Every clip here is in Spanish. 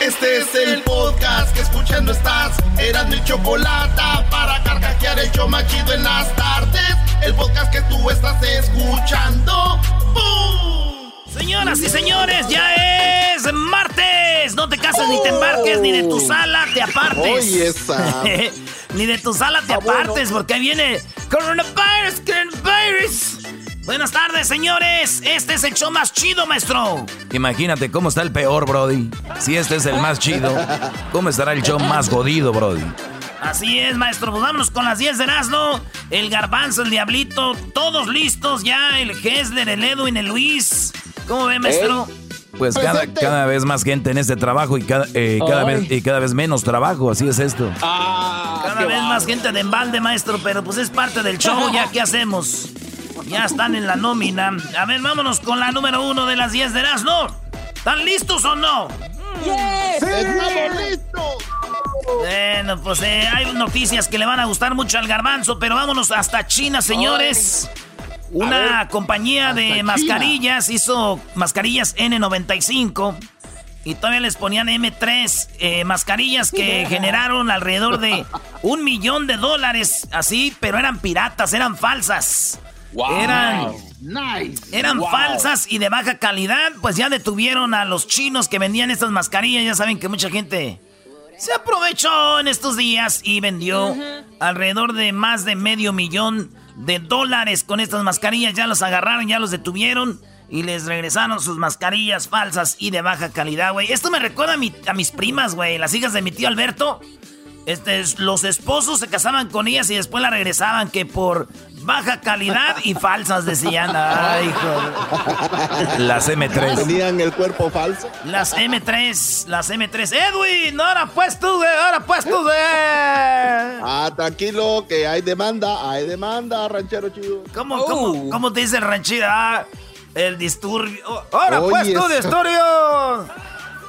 Este es el podcast que escuchando estás. Eran mi chocolate para carcajear el show machido en las tardes. El podcast que tú estás escuchando. ¡Bum! Señoras y señores, ya es martes. No te cases ni te embarques, ni de tu sala te apartes. Oye, esa. ni de tu sala te apartes, porque ahí viene coronavirus, coronavirus. Buenas tardes, señores. Este es el show más chido, maestro. Imagínate cómo está el peor, Brody. Si este es el más chido, ¿cómo estará el show más jodido, Brody? Así es, maestro. Pues vámonos con las 10 de Erasmo. El Garbanzo, el Diablito, todos listos ya. El Hessler, el Edwin, el Luis. ¿Cómo ve, maestro? Pues cada, cada, vez más gente en este trabajo y cada, eh, cada vez, y cada vez menos trabajo, así es esto. Ah, cada vez más gente de embalde, maestro, pero pues es parte del show, ya ¿qué hacemos? Ya están en la nómina. A ver, vámonos con la número uno de las 10 de Erasmo. ¿Están listos o no? ¡Yes! ¡Estamos listos! Bueno, pues eh, hay noticias que le van a gustar mucho al garbanzo, pero vámonos hasta China, señores. Una compañía de mascarillas hizo mascarillas N95 y todavía les ponían M3, eh, mascarillas que generaron alrededor de un millón de dólares, así, pero eran piratas, eran falsas. Eran, eran falsas y de baja calidad. Pues ya detuvieron a los chinos que vendían estas mascarillas. Ya saben que mucha gente se aprovechó en estos días y vendió alrededor de más de medio millón de dólares con estas mascarillas. Ya los agarraron, ya los detuvieron y les regresaron sus mascarillas falsas y de baja calidad, güey. Esto me recuerda a, a mis primas, güey, las hijas de mi tío Alberto. Este, los esposos se casaban con ellas y después la regresaban que por baja calidad y falsas, decían. Ay, hijo. Las M3. ¿Tenían el cuerpo falso? Las M3, las M3. Edwin, ahora pues tú, ahora pues tú, de. Ah, tranquilo, que hay demanda, hay demanda, ranchero chido. ¿Cómo, cómo, cómo te dice ranchero? Ah, el disturbio. ahora pues tú, disturbio.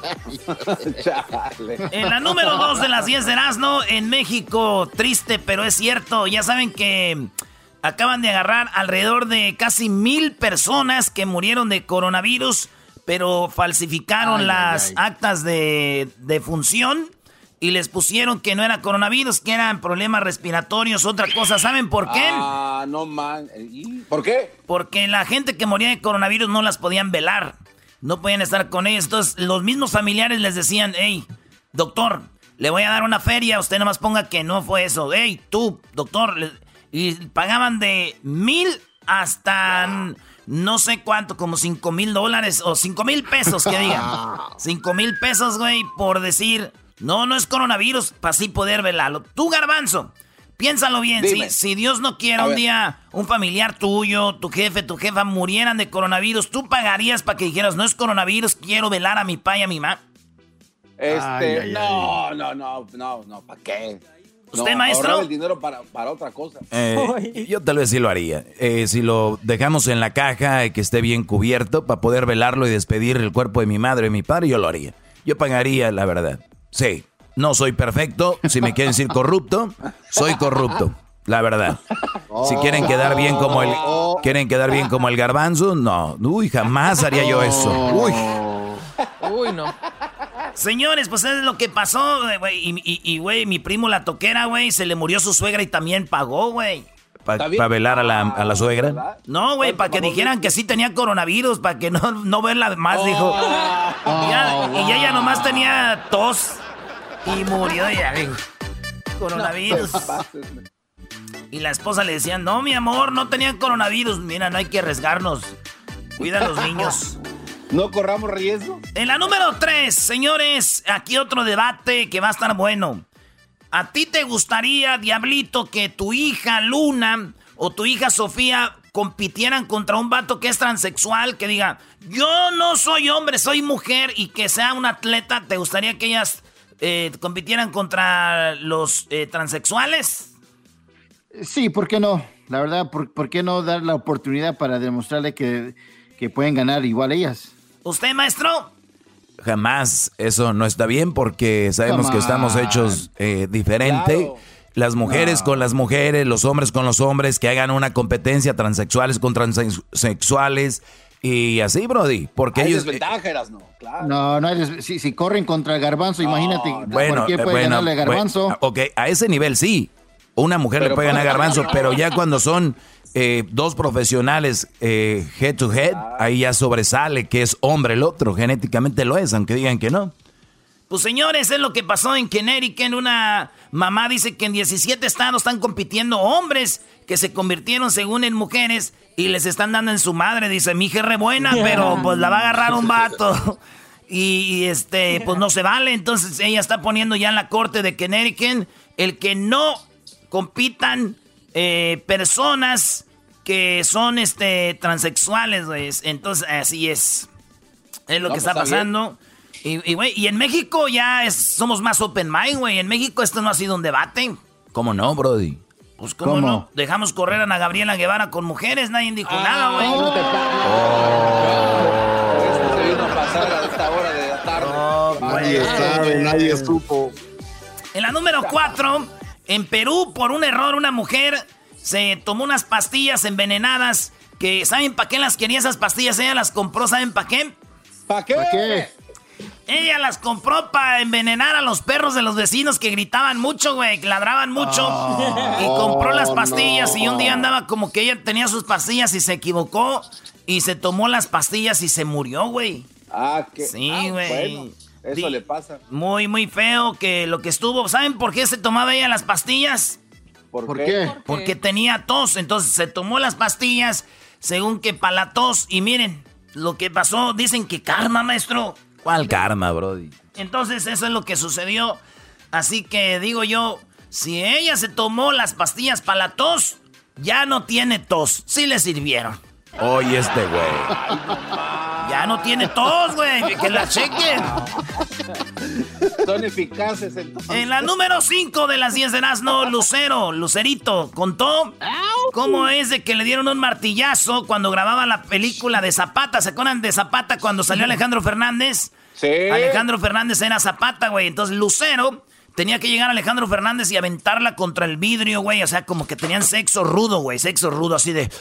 en la número 2 de las 10 de Erasmo, en México, triste, pero es cierto. Ya saben que acaban de agarrar alrededor de casi mil personas que murieron de coronavirus, pero falsificaron las actas de, de función y les pusieron que no era coronavirus, que eran problemas respiratorios, otra cosa. ¿Saben por qué? Ah, no man. ¿Por qué? Porque la gente que moría de coronavirus no las podían velar. No podían estar con ellos. Entonces, los mismos familiares les decían, hey, doctor, le voy a dar una feria, usted nomás ponga que no fue eso. Hey, tú, doctor, y pagaban de mil hasta no sé cuánto, como cinco mil dólares o cinco mil pesos, que digan. cinco mil pesos, güey, por decir, no, no es coronavirus, para así poder velarlo. Tú, garbanzo, piénsalo bien. Si, si, Dios no quiere un día un familiar tuyo, tu jefe, tu jefa murieran de coronavirus, ¿tú pagarías para que dijeras, no es coronavirus, quiero velar a mi pa y a mi mamá? Este, no, no, no, no, no, ¿para qué? ¿Usted, maestro? el dinero para, otra cosa. Eh, yo tal vez sí lo haría. Eh, si lo dejamos en la caja y que esté bien cubierto para poder velarlo y despedir el cuerpo de mi madre y mi padre, yo lo haría. Yo pagaría, la verdad. Sí, no soy perfecto. Si me quieren decir corrupto, soy corrupto. La verdad. Si quieren quedar bien como el quieren quedar bien como el garbanzo, no. Uy, jamás haría yo eso. Uy. Uy, no. Señores, pues es lo que pasó, güey. Y, güey, mi primo la toquera, güey, se le murió su suegra y también pagó, güey. ¿Para velar a la, suegra? No, güey, para que dijeran que sí tenía coronavirus, para que no, no verla más, dijo. Oh. y ella nomás tenía tos y murió ya, Coronavirus. Y la esposa le decía, no, mi amor, no tenía coronavirus. Mira, no hay que arriesgarnos. Cuida a los niños. No corramos riesgo. En la número 3, señores, aquí otro debate que va a estar bueno. ¿A ti te gustaría, Diablito, que tu hija Luna o tu hija Sofía compitieran contra un vato que es transexual, que diga, yo no soy hombre, soy mujer, y que sea un atleta? ¿Te gustaría que ellas eh, compitieran contra los eh, transexuales? Sí, ¿por qué no? La verdad, ¿por, qué no dar la oportunidad para demostrarle que, que pueden ganar igual ellas? ¿Usted, maestro? Jamás. Eso no está bien porque sabemos que estamos hechos eh, diferente. Las mujeres con las mujeres, los hombres con los hombres, que hagan una competencia transexuales con transexuales, Y así, Brody, porque hay ellos... desventajas, no, claro. No, no hay si, si, corren contra el garbanzo, imagínate. Bueno, ¿Por qué puede bueno, ganarle garbanzo? Bueno, ok, a ese nivel sí. Una mujer le puede ganar garbanzo, pero ya cuando son eh, dos profesionales eh, head to head, ahí ya sobresale que es hombre el otro. Genéticamente lo es, aunque digan que no. Pues señores, es lo que pasó en Connecticut. Una mamá dice que en 17 estados están compitiendo hombres que se convirtieron según en mujeres y les están dando en su madre. Dice, mi hija es re buena, pero pues la va a agarrar un vato. Y, este, pues no se vale. Entonces ella está poniendo ya en la corte de Connecticut el que no compitan eh, personas que son este transexuales, güey. Entonces, así es. Es lo que pues, está, pasando. Y, güey, y, en México ya es, somos más open mind, güey. En México esto no ha sido un debate. ¿Cómo no, Brody? Pues ¿cómo, no? Dejamos correr a Ana Gabriela Guevara con mujeres, nadie dijo ah, nada, güey. No te oh. Esto se vino a pasar a esta hora de la tarde. nadie sabe, nadie supo. En la número 4, en Perú, por un error, una mujer se tomó unas pastillas envenenadas que, ¿saben para qué las quería esas pastillas? Ella las compró, ¿saben para qué? ¿Para qué? ¿Para qué? Ella las compró para envenenar a los perros de los vecinos que gritaban mucho, güey, que ladraban mucho. y compró las pastillas y un día andaba como que ella tenía sus pastillas y se equivocó y se tomó las pastillas y se murió, güey. Ah, qué. Sí, ah, güey. eso le pasa. Muy, muy feo que lo que estuvo. ¿Saben por qué se tomaba ella las pastillas? ¿Por, qué? Porque tenía tos. Entonces se tomó las pastillas según que para la tos. Y miren, lo que pasó, dicen que karma, maestro. ¿Cuál karma, Brody? Entonces, eso es lo que sucedió. Así que digo yo, si ella se tomó las pastillas para la tos, ya no tiene tos. Sí le sirvieron. Oye, este güey. Ya no tiene tos, güey. Que la chequen. Son eficaces entonces. En la número 5 de las 10 de Nazno, Lucero, Lucerito, contó cómo es de que le dieron un martillazo cuando grababa la película de Zapata. ¿Se acuerdan de Zapata cuando salió Alejandro Fernández? Sí. Alejandro Fernández era Zapata, güey. Entonces Lucero tenía que llegar a Alejandro Fernández y aventarla contra el vidrio, güey. O sea, como que tenían sexo rudo, güey. Sexo rudo, así de.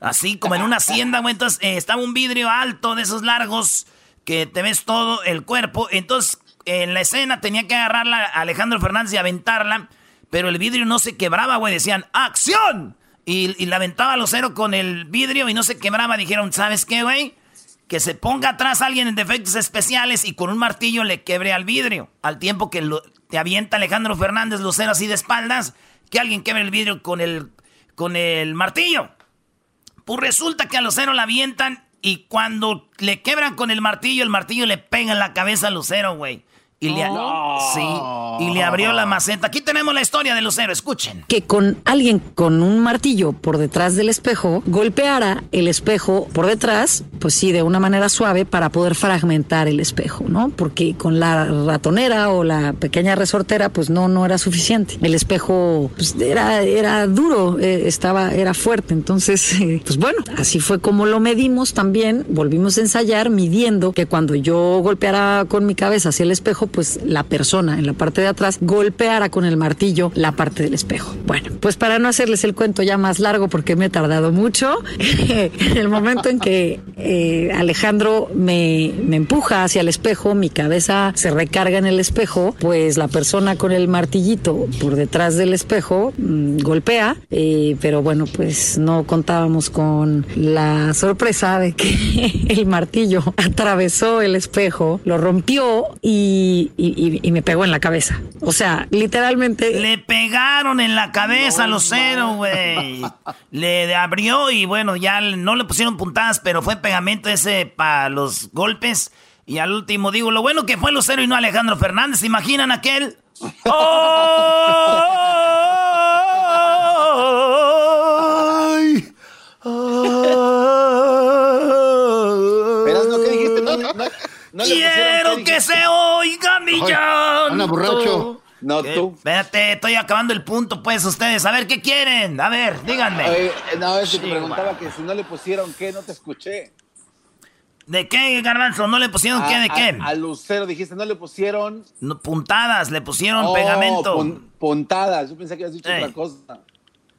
Así como en una hacienda, güey. Entonces eh, estaba un vidrio alto de esos largos que te ves todo el cuerpo. Entonces en la escena tenía que agarrarla a Alejandro Fernández y aventarla. Pero el vidrio no se quebraba, güey. Decían, ¡acción! Y, la aventaba a los con el vidrio y no se quebraba. Dijeron, ¿sabes qué, güey? Que se ponga atrás alguien en defectos especiales y con un martillo le quebre al vidrio. Al tiempo que te avienta Alejandro Fernández Lucero así de espaldas, que alguien quebre el vidrio con el con el martillo. Pues resulta que a Lucero la avientan y cuando le quebran con el martillo, el martillo le pega en la cabeza a Lucero, güey. Y le, sí, y le abrió la maceta. Aquí tenemos la historia de Lucero, escuchen. Que con alguien con un martillo por detrás del espejo golpeara el espejo por detrás, pues sí, de una manera suave para poder fragmentar el espejo, ¿no? Porque con la ratonera o la pequeña resortera, pues no, no era suficiente. El espejo pues, era, era duro, eh, estaba, era fuerte. Entonces, pues bueno, así fue como lo medimos también. Volvimos a ensayar midiendo que cuando yo golpeara con mi cabeza hacia el espejo, pues la persona en la parte de atrás golpeara con el martillo la parte del espejo. Bueno, pues para no hacerles el cuento ya más largo porque me he tardado mucho, en el momento en que eh, Alejandro me, me empuja hacia el espejo, mi cabeza se recarga en el espejo, pues la persona con el martillito por detrás del espejo mm, golpea, eh, pero bueno, pues no contábamos con la sorpresa de que el martillo atravesó el espejo, lo rompió y y, me pegó en la cabeza. O sea, literalmente. Le pegaron en la cabeza a los cero, güey. le abrió y bueno, ya no le pusieron puntadas, pero fue pegamento ese para los golpes. Y al último digo, lo bueno que fue Lucero y no Alejandro Fernández. ¿Se imaginan aquel? Quiero que se oiga mi llanto. borracho. No, tú. Espérate, estoy acabando el punto, pues, ustedes. A ver, ¿qué quieren? A ver, díganme. no, es que te preguntaba que si no le pusieron qué, no te escuché. ¿De qué, Garbanzo? ¿No le pusieron qué? ¿De qué? A, Lucero dijiste, no le pusieron. puntadas, le pusieron oh, pegamento. puntadas, yo pensé que habías dicho otra cosa.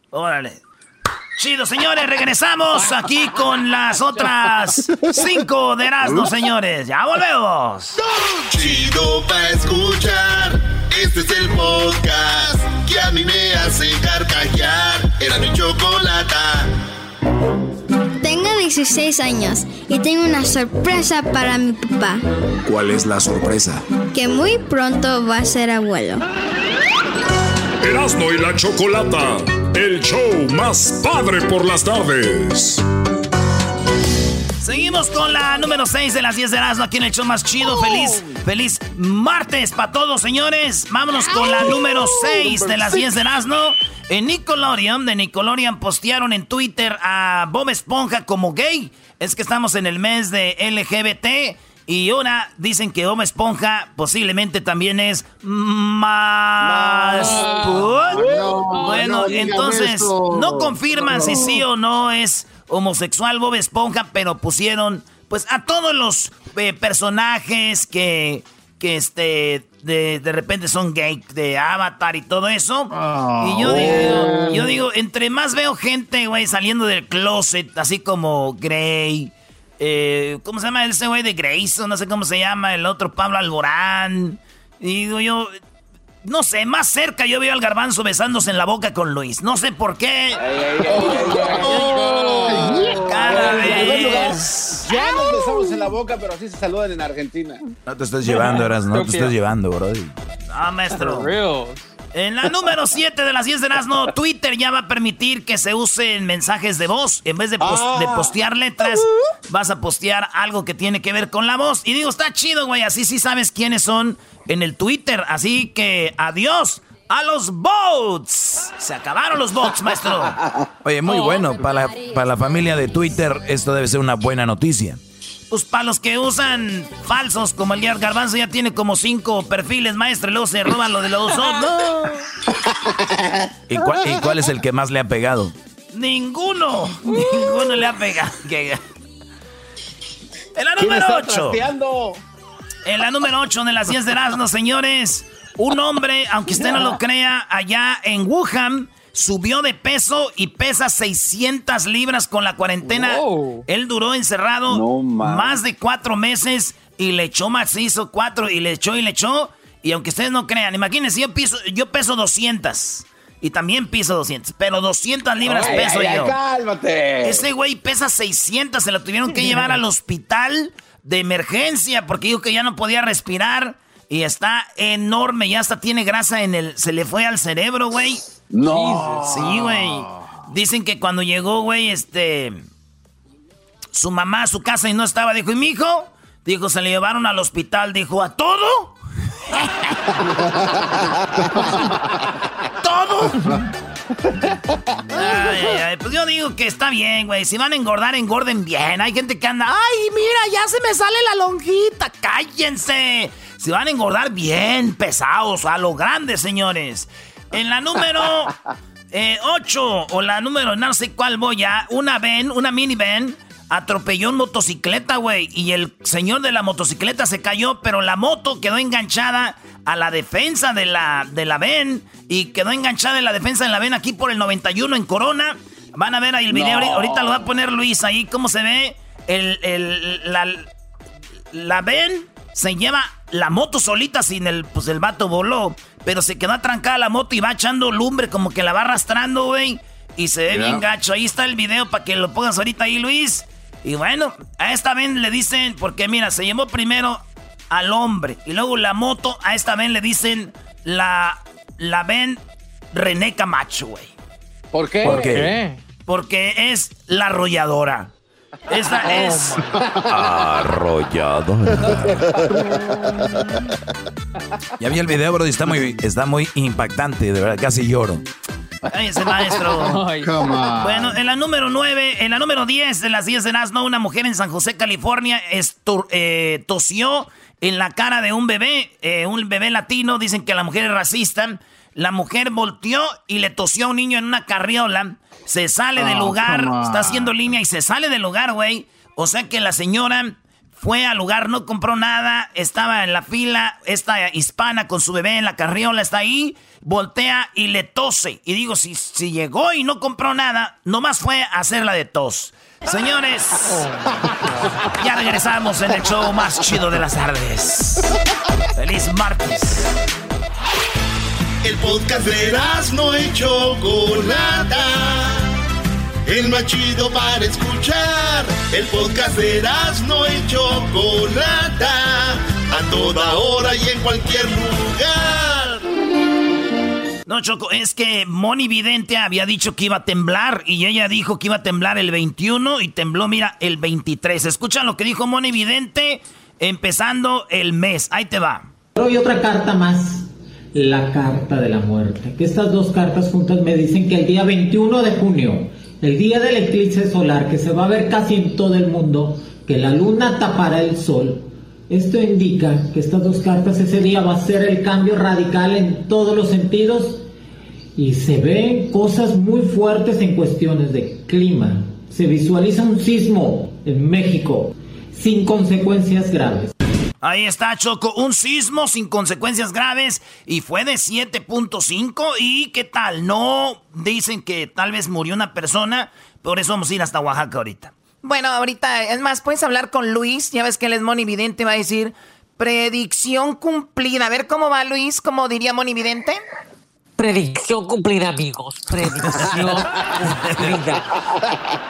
Órale. Chido, señores, regresamos aquí con las otras cinco de Erasmo, señores. Ya volvemos. Chido pa' escuchar. Este es el podcast que a mí me hace carcajear. Era mi chocolata. Tengo 16 años y tengo una sorpresa para mi papá. ¿Cuál es la sorpresa? Que muy pronto va a ser abuelo. Erasmo y la chocolata el show más padre por las tardes. Seguimos con la número 6 de las 10 de Erasmo aquí en el show más chido. Feliz, feliz martes para todos, señores. Vámonos con la número 6 de las 10 de Erasmo. En Nickelodeon, de Nickelodeon postearon en Twitter a Bob Esponja como gay. Es que estamos en el mes de LGBT. Y una, dicen que Bob Esponja posiblemente también es más... bueno, entonces no confirman si sí o no es homosexual Bob Esponja, pero pusieron pues a todos los eh, personajes que, que este, de, de, repente son gay, de Avatar y todo eso. y yo digo, yo digo, entre más veo gente, güey, saliendo del closet, así como Grey eh, ¿Cómo se llama ese güey de Grayson? No sé cómo se llama. El otro Pablo Alborán. Y digo yo, no sé, más cerca yo veo al garbanzo besándose en la boca con Luis. No sé por qué. Cada vez. Ya nos besamos en la boca, pero así se saludan en Argentina. No te estás llevando, Eras, no te estás llevando, bro. Ah, maestro. En la número 7 de las 10 de Nazno, Twitter ya va a permitir que se usen mensajes de voz. En vez de, de, postear letras, vas a postear algo que tiene que ver con la voz. Y digo, está chido, güey. Así sí sabes quiénes son en el Twitter. Así que adiós a los bots. Se acabaron los bots, maestro. Oye, muy bueno. Para para la familia de Twitter, esto debe ser una buena noticia. Pues para los que usan falsos, como el Garbanzo ya tiene como cinco perfiles, maestro, y luego se roban lo de los otros. ¿Y, cuál, es el que más le ha pegado? Ninguno. Ninguno le ha pegado. En la número 8. En la número 8 de las 10 de Erasmus, señores. Un hombre, aunque usted no lo crea, allá en Wuhan subió de peso y pesa 600 libras con la cuarentena. Él duró encerrado más de cuatro meses y le echó macizo cuatro y le echó y le echó. Y aunque ustedes no crean, imagínense, yo, piso, yo peso 200. Y también piso 200. Pero 200 libras peso yo. cálmate. Ese güey pesa 600. Se lo tuvieron que llevar al hospital de emergencia porque dijo que ya no podía respirar. Y está enorme. Ya hasta tiene grasa en el... Se le fue al cerebro, güey. No. Sí, güey. Dicen que cuando llegó, güey, este. Su mamá a su casa y no estaba, dijo, ¿y mi hijo? Dijo, se le llevaron al hospital, dijo, ¿a todo? ¿Todo? Ay, ay, pues yo digo que está bien, güey. Si van a engordar, engorden bien. Hay gente que anda, ay, mira, ya se me sale la lonjita. Cállense. Si van a engordar bien, pesados, a lo grande, señores. En la número 8, eh, o la número no sé cuál voy a, una ven, una minivan, atropelló una motocicleta, güey. Y el señor de la motocicleta se cayó, pero la moto quedó enganchada a la defensa de la, de la ven. Y quedó enganchada en la defensa de la ven aquí por el 91 en Corona. Van a ver ahí el video. Ahorita lo va a poner Luis ahí, cómo se ve. El, el, la, la ven se lleva la moto solita sin el, pues el vato voló. Pero se quedó atrancada la moto y va echando lumbre, como que la va arrastrando, güey. Y se ve bien gacho. Ahí está el video para que lo pongas ahorita ahí, Luis. Y bueno, a esta vez le dicen, porque mira, se llevó primero al hombre. Y luego la moto, a esta vez le dicen la, la ven René Camacho, güey. ¿Por qué? ¿Por qué? Porque es la arrolladora. Esta oh, es. Arrollado. ya vi el video, bro, y está muy, está muy impactante, de verdad, casi lloro. Ay, ese maestro. Bueno, en la número 9, en la número 10 de las 10 de Nazno, una mujer en San José, California, eh, tosió en la cara de un bebé, eh, un bebé latino. Dicen que la mujer es racista. La mujer volteó y le tosió a un niño en una carriola. Se sale del oh, lugar, está haciendo línea y se sale del lugar, güey. O sea que la señora fue al lugar, no compró nada, estaba en la fila, esta hispana con su bebé en la carriola está ahí, voltea y le tose. Y digo, si, si llegó y no compró nada, nomás fue a hacerla de tos. Señores, ya regresamos en el show más chido de las tardes. Feliz martes. El podcast de no y Chocolata. El más chido para escuchar. El podcast de no y Chocolata. A toda hora y en cualquier lugar. No, Choco, es que Moni Vidente había dicho que iba a temblar y ella dijo que iba a temblar el 21 y tembló, mira, el 23. Escuchan lo que dijo Moni Vidente empezando el mes. Ahí te va. Hoy otra carta más la carta de la muerte. Que estas dos cartas juntas me dicen que el día 21 de junio, el día del eclipse solar, que se va a ver casi en todo el mundo, que la luna tapará el sol, esto indica que estas dos cartas ese día va a ser el cambio radical en todos los sentidos y se ven cosas muy fuertes en cuestiones de clima. Se visualiza un sismo en México sin consecuencias graves. Ahí está, Choco. Un sismo sin consecuencias graves y fue de 7.5. ¿Y qué tal? No dicen que tal vez murió una persona. Por eso vamos a ir hasta Oaxaca ahorita. Bueno, ahorita, es más, puedes hablar con Luis. Ya ves que él es monividente, va a decir predicción cumplida. A ver cómo va Luis, ¿cómo diría monividente? Predicción cumplida, amigos. Predicción cumplida.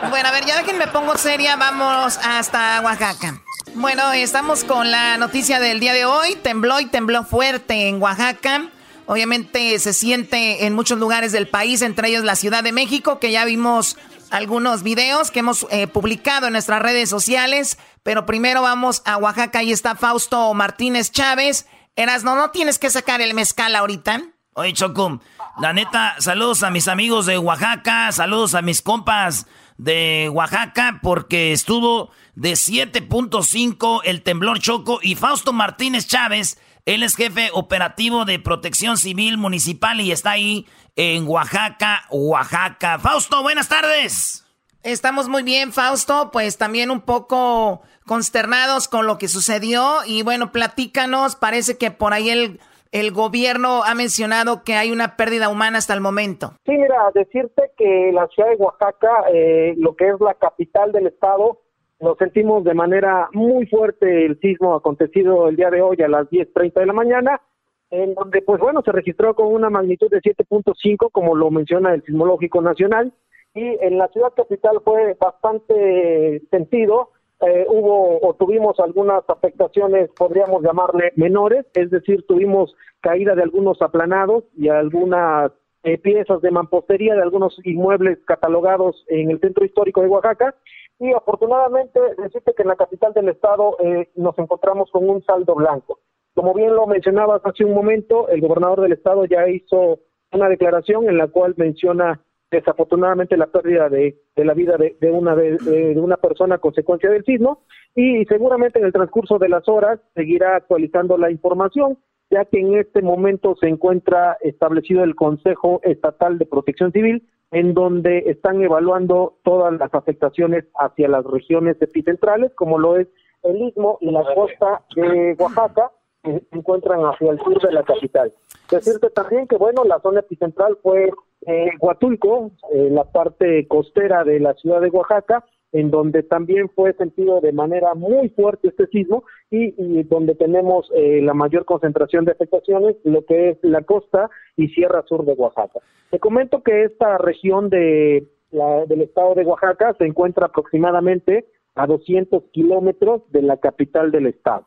Bueno, a ver, ya que me pongo seria, vamos hasta Oaxaca. Bueno, estamos con la noticia del día de hoy. Tembló y tembló fuerte en Oaxaca. Obviamente se siente en muchos lugares del país, entre ellos la Ciudad de México, que ya vimos algunos videos que hemos eh, publicado en nuestras redes sociales. Pero primero vamos a Oaxaca. Ahí está Fausto Martínez Chávez. Eras, no, no tienes que sacar el mezcal ahorita. Oye, Chocum, la neta, saludos a mis amigos de Oaxaca, saludos a mis compas de Oaxaca, porque estuvo de 7.5 el temblor Choco y Fausto Martínez Chávez, él es jefe operativo de protección civil municipal y está ahí en Oaxaca, Oaxaca. Fausto, buenas tardes. Estamos muy bien, Fausto, pues también un poco consternados con lo que sucedió y bueno, platícanos, parece que por ahí el, el gobierno ha mencionado que hay una pérdida humana hasta el momento. Sí, mira, decirte que la ciudad de Oaxaca, eh, lo que es la capital del estado, lo sentimos de manera muy fuerte el sismo acontecido el día de hoy a las 10.30 de la mañana, en donde, pues bueno, se registró con una magnitud de 7.5, como lo menciona el Sismológico Nacional, y en la ciudad capital fue bastante sentido. Eh, hubo o tuvimos algunas afectaciones, podríamos llamarle menores, es decir, tuvimos caída de algunos aplanados y algunas eh, piezas de mampostería de algunos inmuebles catalogados en el centro histórico de Oaxaca y afortunadamente decirte que en la capital del estado eh, nos encontramos con un saldo blanco. Como bien lo mencionabas hace un momento, el gobernador del estado ya hizo una declaración en la cual menciona desafortunadamente la pérdida de, la vida de, una de, una persona a consecuencia del sismo y seguramente en el transcurso de las horas seguirá actualizando la información ya que en este momento se encuentra establecido el Consejo Estatal de Protección Civil en donde están evaluando todas las afectaciones hacia las regiones epicentrales, como lo es el Istmo y la costa de Oaxaca, que se encuentran hacia el sur de la capital. Decirte también que, bueno, la zona epicentral fue eh, Huatulco, eh, la parte costera de la ciudad de Oaxaca, en donde también fue sentido de manera muy fuerte este sismo y, donde tenemos eh, la mayor concentración de afectaciones, lo que es la costa y Sierra Sur de Oaxaca. Te comento que esta región de del estado de Oaxaca se encuentra aproximadamente a 200 kilómetros de la capital del estado.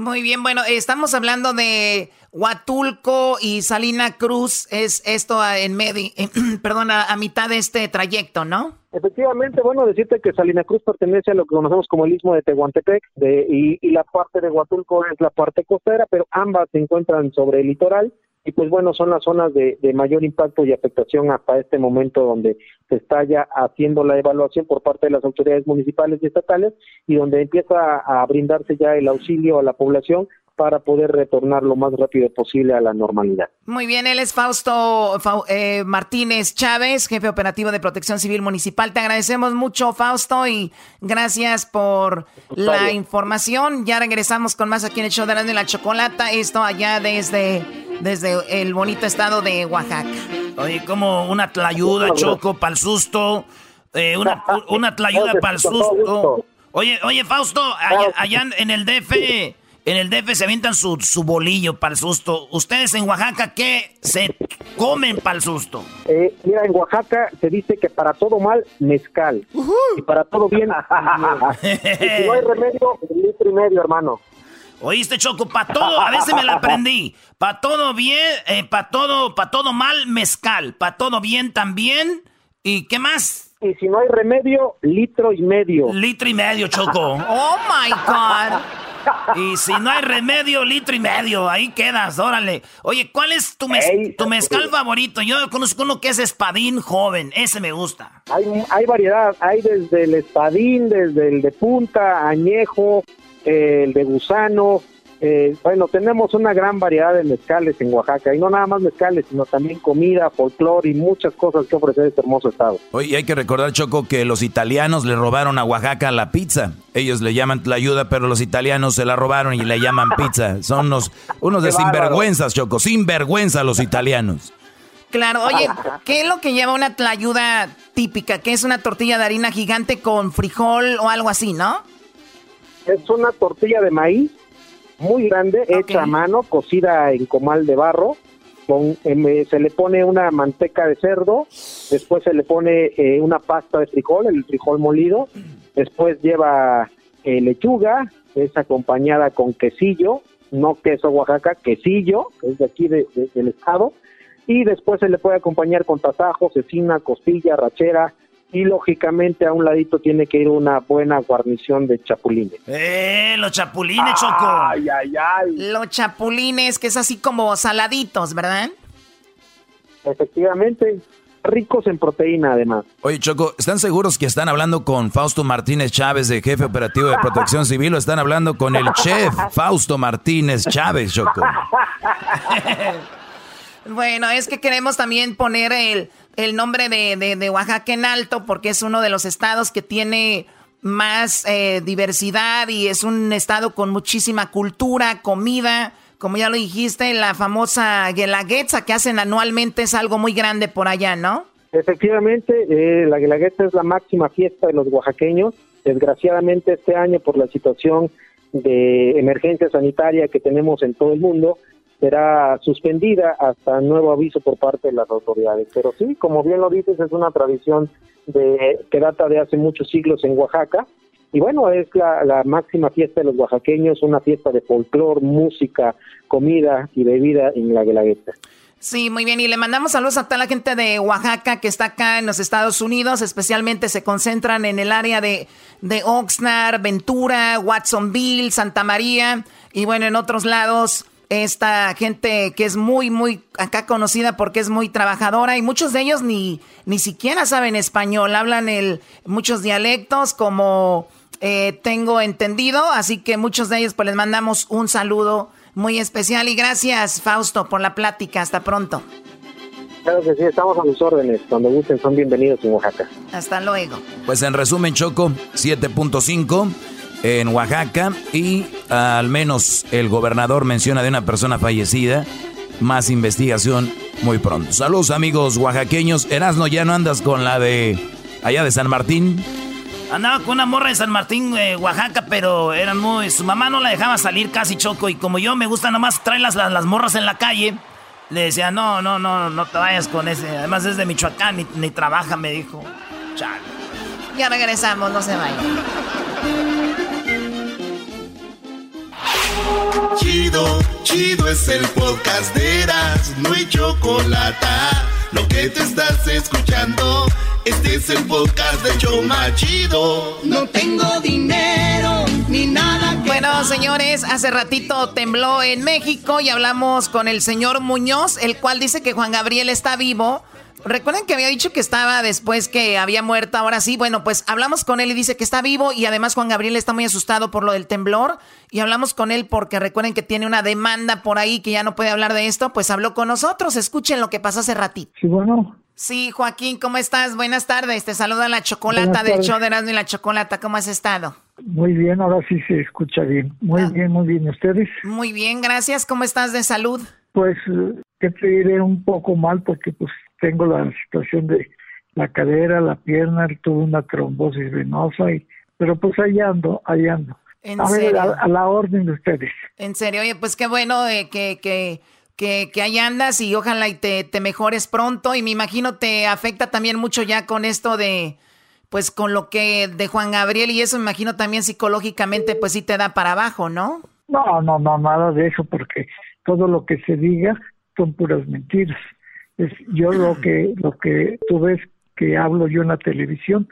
Muy bien, bueno, estamos hablando de Huatulco y Salina Cruz, es esto en medio, perdón, a, mitad de este trayecto, ¿no? Efectivamente, bueno, decirte que Salina Cruz pertenece a lo que conocemos como el istmo de Tehuantepec de, y, y la parte de Huatulco es la parte costera, pero ambas se encuentran sobre el litoral y pues bueno, son las zonas de, mayor impacto y afectación hasta este momento donde se está ya haciendo la evaluación por parte de las autoridades municipales y estatales y donde empieza a brindarse ya el auxilio a la población para poder retornar lo más rápido posible a la normalidad. Muy bien, él es Fausto eh, Martínez Chávez, jefe operativo de Protección Civil Municipal. Te agradecemos mucho, Fausto, y gracias por la información. Ya regresamos con más aquí en el show de la, la Chocolata. Esto allá desde, desde el bonito estado de Oaxaca. Oye, como una tlayuda, Choco, para el susto. Eh, una, una tlayuda para el susto. Oye, oye, Fausto, allá, en el DF, en el DF se avientan su, su bolillo para el susto. ¿Ustedes en Oaxaca qué se comen para el susto? Eh, mira, en Oaxaca se dice que para todo mal, mezcal. Y para todo bien, y si no hay remedio, litro y medio, hermano. Oíste, Choco, para todo, a veces me la aprendí. Para todo bien, eh, para todo, para todo mal, mezcal. Para todo bien también. ¿Y qué más? Y si no hay remedio, litro y medio. Litro y medio, Choco. oh my God. Y si no hay remedio, litro y medio. Ahí quedas, órale. Oye, ¿cuál es tu, tu mezcal favorito? Yo conozco uno que es espadín joven. Ese me gusta. Hay, hay variedad. Hay desde el espadín, desde el de punta, añejo, el de gusano, eh, bueno, tenemos una gran variedad de mezcales en Oaxaca, y no nada más mezcales, sino también comida, folclore y muchas cosas que ofrecer este hermoso estado. Oye, hay que recordar, Choco, que los italianos le robaron a Oaxaca la pizza. Ellos le llaman la ayuda, pero los italianos se la robaron y le llaman pizza. Son unos, unos de sinvergüenzas, Choco, sinvergüenza los italianos. Claro, oye, ¿qué es lo que lleva una tlayuda típica? ¿Qué es una tortilla de harina gigante con frijol o algo así, no? Es una tortilla de maíz muy grande, hecha a mano, cocida en comal de barro. Con, em, se le pone una manteca de cerdo, después se le pone eh, una pasta de frijol, el frijol molido, después lleva eh, lechuga, es acompañada con quesillo, no queso Oaxaca, quesillo, es de aquí de, del estado, y después se le puede acompañar con tasajo, cecina, costilla, rachera, y lógicamente a un ladito tiene que ir una buena guarnición de chapulines. ¡Eh, los chapulines, Choco! ¡Ay, ay, ay! Los chapulines, que es así como saladitos, ¿verdad? Efectivamente, ricos en proteína además. Oye, Choco, ¿están seguros que están hablando con Fausto Martínez Chávez, de jefe operativo de protección civil, o están hablando con el chef Fausto Martínez Chávez, Choco? bueno, es que queremos también poner el el nombre de, de, Oaxaca en alto porque es uno de los estados que tiene más eh, diversidad y es un estado con muchísima cultura, comida. Como ya lo dijiste, la famosa Guelaguetza que hacen anualmente es algo muy grande por allá, ¿no? Efectivamente, eh, la Guelaguetza es la máxima fiesta de los oaxaqueños. Desgraciadamente este año por la situación de emergencia sanitaria que tenemos en todo el mundo, será suspendida hasta nuevo aviso por parte de las autoridades. Pero sí, como bien lo dices, es una tradición de, que data de hace muchos siglos en Oaxaca. Y bueno, es la, máxima fiesta de los oaxaqueños, una fiesta de folclor, música, comida y bebida en la Guelaguetza. Sí, muy bien. Y le mandamos saludos a toda la gente de Oaxaca que está acá en los Estados Unidos. Especialmente se concentran en el área de, de Oxnard, Ventura, Watsonville, Santa María. Y bueno, en otros lados esta gente que es muy, muy acá conocida porque es muy trabajadora y muchos de ellos ni, ni siquiera saben español, hablan el, muchos dialectos como eh, tengo entendido, así que muchos de ellos pues les mandamos un saludo muy especial y gracias Fausto por la plática, hasta pronto. Claro que sí, estamos a sus órdenes. Cuando gusten, son bienvenidos en Oaxaca. Hasta luego. Pues en resumen, Choco, 7.5 en Oaxaca y al menos el gobernador menciona de una persona fallecida. Más investigación muy pronto. Saludos amigos oaxaqueños. Erasno, ya no andas con la de allá de San Martín. Andaba con una morra de San Martín, eh, Oaxaca, pero eran muy. Su mamá no la dejaba salir casi choco. Y como yo me gusta nomás traer las, las, morras en la calle, le decía, no, no, no, no te vayas con ese. Además es de Michoacán, ni, ni trabaja, me dijo. Chale. Ya regresamos, no se vayan. Chido, chido es el podcast de Eras, no hay chocolate. Lo que te estás escuchando, este es el podcast de Choma Chido. No tengo dinero ni nada Bueno, señores, hace ratito tembló en México y hablamos con el señor Muñoz, el cual dice que Juan Gabriel está vivo Recuerden que había dicho que estaba después que había muerto, ahora sí, bueno, pues hablamos con él y dice que está vivo y además Juan Gabriel está muy asustado por lo del temblor y hablamos con él porque recuerden que tiene una demanda por ahí que ya no puede hablar de esto, pues habló con nosotros, escuchen lo que pasó hace ratito. Sí, bueno. Sí, Joaquín, ¿cómo estás? Buenas tardes, te saluda la chocolata del show de Erasmo y la Chocolata, ¿cómo has estado? Muy bien, ahora sí se escucha bien. Muy ah. bien, muy bien. ¿Ustedes? Muy bien, gracias. ¿Cómo estás de salud? Pues, que te diré un poco mal porque pues tengo la situación de la cadera, la pierna, tuve una trombosis venosa, y, pero pues ahí ando, ahí ando. ¿En a, serio? a, la orden de ustedes. En serio, oye, pues qué bueno eh, que, que, que, que ahí andas y ojalá y te, te mejores pronto y me imagino te afecta también mucho ya con esto de, pues con lo que de Juan Gabriel y eso me imagino también psicológicamente pues sí te da para abajo, ¿no? No, no, no, nada de eso porque todo lo que se diga son puras mentiras. Es, yo lo que lo que tú ves que hablo yo en la televisión,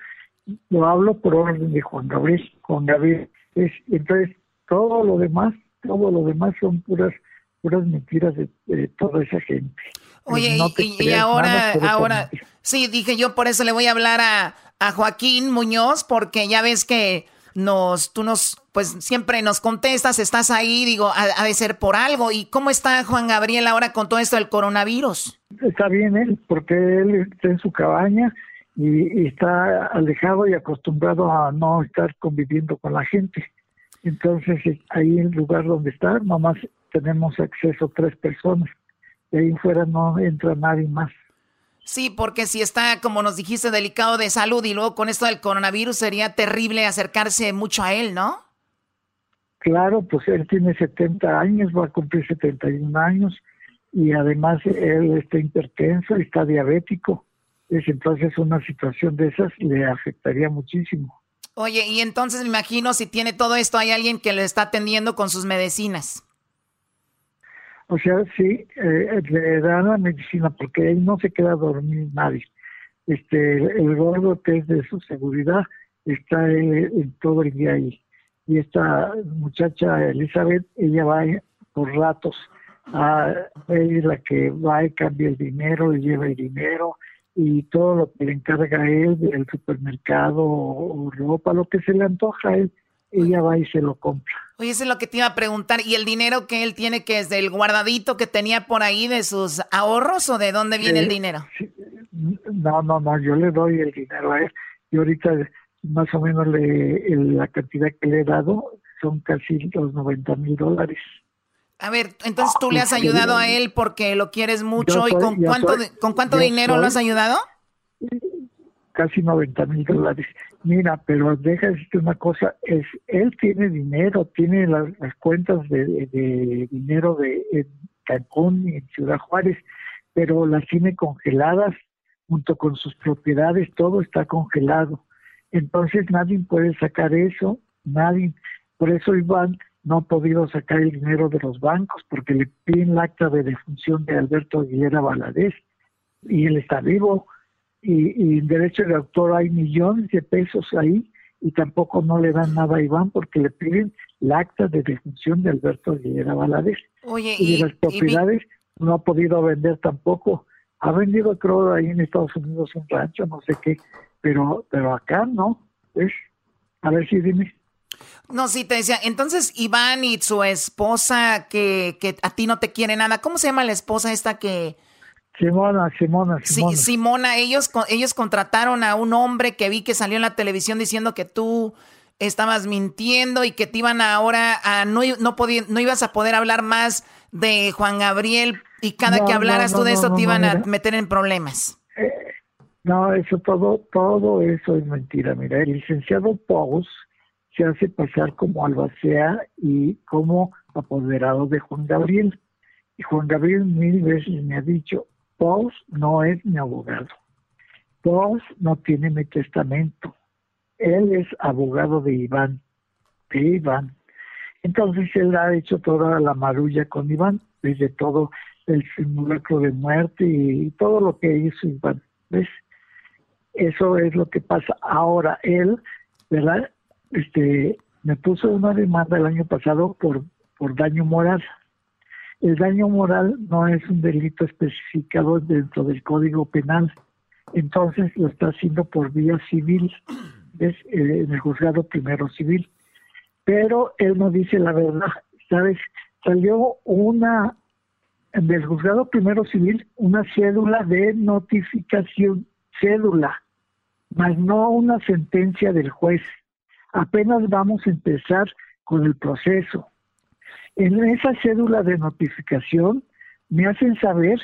lo hablo por orden de Juan Gabriel. Juan Gabriel es, entonces todo lo demás, todo lo demás son puras puras mentiras de, toda esa gente. Oye, y, ahora, ahora, sí, dije yo, por eso le voy a hablar a, a Joaquín Muñoz, porque ya ves que nos, tú nos, pues siempre nos contestas, estás ahí, digo, ha, de ser por algo. ¿Y cómo está Juan Gabriel ahora con todo esto del coronavirus? Está bien él, porque él está en su cabaña y, está alejado y acostumbrado a no estar conviviendo con la gente. Entonces, ahí en el lugar donde está, nomás tenemos acceso a tres personas. De ahí fuera no entra nadie más. Sí, porque si está, como nos dijiste, delicado de salud y luego con esto del coronavirus sería terrible acercarse mucho a él, ¿no? Claro, pues él tiene 70 años, va a cumplir 71 años y además él está hipertenso, está diabético. Es entonces una situación de esas le afectaría muchísimo. Oye, y entonces me imagino si tiene todo esto, hay alguien que le está atendiendo con sus medicinas. O sea, sí, eh, le dan la medicina porque ahí no se queda a dormir nadie. Este, el gordo que es de su seguridad está en todo el día ahí. Y esta muchacha Elizabeth, ella va por ratos a es la que va y cambia el dinero, le lleva el dinero y todo lo que le encarga él del supermercado o ropa, lo que se le antoja a él, ella va y se lo compra. Oye, eso es lo que te iba a preguntar. ¿Y el dinero que él tiene, que es del guardadito que tenía por ahí de sus ahorros o de dónde viene el dinero? No, no, no, yo le doy el dinero a él. Y ahorita más o menos le, la cantidad que le he dado son casi los 90 mil dólares. A ver, entonces tú le has ayudado a él porque lo quieres mucho y con cuánto, con cuánto dinero lo has ayudado? Casi 90 mil dólares. Mira, pero deja decirte una cosa, es él tiene dinero, tiene las, cuentas de, dinero de en Cancún y en Ciudad Juárez, pero las tiene congeladas junto con sus propiedades, todo está congelado. Entonces nadie puede sacar eso, nadie. Por eso Iván no ha podido sacar el dinero de los bancos porque le piden el acta de defunción de Alberto Aguilera Valadez y él está vivo y, en derecho de autor hay millones de pesos ahí y tampoco no le dan nada a Iván porque le piden el acta de defunción de Alberto Aguilera Valadez. Oye, y, de las propiedades no ha podido vender tampoco. Ha vendido creo ahí en Estados Unidos un rancho, no sé qué, pero pero acá no. Es, a ver si dime. No, sí, te decía, entonces Iván y su esposa que, que a ti no te quiere nada, ¿cómo se llama la esposa esta que, Simona, Simona, Simona. Sí, Simona, ellos, ellos contrataron a un hombre que vi que salió en la televisión diciendo que tú estabas mintiendo y que te iban ahora a no, no, no ibas a poder hablar más de Juan Gabriel y cada que hablaras tú de eso te iban a meter en problemas. Eh, no, eso todo, todo eso es mentira. Mira, el licenciado Pous se hace pasar como albacea y como apoderado de Juan Gabriel. Y Juan Gabriel mil veces me ha dicho, Pous no es mi abogado. Pous no tiene mi testamento. Él es abogado de Iván, de Iván. Entonces él ha hecho toda la marulla con Iván, desde todo el simulacro de muerte y todo lo que hizo Iván. ¿Ves? Eso es lo que pasa. Ahora él, ¿verdad? Este, me puso una demanda el año pasado por, por daño moral. El daño moral no es un delito especificado dentro del Código Penal, entonces lo está haciendo por vía civil, es, eh, en el juzgado primero civil. Pero él no dice la verdad, ¿sabes? Salió una del juzgado primero civil una cédula de notificación, cédula, más no una sentencia del juez. Apenas vamos a empezar con el proceso. En esa cédula de notificación me hacen saber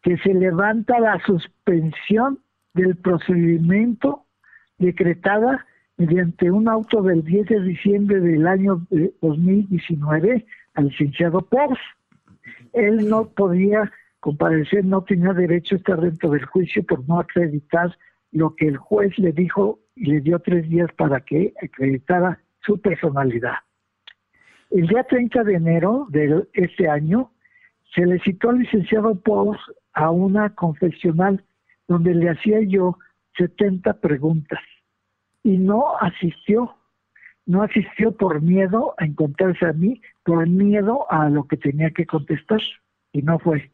que se levanta la suspensión del procedimiento decretada mediante un auto del 10 de diciembre del año 2019 al licenciado Pors. Él no podía comparecer, no tenía derecho a estar dentro del juicio por no acreditar lo que el juez le dijo y le dio tres días para que acreditara su personalidad. El día 30 de enero de este año se le citó al licenciado Pous a una confesional donde le hacía yo 70 preguntas y no asistió. No asistió por miedo a encontrarse a mí, por miedo a lo que tenía que contestar y no fue.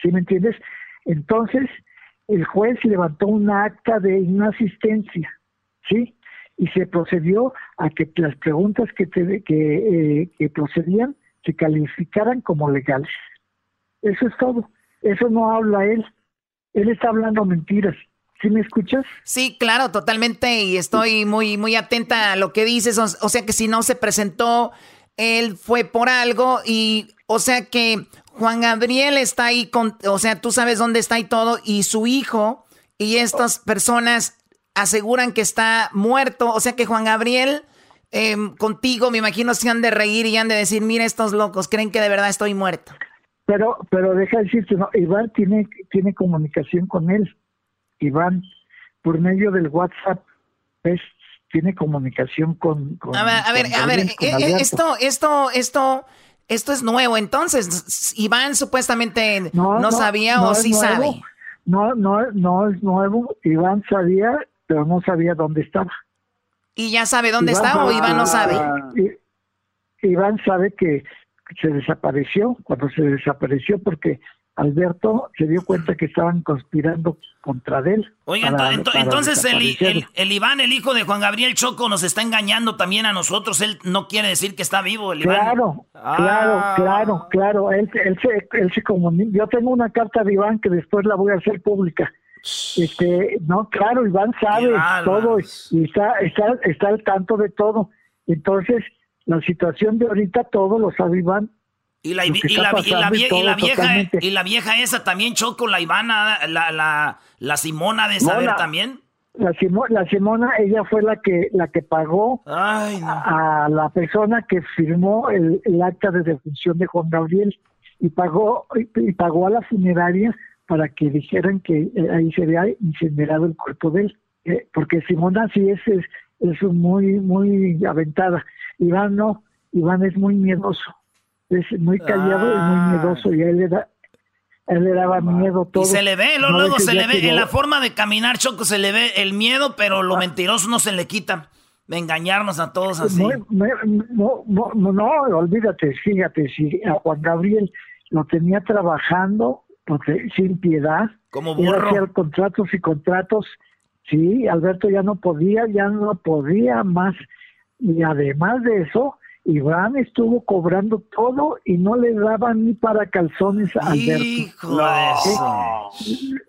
¿Sí me entiendes? Entonces, el juez levantó un acta de inasistencia, ¿sí? Y se procedió a que las preguntas que, te, que, eh, que procedían se calificaran como legales. Eso es todo. Eso no habla él. Él está hablando mentiras. ¿Sí me escuchas? Sí, claro, totalmente. Y estoy muy, muy atenta a lo que dices. O, sea que si no se presentó, él fue por algo. Y, o sea que Juan Gabriel está ahí con, o sea, tú sabes dónde está y todo. Y su hijo y estas personas aseguran que está muerto. O sea que Juan Gabriel, em, contigo, me imagino, se han de reír y han de decir, mira, estos locos creen que de verdad estoy muerto. Pero, pero deja de decirte, no, Iván tiene, tiene comunicación con él. Iván, por medio del WhatsApp, es, tiene comunicación con, a ver, a ver, a ver eh, eh, esto, esto, esto, esto es nuevo. Entonces, Iván supuestamente no, sabía o sí sabe. No, no, no es nuevo. Iván sabía, pero no sabía dónde estaba. ¿Y ya sabe dónde está o Iván no sabe? Iván sabe que se desapareció, cuando se desapareció porque Alberto se dio cuenta que estaban conspirando contra él. Oiga, entonces el, el, Iván, el hijo de Juan Gabriel Choco, nos está engañando también a nosotros. Él no quiere decir que está vivo, el Iván. Claro, claro, ah. claro, claro. Él, él, se, él se comunica. Yo tengo una carta de Iván que después la voy a hacer pública. Este, no, claro, Iván sabe todo y está, está, está al tanto de todo. Entonces, la situación de ahorita todo lo sabe Iván. Y la, vieja, y la vieja esa también Choco, la Ivana, la, la, la Simona de saber también. La, la Simona, ella fue la que la que pagó a, la persona que firmó el, acta de defunción de Juan Gabriel y pagó y, pagó a la funeraria para que dijeran que eh, ahí se había incinerado el cuerpo de él, eh, porque Simona sí es, es, es muy muy aventada. Iván no, Iván es muy miedoso es muy callado y muy ah. miedoso y a él le, da, él le daba miedo todo. Y se le ve, luego, se le ve, en la forma de caminar, Choco, se le ve el miedo, pero lo ah. mentiroso no se le quita. De engañarnos a todos así. No, no, no, olvídate, fíjate, si a Juan Gabriel lo tenía trabajando porque, sin piedad, como burro. hacía contratos y contratos, sí, Alberto ya no podía, ya no podía más. Y además de eso, Iván estuvo cobrando todo y no le daba ni para calzones a Alberto.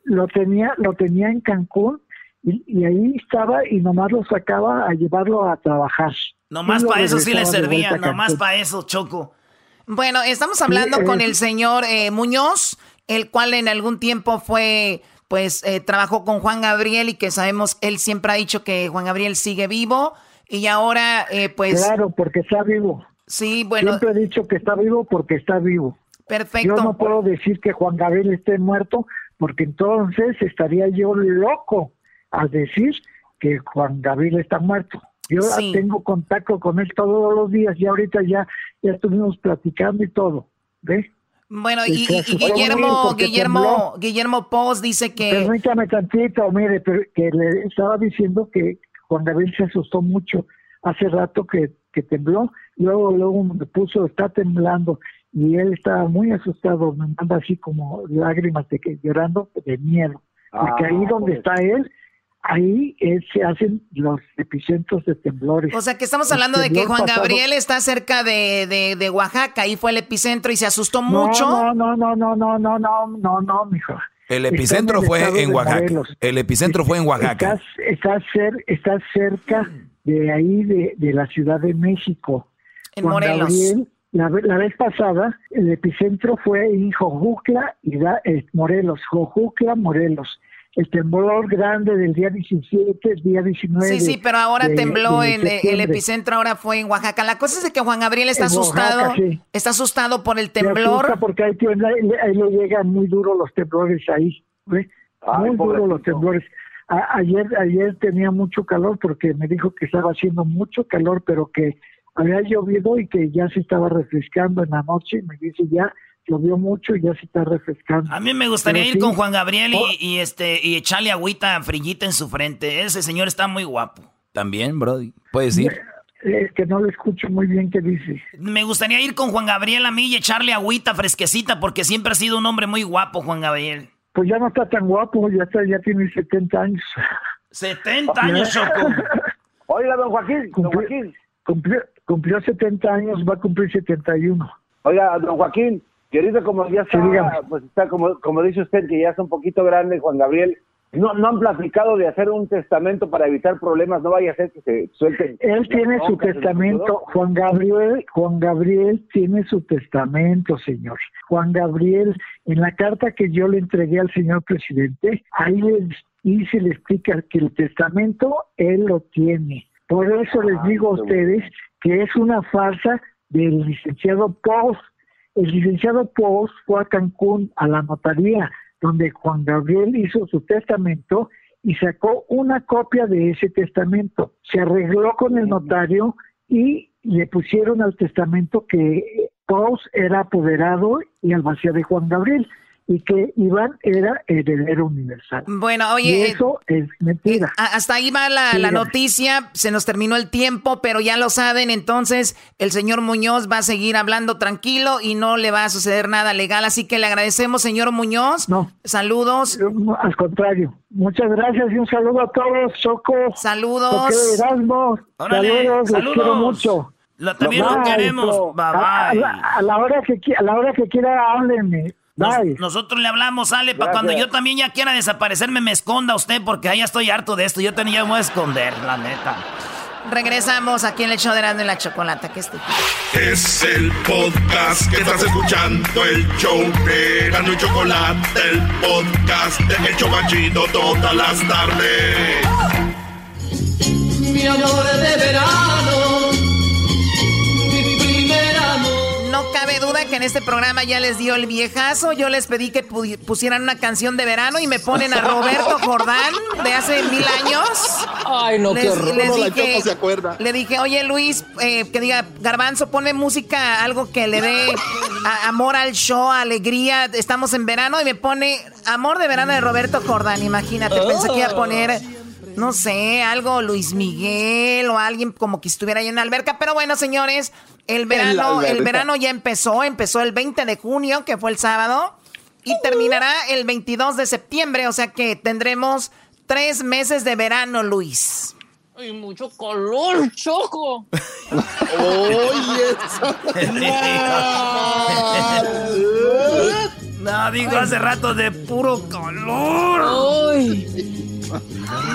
Lo tenía, lo tenía en Cancún y, ahí estaba y nomás lo sacaba a llevarlo a trabajar. Nomás para eso sí le servía, nomás para eso, Choco. Bueno, estamos hablando con el señor eh, Muñoz, el cual en algún tiempo fue, pues, eh, trabajó con Juan Gabriel y que sabemos, él siempre ha dicho que Juan Gabriel sigue vivo y ahora, eh, pues... Claro, porque está vivo. Sí, bueno... Siempre he dicho que está vivo porque está vivo. Perfecto. Yo no puedo decir que Juan Gabriel esté muerto porque entonces estaría yo loco al decir que Juan Gabriel está muerto. Yo tengo contacto con él todos los días y ahorita ya, ya estuvimos platicando y todo. ¿Ves? Bueno, y, Guillermo, Guillermo, Guillermo Poz dice que... Permítame tantito, mire, que le estaba diciendo que Juan Gabriel se asustó mucho hace rato que, que tembló, luego luego me puso, está temblando, y él estaba muy asustado, me manda así como lágrimas de que llorando de miedo, porque Ah, ahí donde pues. está él, ahí eh, se hacen los epicentros de temblores. O sea que estamos hablando de que Juan pasado- Gabriel está cerca de, de, de Oaxaca, ahí fue el epicentro y se asustó No, mucho. No, no, no, no, no, no, no, no, no, mijo. El Está epicentro en fue en Oaxaca. Morelos. El epicentro fue en Oaxaca. Cer- estás cerca de ahí, de, de la Ciudad de México. En Juan Morelos. Gabriel, la, la vez pasada, el epicentro fue en Jojucla, y da- eh, Morelos, Jojucla, Morelos. El temblor grande del día 17, el día 19. Sí, sí, pero ahora de- tembló de en eh, el epicentro, ahora fue en Oaxaca. La cosa es de que Juan Gabriel está En asustado, Oaxaca, sí. está asustado por el temblor. Porque ahí, ahí le- ahí le llegan muy duros los temblores ahí. ¿ve? Ay, muy duros los temblores. A- ayer, ayer tenía mucho calor porque me dijo que estaba haciendo mucho calor, pero que había llovido y que ya se estaba refrescando en la noche. Me dice ya llovió mucho y ya se está refrescando. A mí me gustaría Pero ir sí, con Juan Gabriel y, Oh. y, este y echarle agüita frillita en su frente. Ese señor está muy guapo. También, Brody. Puedes ir. Es que no le escucho muy bien qué dice. Me gustaría ir con Juan Gabriel a mí y echarle agüita fresquecita porque siempre ha sido un hombre muy guapo, Juan Gabriel. Pues ya no está tan guapo, ya está, ya tiene 70 años. 70 años, Choco. Oiga, don Joaquín, don Cumplió, Joaquín. cumplió, cumplió 70 años, va a cumplir 71. Oiga, don Joaquín, que ahorita como ya está, Sí, pues está como, como dice usted, que ya es un poquito grande, Juan Gabriel, no, no han platicado de hacer un testamento para evitar problemas, no vaya a ser que se suelten. Él tiene su testamento. Juan Gabriel, Juan Gabriel tiene su testamento, señor. Juan Gabriel, en la carta que yo le entregué al señor presidente, ahí le dice, le explica que el testamento él lo tiene. Por eso les digo a ustedes que es una farsa del licenciado Post. El licenciado Post fue a Cancún a la notaría donde Juan Gabriel hizo su testamento y sacó una copia de ese testamento. Se arregló con el notario y le pusieron al testamento que Post era apoderado y albacea de Juan Gabriel y que Iván era heredero universal. Bueno, y oye, eh, eso es mentira. a- hasta ahí va la, la noticia, se nos terminó el tiempo, pero ya lo saben, entonces el señor Muñoz va a seguir hablando tranquilo y no le va a suceder nada legal, así que le agradecemos, señor Muñoz. No. Saludos. Al contrario. Muchas gracias y un saludo a todos, Choco. Saludos. Erasmo. Órale, saludos, los quiero mucho. Lo- también lo queremos. Bye, A, a la, a la hora que a la hora que quiera háblenme. Nos- nosotros le hablamos, sale, para cuando yo también ya quiera desaparecerme, me esconda usted, porque ahí ya estoy harto de esto. Yo tenía que voy a esconder, la neta. Regresamos aquí en el show de Erasmo y la Chocolata, que estúpido. Es el podcast que estás escuchando, el show de Erasmo y Chocolate, el podcast de El Chobachito todas las tardes. Mi amor de verano, Que en este programa ya les dio el viejazo. Yo les pedí que pu- pusieran una canción de verano y me ponen a Roberto Jordán de hace mil años. Ay, no, qué horror. les dije, se acuerda. le dije, oye Luis, eh, que diga, Garbanzo, ponme música, algo que le dé a- amor al show, alegría. Estamos en verano y me pone amor de verano de Roberto Jordán. Imagínate, pensé que iba a poner, no sé, algo Luis Miguel o alguien como que estuviera ahí en la alberca. Pero bueno, señores, el verano, el verano ya empezó, empezó el 20 de junio, que fue el sábado, y terminará el 22 de septiembre, o sea que tendremos tres meses de verano, Luis. Ay, mucho color, Choco. No, digo hace rato de puro calor.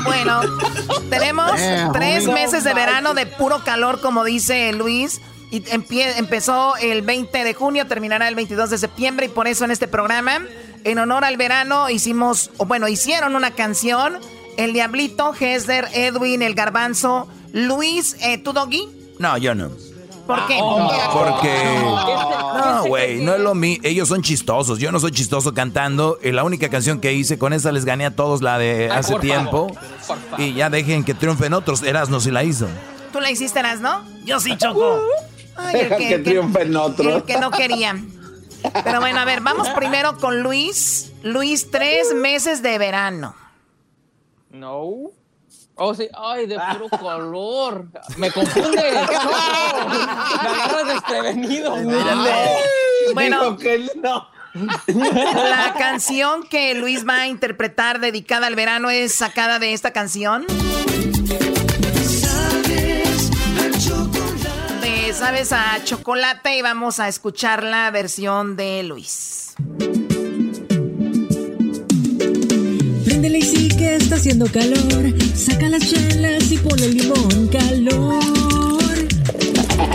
Bueno, tenemos Eh, tres meses de verano de puro calor, como dice Luis. Y empezó el 20 de junio, terminará el 22 de septiembre. Y por eso en este programa, en honor al verano, hicimos, o bueno, hicieron una canción. El Diablito, Hesder, Edwin, El Garbanzo, Luis, eh, ¿tú, Doggy? No, yo no. ¿Por qué? Porque. No, güey, no es lo mío. Ellos son chistosos. Yo no soy chistoso cantando. Y la única canción que hice, con esa les gané a todos la de Ay, hace tiempo. favor, por favor. Y ya dejen que triunfen otros. Erasmo sí la hizo. ¿Tú la hiciste, ¿no? Yo sí, Choco. Ay, el Deja que triunfen otros. El que no quería. Pero bueno, a ver, vamos primero con Luis. Luis, tres meses de verano. No. Oh, sí. Ay, de puro color. Me confunde. No. Me agarras desprevenido. No. Bueno, la canción que Luis va a interpretar dedicada al verano es sacada de esta canción. De Sabes a chocolate y vamos a escuchar la versión de Luis. Que está haciendo calor. Saca las chelas y pone el limón. Calor,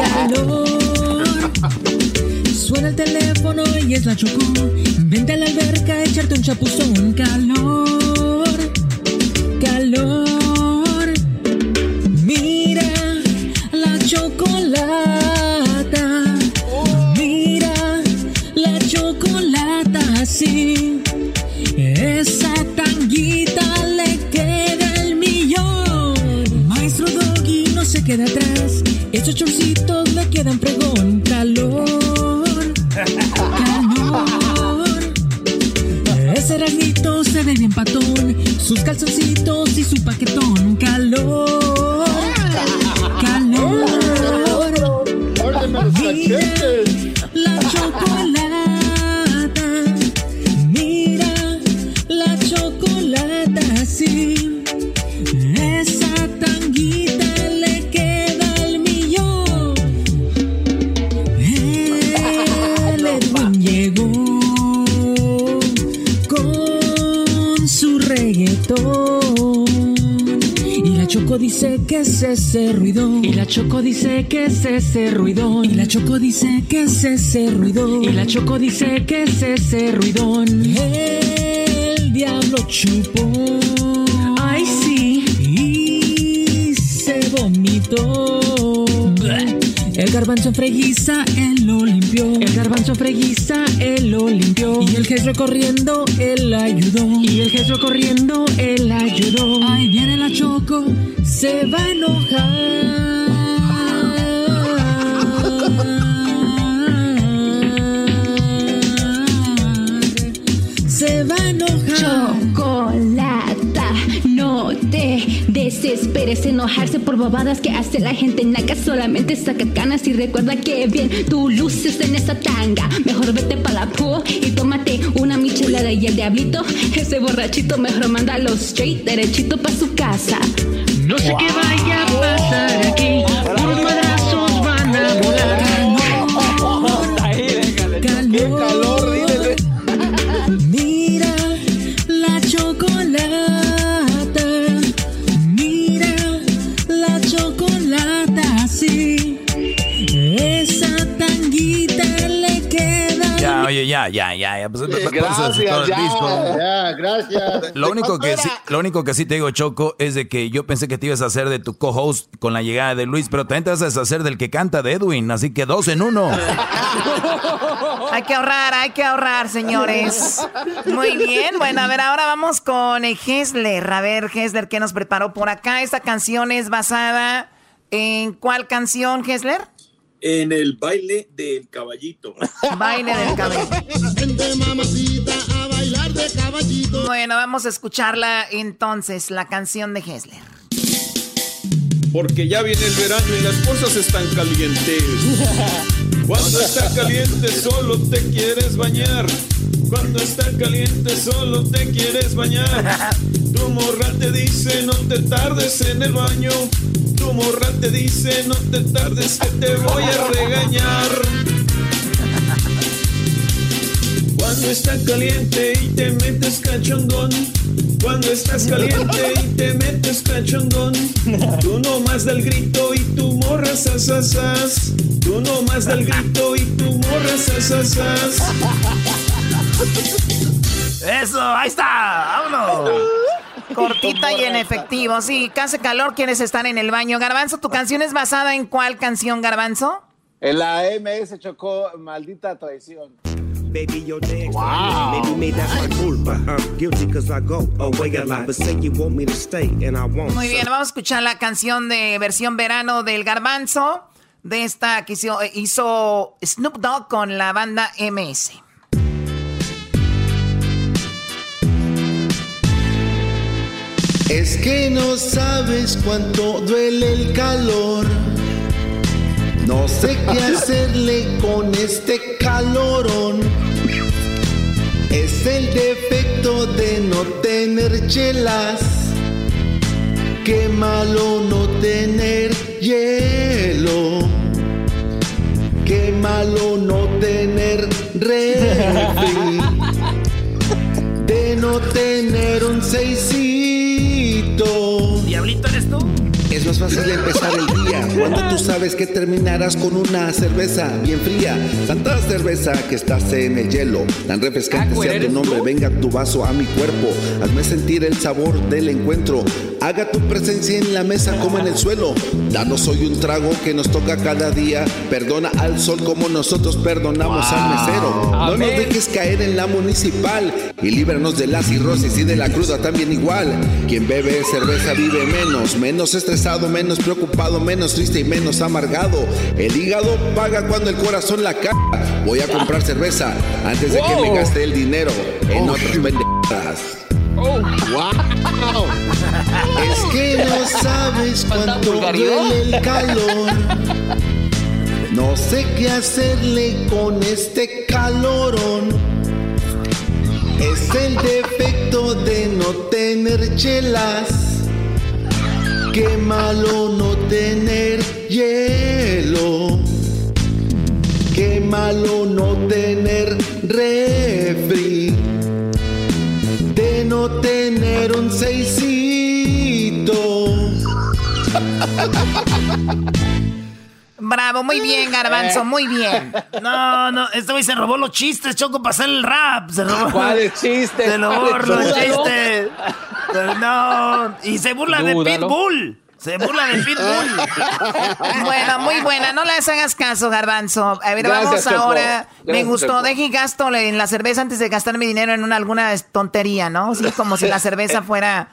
calor. Suena el teléfono y es la chocó. Vente a la alberca echarte un chapuzón. Calor, calor. Mira la chocolata. Mira la chocolata, sí. Esa queda atrás. Esos chorcitos le quedan pregón. Calor, calor. Ese rasnito se ve bien patón. Sus calzoncitos y su paquetón. Calor, calor. Mira la chocolata. Mira la chocolata, sí. Choco dice que es ese ruido. Y la Choco dice que es ese ruido. Y la Choco dice que es ese ruido. Y la Choco dice que es ese ruidón. El diablo chupó. Ay, sí. Y se vomitó. El garbanzo en freguiza, él lo limpió. El garbanzo en freguiza, él lo limpió. Y el gesto corriendo, él ayudó. Y el gesto corriendo, él ayudó. Ahí viene la choco, se va a enojar. Se va a enojar. Desesperes enojarse por bobadas que hace la gente naca. Solamente saca canas y recuerda que bien tú luces en esa tanga. Mejor vete para la pool y tómate una michelada. Y el diablito ese borrachito mejor mándalo straight derechito para su casa. No sé qué vaya a pasar aquí. Unos madrazos van a volar. ¡Qué calor, oye, ya, ya, ya. ya. Pues, vamos a hacer todo el gracias, disco. ya, ya, gracias. Lo único, que sí, lo único que sí te digo, Choco, es de que yo pensé que te ibas a hacer de tu co-host con la llegada de Luis, pero también te vas a deshacer del que canta de Edwin, así que dos en uno. Hay que ahorrar, hay que ahorrar, señores. Muy bien. Bueno, a ver, ahora vamos con eh, Hessler. A ver, Hessler, ¿qué nos preparó por acá? Esta canción es basada en cuál canción, Hessler? En el baile del caballito. Baile del caballito. Bueno, vamos a escucharla entonces, la canción de Hessler. Porque ya viene el verano y las cosas están calientes. Cuando está caliente solo te quieres bañar. Cuando está caliente solo te quieres bañar. Tu morra te dice no te tardes en el baño. Tu morra te dice no te tardes que te voy a regañar. Cuando está caliente y te metes cachondón. Cuando estás caliente y te metes cachondón. Tú no más del grito y tu morra sasasas. Tú no más del grito y tu morra sasasas. Eso, ahí está, vámonos. Cortita y en efectivo. Sí, que hace calor, quienes están en el baño. Garbanzo, ¿tu canción es basada en cuál canción, Garbanzo? En la MS chocó maldita traición. Baby, your next Maybe me, that's my culpa. I'm guilty cause I go away a lot. But say you want me to stay and I won't. Muy bien, vamos a escuchar la canción de versión verano del Garbanzo. De esta que hizo, hizo Snoop Dogg con la banda MS. Es que no sabes cuánto duele el calor. No sé qué hacerle con este calorón. Es el defecto de no tener chelas. Qué malo no tener hielo. Qué malo no tener refri. De no tener un seisito. ¿Diablito eres tú? Es más fácil empezar el día cuando tú sabes que terminarás con una cerveza bien fría. Tanta cerveza que estás en el hielo. Tan refrescante sea tu nombre, venga tu vaso a mi cuerpo. Hazme sentir el sabor del encuentro. Haga tu presencia en la mesa como en el suelo. Danos hoy un trago que nos toca cada día. Perdona al sol como nosotros perdonamos al mesero. No nos dejes caer en la municipal y líbranos de la cirrosis y de la cruda también igual. Quien bebe cerveza vive menos, menos estresado, menos preocupado, menos triste y menos amargado. El hígado paga cuando el corazón la caga. Voy a comprar cerveza antes de que me gaste el dinero en otras pendejadas. Oh, wow. Es que no sabes cuánto duele el calor. No sé qué hacerle con este calorón. Es el defecto de no tener chelas. Qué malo no tener hielo. Qué malo no tener refri. De no tener un seisito. Bravo, muy bien, Garbanzo, muy bien. No, no, este güey se robó los chistes, Choco, para hacer el rap. Se robó. ¿Cuáles chistes? Se lo ¿Cuáles borró los chistes? no, y se burla de Dúdalo. Pitbull. Se burla de Pitbull. Bueno, muy buena. No les hagas caso, Garbanzo. A ver, Gracias, vamos Choco. ahora. Me gustó. Choco. Deje gasto en la cerveza antes de gastar mi dinero en una, alguna tontería, ¿no? Así como si la cerveza fuera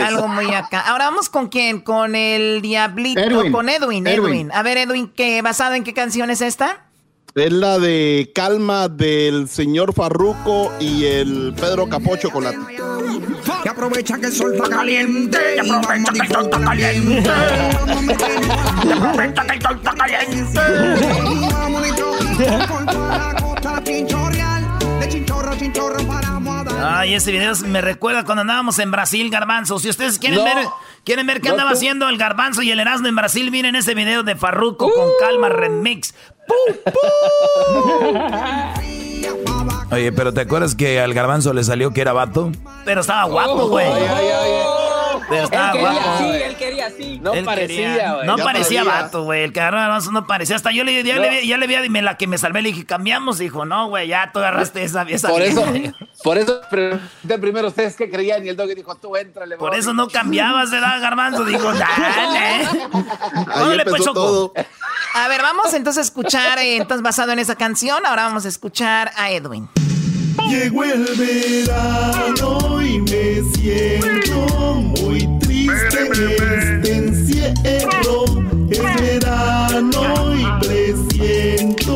algo muy acá. Ahora vamos con quién? Con el Diablito. Edwin. Con Edwin, Edwin. Edwin. A ver, Edwin, ¿qué, ¿basado en qué canción es esta? Es la de Calma del señor Farruco y el Pedro Capocho con la. Que aprovecha que el sol está caliente. Que aprovecha que el sol está caliente. Que aprovecha que el sol está caliente. Chinchorro chinchorro paramos a dar. Ay, ese video me recuerda cuando andábamos en Brasil, Garbanzo. Si ustedes quieren No. ver, quieren ver qué No, andaba tú- haciendo el Garbanzo y el Erasmo en Brasil, miren ese video de Farruko con Calma Remix. Oye, pero ¿te acuerdas que al garbanzo le salió que era vato? Pero estaba guapo, güey. Pero estaba Él quería guapo. así, él quería así. No Él parecía, güey. No Ya parecía vato, güey. El garbanzo no parecía. Hasta yo le, ya, No. le, ya le vi, me la que me salvé, le dije, cambiamos. Dijo, no, güey, ya tú agarraste esa, esa Por eso, vieja". por eso pregunté primero ustedes qué creían y el doggy dijo, tú éntrale. Por Brody". eso no cambiabas de edad, Garbanzo. Dijo, dale. Órale, pues, Choco. A ver, vamos entonces a escuchar, eh, entonces basado en esa canción, ahora vamos a escuchar a Edwin. Llegó el verano y me siento muy triste este encierro. Es verano y presiento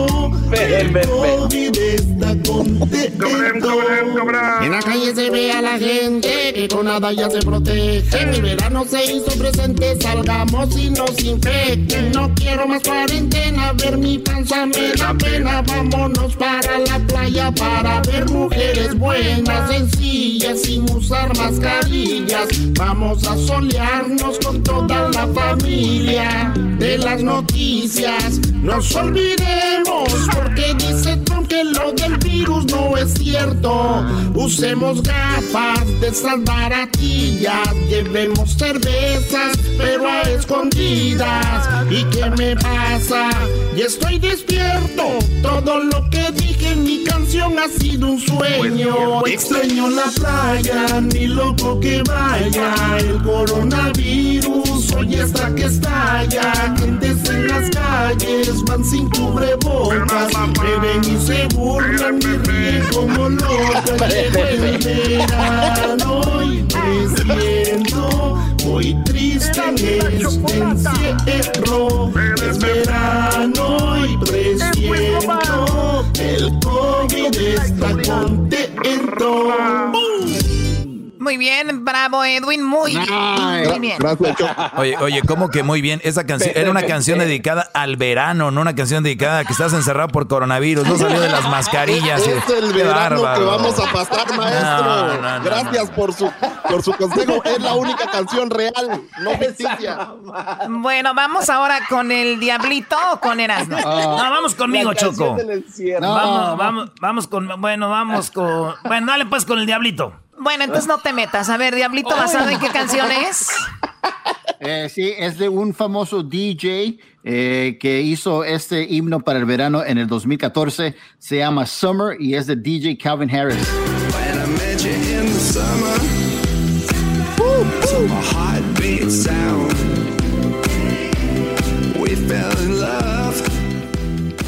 En la calle se ve a la gente que con nada ya se protege. El verano se hizo presente, salgamos y nos infecten. No quiero más cuarentena, ver mi panza me da pena. Vámonos para la playa para ver mujeres buenas, sencillas, sin usar mascarillas. Vamos a solearnos con toda la familia de las noticias. Nos olvidemos porque dice Trump que lo del virus no es cierto. Usemos gafas de esas baratillas. Llevemos cervezas, pero a escondidas. ¿Y qué me pasa? Y estoy despierto. Todo lo que dije en mi canción ha sido un sueño. Extraño la playa, ni loco que vaya. El coronavirus hoy está que estalla. Gentes en las calles van sin cubrebocas. Me ven y se burlan, me ríen como locas. Llegó el verano y me siento muy triste en este encierro. Es verano y presiento el COVID está contento. Muy bien. Bravo, Edwin. Muy bien. Muy bien. Oye, oye, ¿cómo que muy bien? Esa canción era una canción dedicada al verano, no una canción dedicada a que estás encerrado por coronavirus. No salió de las mascarillas. Es el verano que vamos a pasar, maestro. Gracias por su, por su consejo. Es la única canción real, no ficticia. Bueno, vamos ahora con el Diablito o con Erasmo. No, vamos conmigo, Choco. Vamos, vamos, vamos con. Bueno, vamos con. Bueno, dale pues con el Diablito. Bueno, entonces no te metas. A ver, Diablito, ¿basado en qué canción es? Eh, sí, es de un famoso DJ eh, que hizo este himno para el verano en el 2014. Se llama Summer y es de DJ Calvin Harris.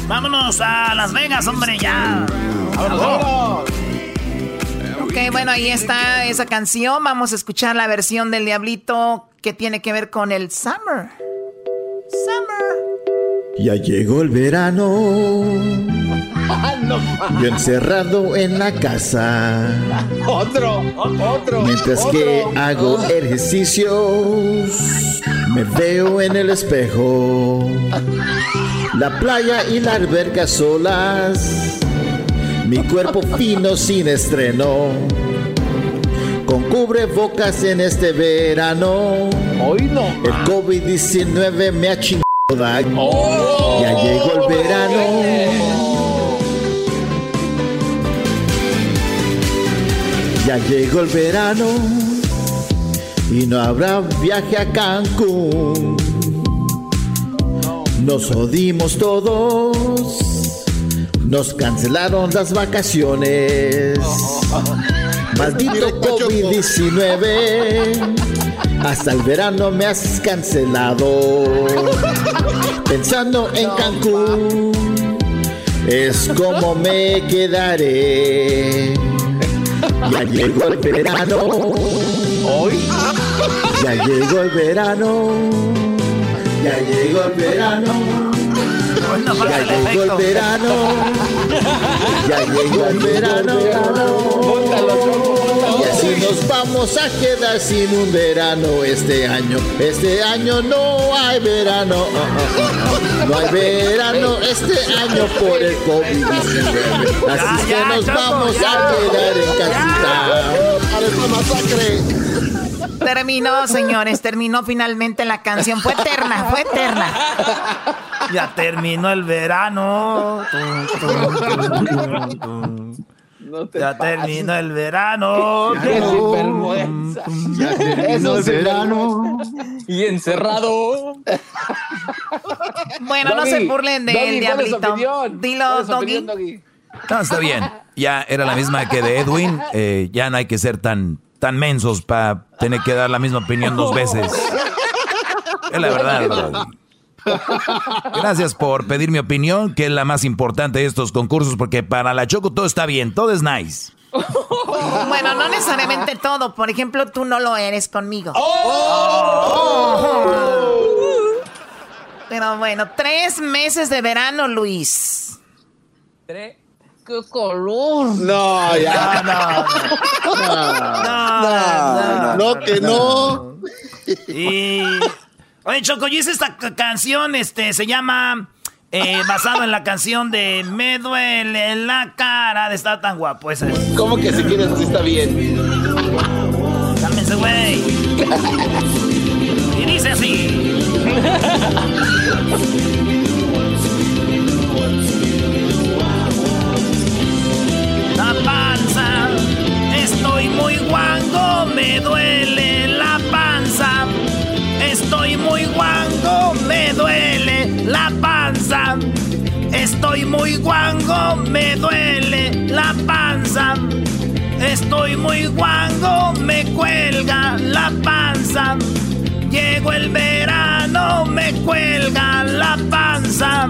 Vámonos a Las Vegas, hombre, ya. Ok, bueno, ahí está esa canción. Vamos a escuchar la versión del Diablito que tiene que ver con el Summer. Summer. Ya llegó el verano. Yo encerrado en la casa. Otro, otro. Mientras que hago ejercicios, me veo en el espejo. La playa y la alberca solas. Mi cuerpo fino sin estreno. Con cubrebocas en este verano. Hoy no. El COVID-19 me ha chingado. Ya llegó el verano. Ya llegó el verano y no habrá viaje a Cancún. Nos jodimos todos, nos cancelaron las vacaciones. Maldito COVID-19, hasta el verano me has cancelado. Pensando en Cancún, es como me quedaré. Ya llegó el verano. Hoy. Ya llegó el verano. Ya llegó el verano. Ya llegó el verano. Ya llegó el verano. Y así nos vamos a quedar sin un verano este año. Este año no hay verano. No hay verano este año por el COVID-19. Así que nos vamos a quedar en casita. Masacre. Terminó, señores, terminó finalmente la canción. Fue eterna, fue eterna. Ya terminó el verano. No te Ya pases. terminó el verano. Qué sinvergüenza. Ya terminó el verano. Y encerrado. Bueno, no se burlen del Doggy, ¿cuál es su diablito. Dilo, ¿Cuál es su Doggy. opinión, Doggy? No, está bien. Ya era la misma que de Edwin. Eh, ya no hay que ser tan, tan mensos para tener que dar la misma opinión dos veces. Es la verdad. Gracias por pedir mi opinión, que es la más importante de estos concursos, porque para la Choco todo está bien, todo es nice. Bueno, no necesariamente todo. Por ejemplo, tú no lo eres conmigo. Pero bueno, tres meses de verano, Luis. Tre- ¡Qué color! No, ya. No, No, no, que no. Y. Oye, Choco, yo hice esta ca- canción, este, se llama. eh, basado en la canción de Me duele la cara de estar tan guapo. Esa es. ¿Cómo que si quieres así está bien? Cálmense, güey. Y dice así. Estoy muy guango, me duele la panza. Estoy muy guango, me duele la panza. Estoy muy guango, me duele la panza. Estoy muy guango, me cuelga la panza. Llegó el verano, me cuelga la panza.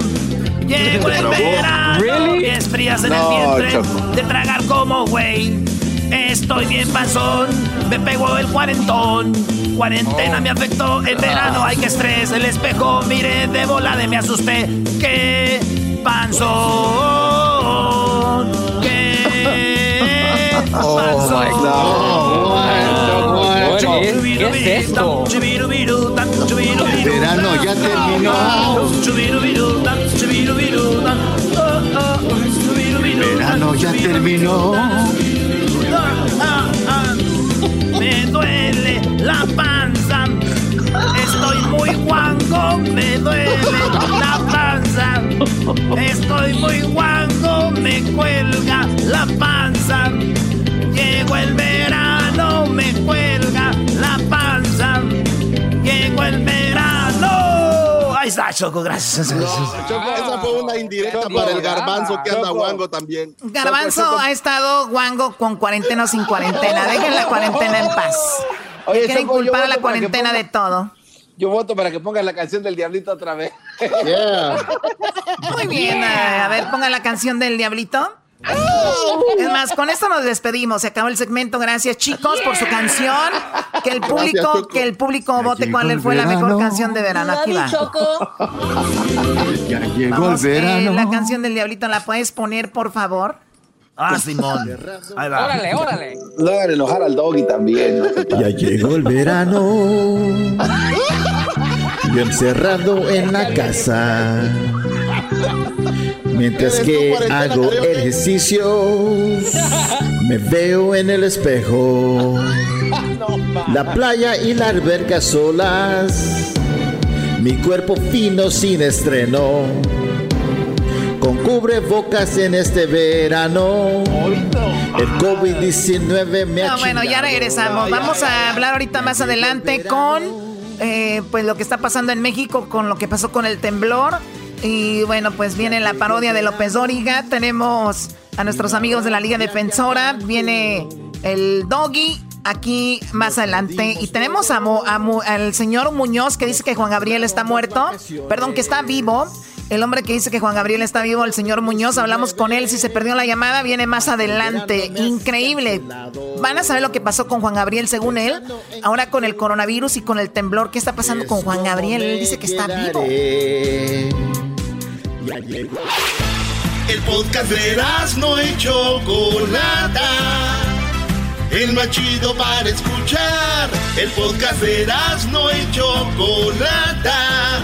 Llegó el verano, Really? pies frías en No, el vientre Choco. de tragar como güey. Estoy bien panzón, me pegó el cuarentón. Cuarentena me afectó, el verano hay que estrés. El espejo, mire, de volada me asusté. ¡Qué panzón! ¡Qué Oh, panzón! my God. ¿Qué es esto? Verano ya terminó. Verano ya terminó. Me duele la panza. Estoy muy guango, me duele la panza. Estoy muy guango, me cuelga la panza. Llegó el verano, me cuelga la panza. Llegó el verano. Ahí está, Choco, gracias. Choco, esa fue una indirecta para el garbanzo que anda guango también. Garbanzo ha estado guango con cuarentena o sin cuarentena. Dejen la cuarentena en paz. Oye, Quieren Choco, culpar a la cuarentena ponga- de todo. Yo voto para que pongas la canción del Diablito otra vez. Muy bien, eh, a ver, pongan la canción del Diablito. Es más, con esto nos despedimos. Se acabó el segmento. Gracias, chicos, por su canción. Que el Gracias, público, Choco. que el público vote cuál fue la mejor canción de verano. Aquí va. Ya llegó Vamos, el eh, verano. la canción del Diablito, ¿la puedes poner, por favor? Ah, Simón. Ahí va. Órale, órale. No hagan enojar al doggy también. ¿no? Ya llegó el verano. Yo encerrado en la casa. Mientras que hago ejercicios, me veo en el espejo. La playa y la alberca solas. Mi cuerpo fino sin estreno. Con cubrebocas en este verano. El COVID-19 me ha No, bueno, ya regresamos. Vamos a hablar ahorita más adelante con eh, pues lo que está pasando en México, con lo que pasó con el temblor. Y bueno, pues viene la parodia de López Dóriga. Tenemos a nuestros amigos de la Liga Defensora. Viene el Doggy aquí más adelante. Y tenemos a Mo- a Mu- al señor Muñoz que dice que Juan Gabriel está muerto. Perdón, que está vivo. El hombre que dice que Juan Gabriel está vivo, el señor Muñoz, hablamos con él. Si se perdió la llamada, viene más adelante. Increíble. Van a saber lo que pasó con Juan Gabriel, según él. Ahora con el coronavirus y con el temblor, ¿qué está pasando con Juan Gabriel? Él dice que está vivo. El podcast de no y Chocolata. El más chido para escuchar. El podcast de no y Chocolata.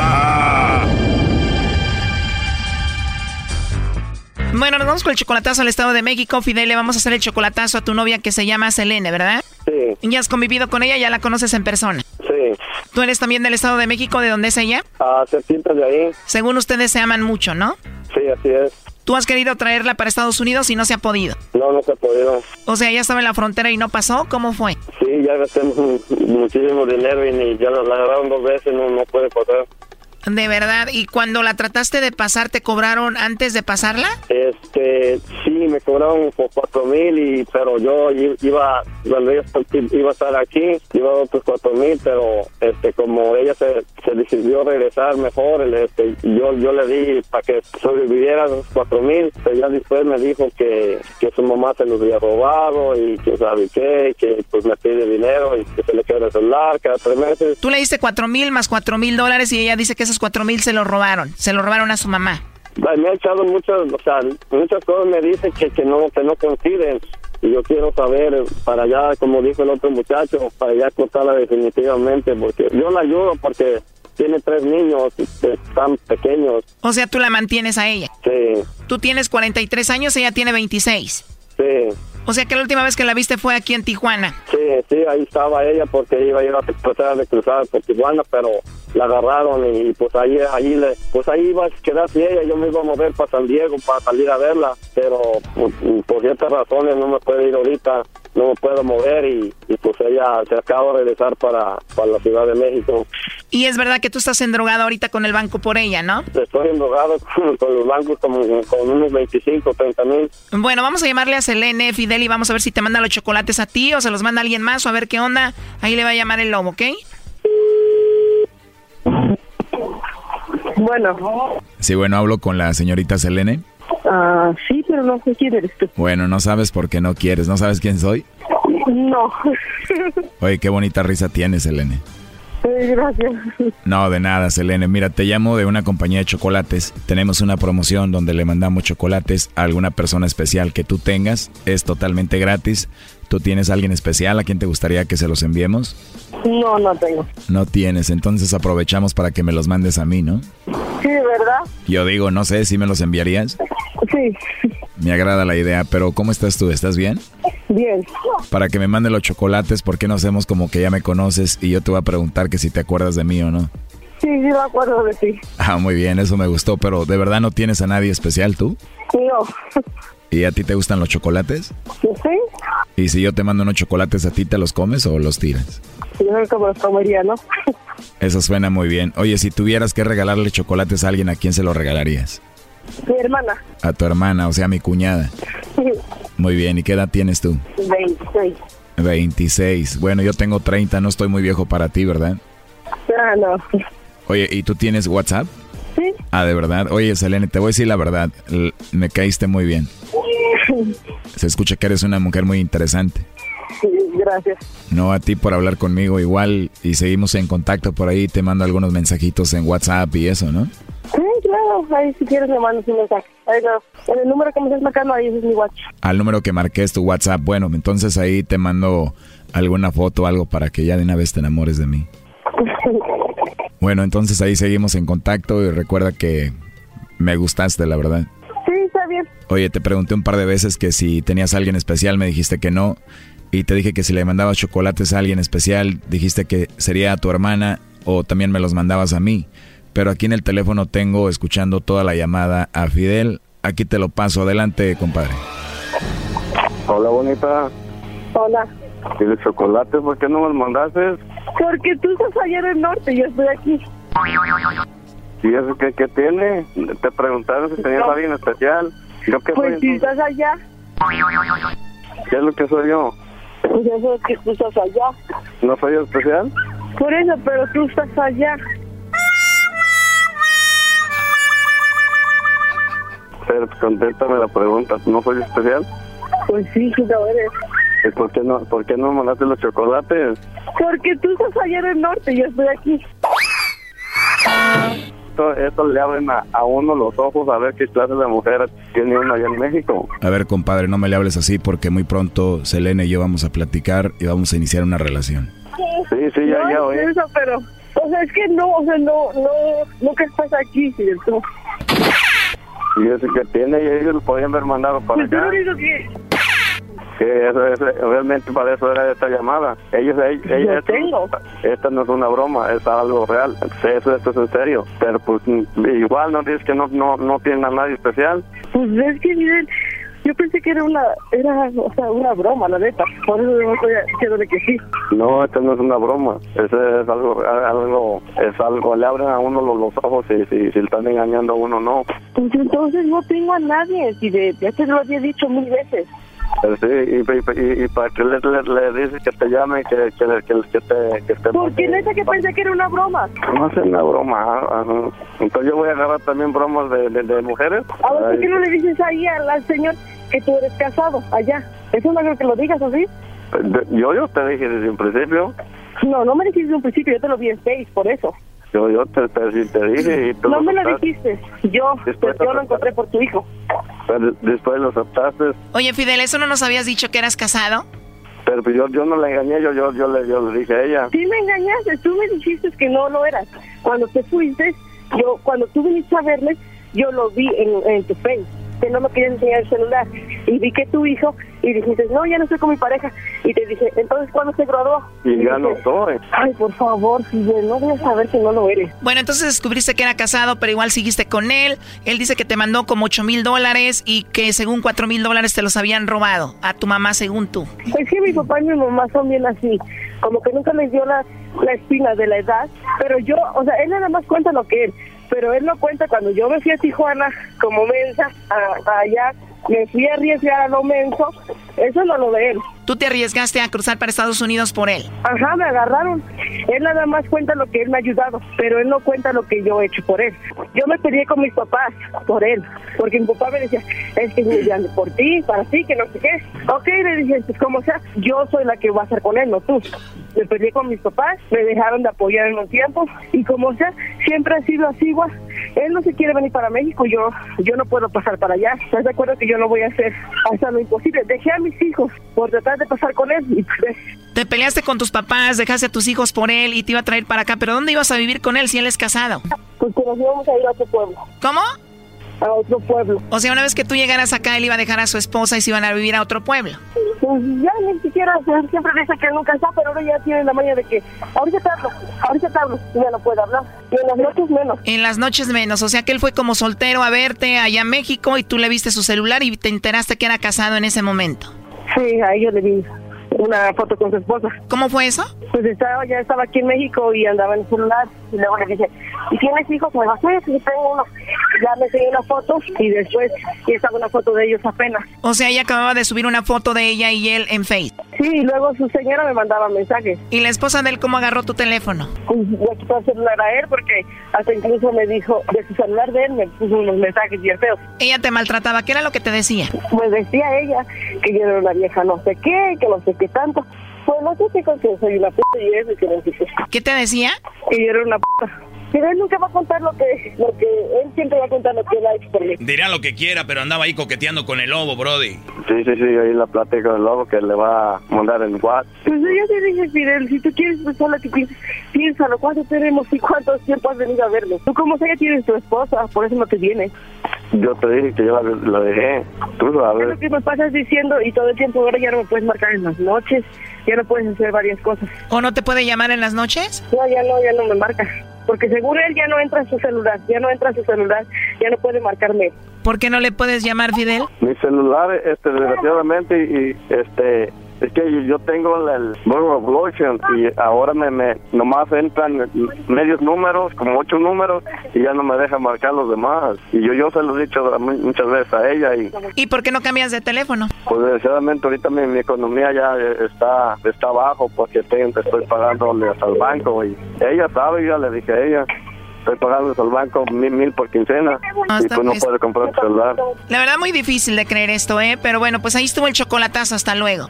Bueno, nos vamos con el chocolatazo al Estado de México. Fidel, le vamos a hacer el chocolatazo a tu novia que se llama Selene, ¿verdad? Sí, Ya has convivido con ella, ya la conoces en persona. sí. ¿Tú eres también del Estado de México? ¿De dónde es ella? A septiembre de ahí. Según ustedes se aman mucho, ¿no? Sí, así es. Tú has querido traerla para Estados Unidos y no se ha podido. No, no se ha podido. O sea, ya estaba en la frontera y no pasó. ¿Cómo fue? Sí, ya gastamos mu- muchísimo dinero y ni ya la la agarraron dos veces, no, no puede pasar. De verdad. ¿Y cuando la trataste de pasar, te cobraron antes de pasarla? Este, sí, me cobraron por cuatro mil, y, pero yo iba, cuando ella iba a estar aquí, iba a otros cuatro mil, pero este, como ella se, se decidió regresar mejor, este, yo, yo le di para que sobreviviera los cuatro mil, pero ya después me dijo que, que su mamá se los había robado y que sabe qué, que pues me pide dinero y que se le queda el celular cada tres meses. Tú le diste cuatro mil más cuatro mil dólares y ella dice que esos cuatro mil se los robaron. Se los robaron a su mamá. Me ha echado muchas, o sea, muchas cosas me dice que, que no, que no coinciden. Y yo quiero saber, para allá, como dijo el otro muchacho, para allá cortarla definitivamente, porque yo la ayudo porque tiene tres niños que están pequeños. O sea, tú la mantienes a ella. Sí, Tú tienes 43 años, ella tiene 26. sí, O sea que la última vez que la viste fue aquí en Tijuana. sí, sí, ahí estaba ella porque iba a ir a tratar de cruzar por Tijuana, pero la agarraron y pues ahí, ahí, le, pues ahí iba a quedarse ella, yo me iba a mover para San Diego para salir a verla, pero pues, por ciertas razones no me puedo ir ahorita, no me puedo mover y, y pues ella se acaba de regresar para, para la Ciudad de México. Y es verdad que tú estás endrogado ahorita con el banco por ella, ¿no? Estoy endrogado con, con los bancos como con unos 25, 30 mil. Bueno, vamos a llamarle a Selene, Fidel, y vamos a ver si te manda los chocolates a ti o se los manda alguien más o a ver qué onda. Ahí le va a llamar el lobo, ¿ok? Bueno. Sí, bueno, hablo con la señorita Selene. Ah, sí, pero no sé quién eres tú. Bueno, no sabes por qué no quieres. ¿No sabes quién soy? No. Oye, qué bonita risa tienes, Selene. gracias. No, de nada, Selene. Mira, te llamo de una compañía de chocolates. Tenemos una promoción donde le mandamos chocolates a alguna persona especial que tú tengas. Es totalmente gratis. ¿Tú tienes a alguien especial a quien te gustaría que se los enviemos? No, no tengo. No tienes, entonces aprovechamos para que me los mandes a mí, ¿no? Sí, ¿verdad? Yo digo, no sé, si me los enviarías? Sí. Me agrada la idea, pero ¿cómo estás tú? ¿Estás bien? Bien. Para que me mande los chocolates, ¿por qué no hacemos como que ya me conoces y yo te voy a preguntar que si te acuerdas de mí o no? Sí, sí me acuerdo de ti. Ah, muy bien, eso me gustó, pero ¿de verdad no tienes a nadie especial tú? No. ¿Y a ti te gustan los chocolates? Sí. ¿Y si yo te mando unos chocolates a ti, te los comes o los tiras? Yo creo que me los comería, ¿no? Eso suena muy bien. Oye, si tuvieras que regalarle chocolates a alguien, ¿a quién se los regalarías? Mi hermana. A tu hermana, o sea, a mi cuñada. Muy bien, ¿y qué edad tienes tú? 26. 26. Bueno, yo tengo 30, no estoy muy viejo para ti, ¿verdad? Ah, no. Oye, ¿y tú tienes WhatsApp? Sí. Ah, de verdad. Oye, Selene, te voy a decir la verdad. Me caíste muy bien. Se escucha que eres una mujer muy interesante. Sí, gracias. No a ti por hablar conmigo igual y seguimos en contacto por ahí. Te mando algunos mensajitos en WhatsApp y eso, ¿no? Sí, claro. Ahí si quieres me mandas un mensaje. Ahí no. En el número que me estás marcando, ahí es mi WhatsApp. Al número que marqué es tu WhatsApp. Bueno, entonces ahí te mando alguna foto o algo para que ya de una vez te enamores de mí. Bueno, entonces ahí seguimos en contacto y recuerda que me gustaste, la verdad. Sí, está bien. Oye, te pregunté un par de veces que si tenías a alguien especial, me dijiste que no. Y te dije que si le mandabas chocolates a alguien especial, dijiste que sería a tu hermana o también me los mandabas a mí. Pero aquí en el teléfono tengo escuchando toda la llamada a Fidel. Aquí te lo paso. Adelante, compadre. Hola, bonita. Hola. ¿Y los chocolates por qué no me los mandaste? Porque tú estás allá en el norte y yo estoy aquí. ¿Y eso qué, qué tiene? Te preguntaron si tenías alguien especial. ¿Yo qué Pues soy? si estás allá, ¿Qué es lo que soy yo? pues eso es que tú estás allá. ¿No soy especial? Por eso, pero tú estás allá. Pero contéstame la pregunta. ¿No soy especial? Pues sí, sí lo eres. ¿Y por qué no, por qué no me mandaste los chocolates? Porque tú estás allá en el norte y yo estoy aquí. Esto, esto le abren a, a uno los ojos a ver qué clase de mujer tiene uno allá en México. A ver, compadre, no me le hables así porque muy pronto Selene y yo vamos a platicar y vamos a iniciar una relación. Sí, sí, ya, no, ya es oí. eso, pero... O sea, es que no, o sea, no, no, nunca estás aquí, ¿cierto? Y eso que tiene, y ellos lo podían haber mandado para Pues tú acá. lo único que... Que eso, eso, realmente para eso era esta llamada. Ellos, ellos, esto, tengo. esta no es una broma, es algo real. Eso, esto es en serio. Pero pues igual no dices que no, no, no tienen a nadie especial. Pues es que, miren, yo pensé que era una, era, o sea, una broma, la neta. Por eso yo estoy diciéndole que sí. No, esto no es una broma. Eso es algo, algo, es algo, le abren a uno los, los ojos si, si, si están engañando a uno, no. Pues entonces no tengo a nadie, si de, ya te lo había dicho mil veces. Sí, y, y, para que le, le, le dices que te llame, que, que, que, que te... Que te Porque neta que pensé que era una broma. No es una broma. ajá. Entonces yo voy a agarrar también bromas de, de, de mujeres. A ver, ¿por qué no le dices ahí al, al señor que tú eres casado allá? Eso no creo que lo digas así. Yo, yo te dije desde un principio. No, no me dijiste en un principio, yo te lo vi en Face, por eso. Yo, yo te, te, sí te dije y tú No lo me lo dijiste. Yo, Después pues, yo lo encontré por tu hijo. Pero después lo aceptaste. Oye, Fidel, ¿eso no nos habías dicho que eras casado? Pero pues yo, yo no la engañé, yo, yo, yo, le, yo le dije a ella. Sí me engañaste, tú me dijiste que no lo eras. Cuando te fuiste, yo, cuando tú viniste a verme, yo lo vi en, en tu Face, que no me querías enseñar el celular. Y vi que tu hijo, y dijiste, no, ya no estoy con mi pareja. Y te dije, entonces, ¿cuándo se graduó? Y ya dije, no estoy. Ay, por favor, Fidel, no voy a saber que no lo eres. Bueno, entonces descubriste que era casado, pero igual seguiste con él. Él dice que te mandó como 8 mil dólares y que según 4 mil dólares te los habían robado. A tu mamá, según tú. Es que mi papá y mi mamá son bien así, como que nunca les dio la, la espina de la edad, pero yo, o sea, él nada más cuenta lo que él, pero él no cuenta. Cuando yo me fui a Tijuana como mensa, allá, me fui a arriesgar a lo menso, Eso no lo de él. ¿Tú te arriesgaste a cruzar para Estados Unidos por él? Ajá, me agarraron. Él nada más cuenta lo que él me ha ayudado, pero él no cuenta lo que yo he hecho por él. Yo me peleé con mis papás por él, porque mi papá me decía, es que es grande por ti, para ti, que no sé qué. Ok, le dije, pues como sea, yo soy la que va a estar con él, no tú. Me peleé con mis papás, me dejaron de apoyar en un tiempo, y como sea, siempre ha sido así igual. Él no se quiere venir para México, yo yo no puedo pasar para allá. ¿Estás de acuerdo que yo no voy a hacer hasta lo imposible? Dejé a mis hijos por tratar de pasar con él y pues, Te peleaste con tus papás, dejaste a tus hijos por él y te iba a traer para acá, pero ¿dónde ibas a vivir con él si él es casado? Pues que nos íbamos a ir a otro pueblo. ¿Cómo? A otro pueblo. O sea, una vez que tú llegaras acá, él iba a dejar a su esposa y se iban a vivir a otro pueblo. Pues ya ni siquiera, siempre dice que nunca está, pero ahora ya tiene la maña de que ahorita te hablo, ahorita te hablo, y ya no puede hablar. Y en las noches menos. En las noches menos, o sea que él fue como soltero a verte allá en México y tú le viste su celular y te enteraste que era casado en ese momento. Sí, a ellos le vi una foto con su esposa. ¿Cómo fue eso? Pues estaba, ya estaba aquí en México y andaba en el celular. Y luego le dije, ¿y tienes hijos? Me dijo, sí, sí, tengo uno. Ya me seguí una foto y después y estaba una foto de ellos apenas. O sea, ella acababa de subir una foto de ella y él en Facebook. Sí, y luego su señora me mandaba mensajes. ¿Y la esposa de él cómo agarró tu teléfono? Pues le quitó el celular a él porque hasta incluso me dijo, de su celular de él me puso unos mensajes bien feos. Ella te maltrataba, ¿qué era lo que te decía? Pues decía ella que yo era una vieja no sé qué, que no sé qué tanto. Pues no sé si que soy una puta y eso y que no sé qué. ¿Qué te decía? Que yo era una puta. Pero él nunca va a contar lo que, lo que, él siempre va a contar lo que él ha hecho por mí. Dirá lo que quiera, pero andaba ahí coqueteando con el lobo, Brody. Sí, sí, sí, ahí la plática del lobo que le va a mandar en WhatsApp. Pues yo te dije, Fidel, si tú quieres pues solo que pienses, piénsalo, ¿cuánto tenemos y cuánto tiempo has venido a verlo? Tú como sea, ya tienes tu esposa, por eso no te vienes. Yo te dije que yo la, la dejé. Tú Es sabes. lo que me pasas diciendo y todo el tiempo ahora ya no me puedes marcar en las noches, ya no puedes hacer varias cosas. ¿O no te puede llamar en las noches? No, ya no, ya no me marca. Porque según él ya no entra en su celular, ya no entra en su celular, ya no puede marcarme. ¿Por qué no le puedes llamar, Fidel? Mi celular, este, desgraciadamente, y este, es que yo tengo el Mobile Evolution y ahora me, me nomás entran medios números, como ocho números, y ya no me deja marcar los demás. Y yo, yo se lo he dicho mu- muchas veces a ella y ¿Y por qué no cambias de teléfono? pues desgraciadamente ahorita mi, mi economía ya eh, está está bajo porque tengo, estoy pagándole hasta el banco y ella sabe, yo ya le dije a ella, estoy pagando al banco mil, mil por quincena Ah, y pues no pues. puede comprar un celular. La verdad muy difícil de creer esto, ¿eh? Pero bueno, pues ahí estuvo el chocolatazo, hasta luego.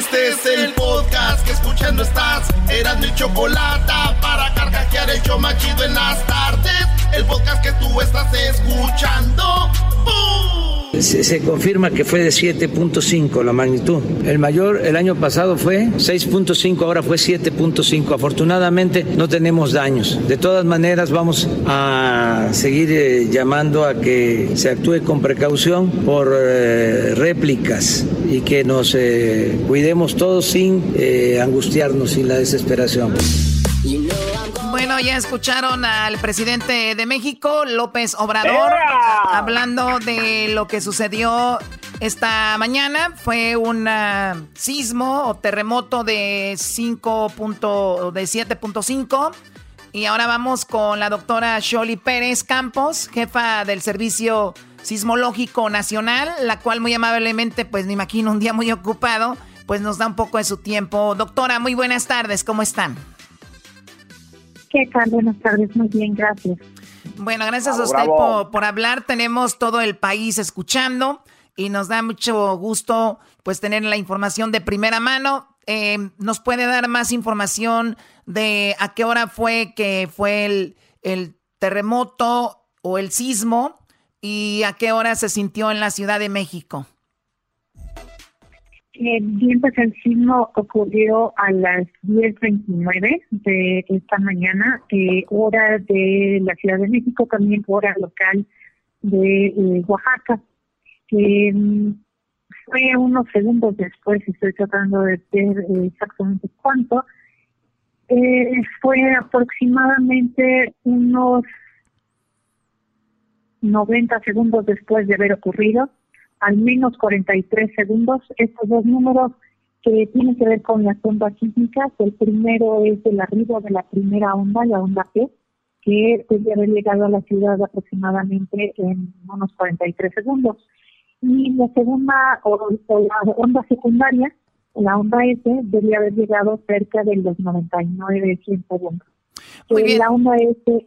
Este es el podcast que escuchando estás. Eran mi chocolate para carcajear el show más chido en las tardes. El podcast que tú estás escuchando. ¡Bum! Se, confirma que fue de 7.5 la magnitud. El mayor el año pasado fue 6.5, ahora fue 7.5. Afortunadamente no tenemos daños. De todas maneras vamos a seguir eh, llamando a que se actúe con precaución por eh, réplicas y que nos eh, cuidemos todos sin angustiarnos, sin la desesperación. Bueno, ya escucharon al presidente de México, López Obrador, hablando de lo que sucedió esta mañana. Fue un ah, sismo o terremoto de 5 punto- de 7.5. Y ahora vamos con la doctora Sholi Pérez Campos, jefa del Servicio Sismológico Nacional, la cual muy amablemente, pues me imagino un día muy ocupado, pues nos da un poco de su tiempo. Doctora, muy buenas tardes, ¿cómo están? ¿Qué tal? Buenas tardes, muy bien, gracias. Bueno, gracias a usted por, por hablar. Tenemos todo el país escuchando y nos da mucho gusto pues tener la información de primera mano. Eh, ¿Nos puede dar más información de a qué hora fue que fue el, el terremoto o el sismo y a qué hora se sintió en la Ciudad de México? Eh, bien, pues el sismo ocurrió a las 10.29 de esta mañana, eh, hora de la Ciudad de México, también hora local de eh, Oaxaca. Eh, fue unos segundos después, estoy tratando de ver eh, exactamente cuánto, Eh, fue aproximadamente unos 90 segundos después de haber ocurrido, al menos 43 segundos. Estos dos números que tienen que ver con las ondas sísmicas. El primero es el arribo de la primera onda, la onda P, que debe haber llegado a la ciudad aproximadamente en unos 43 segundos. Y la segunda o, la onda secundaria, la onda S, debe haber llegado cerca de los 99 100 segundos. Muy La onda S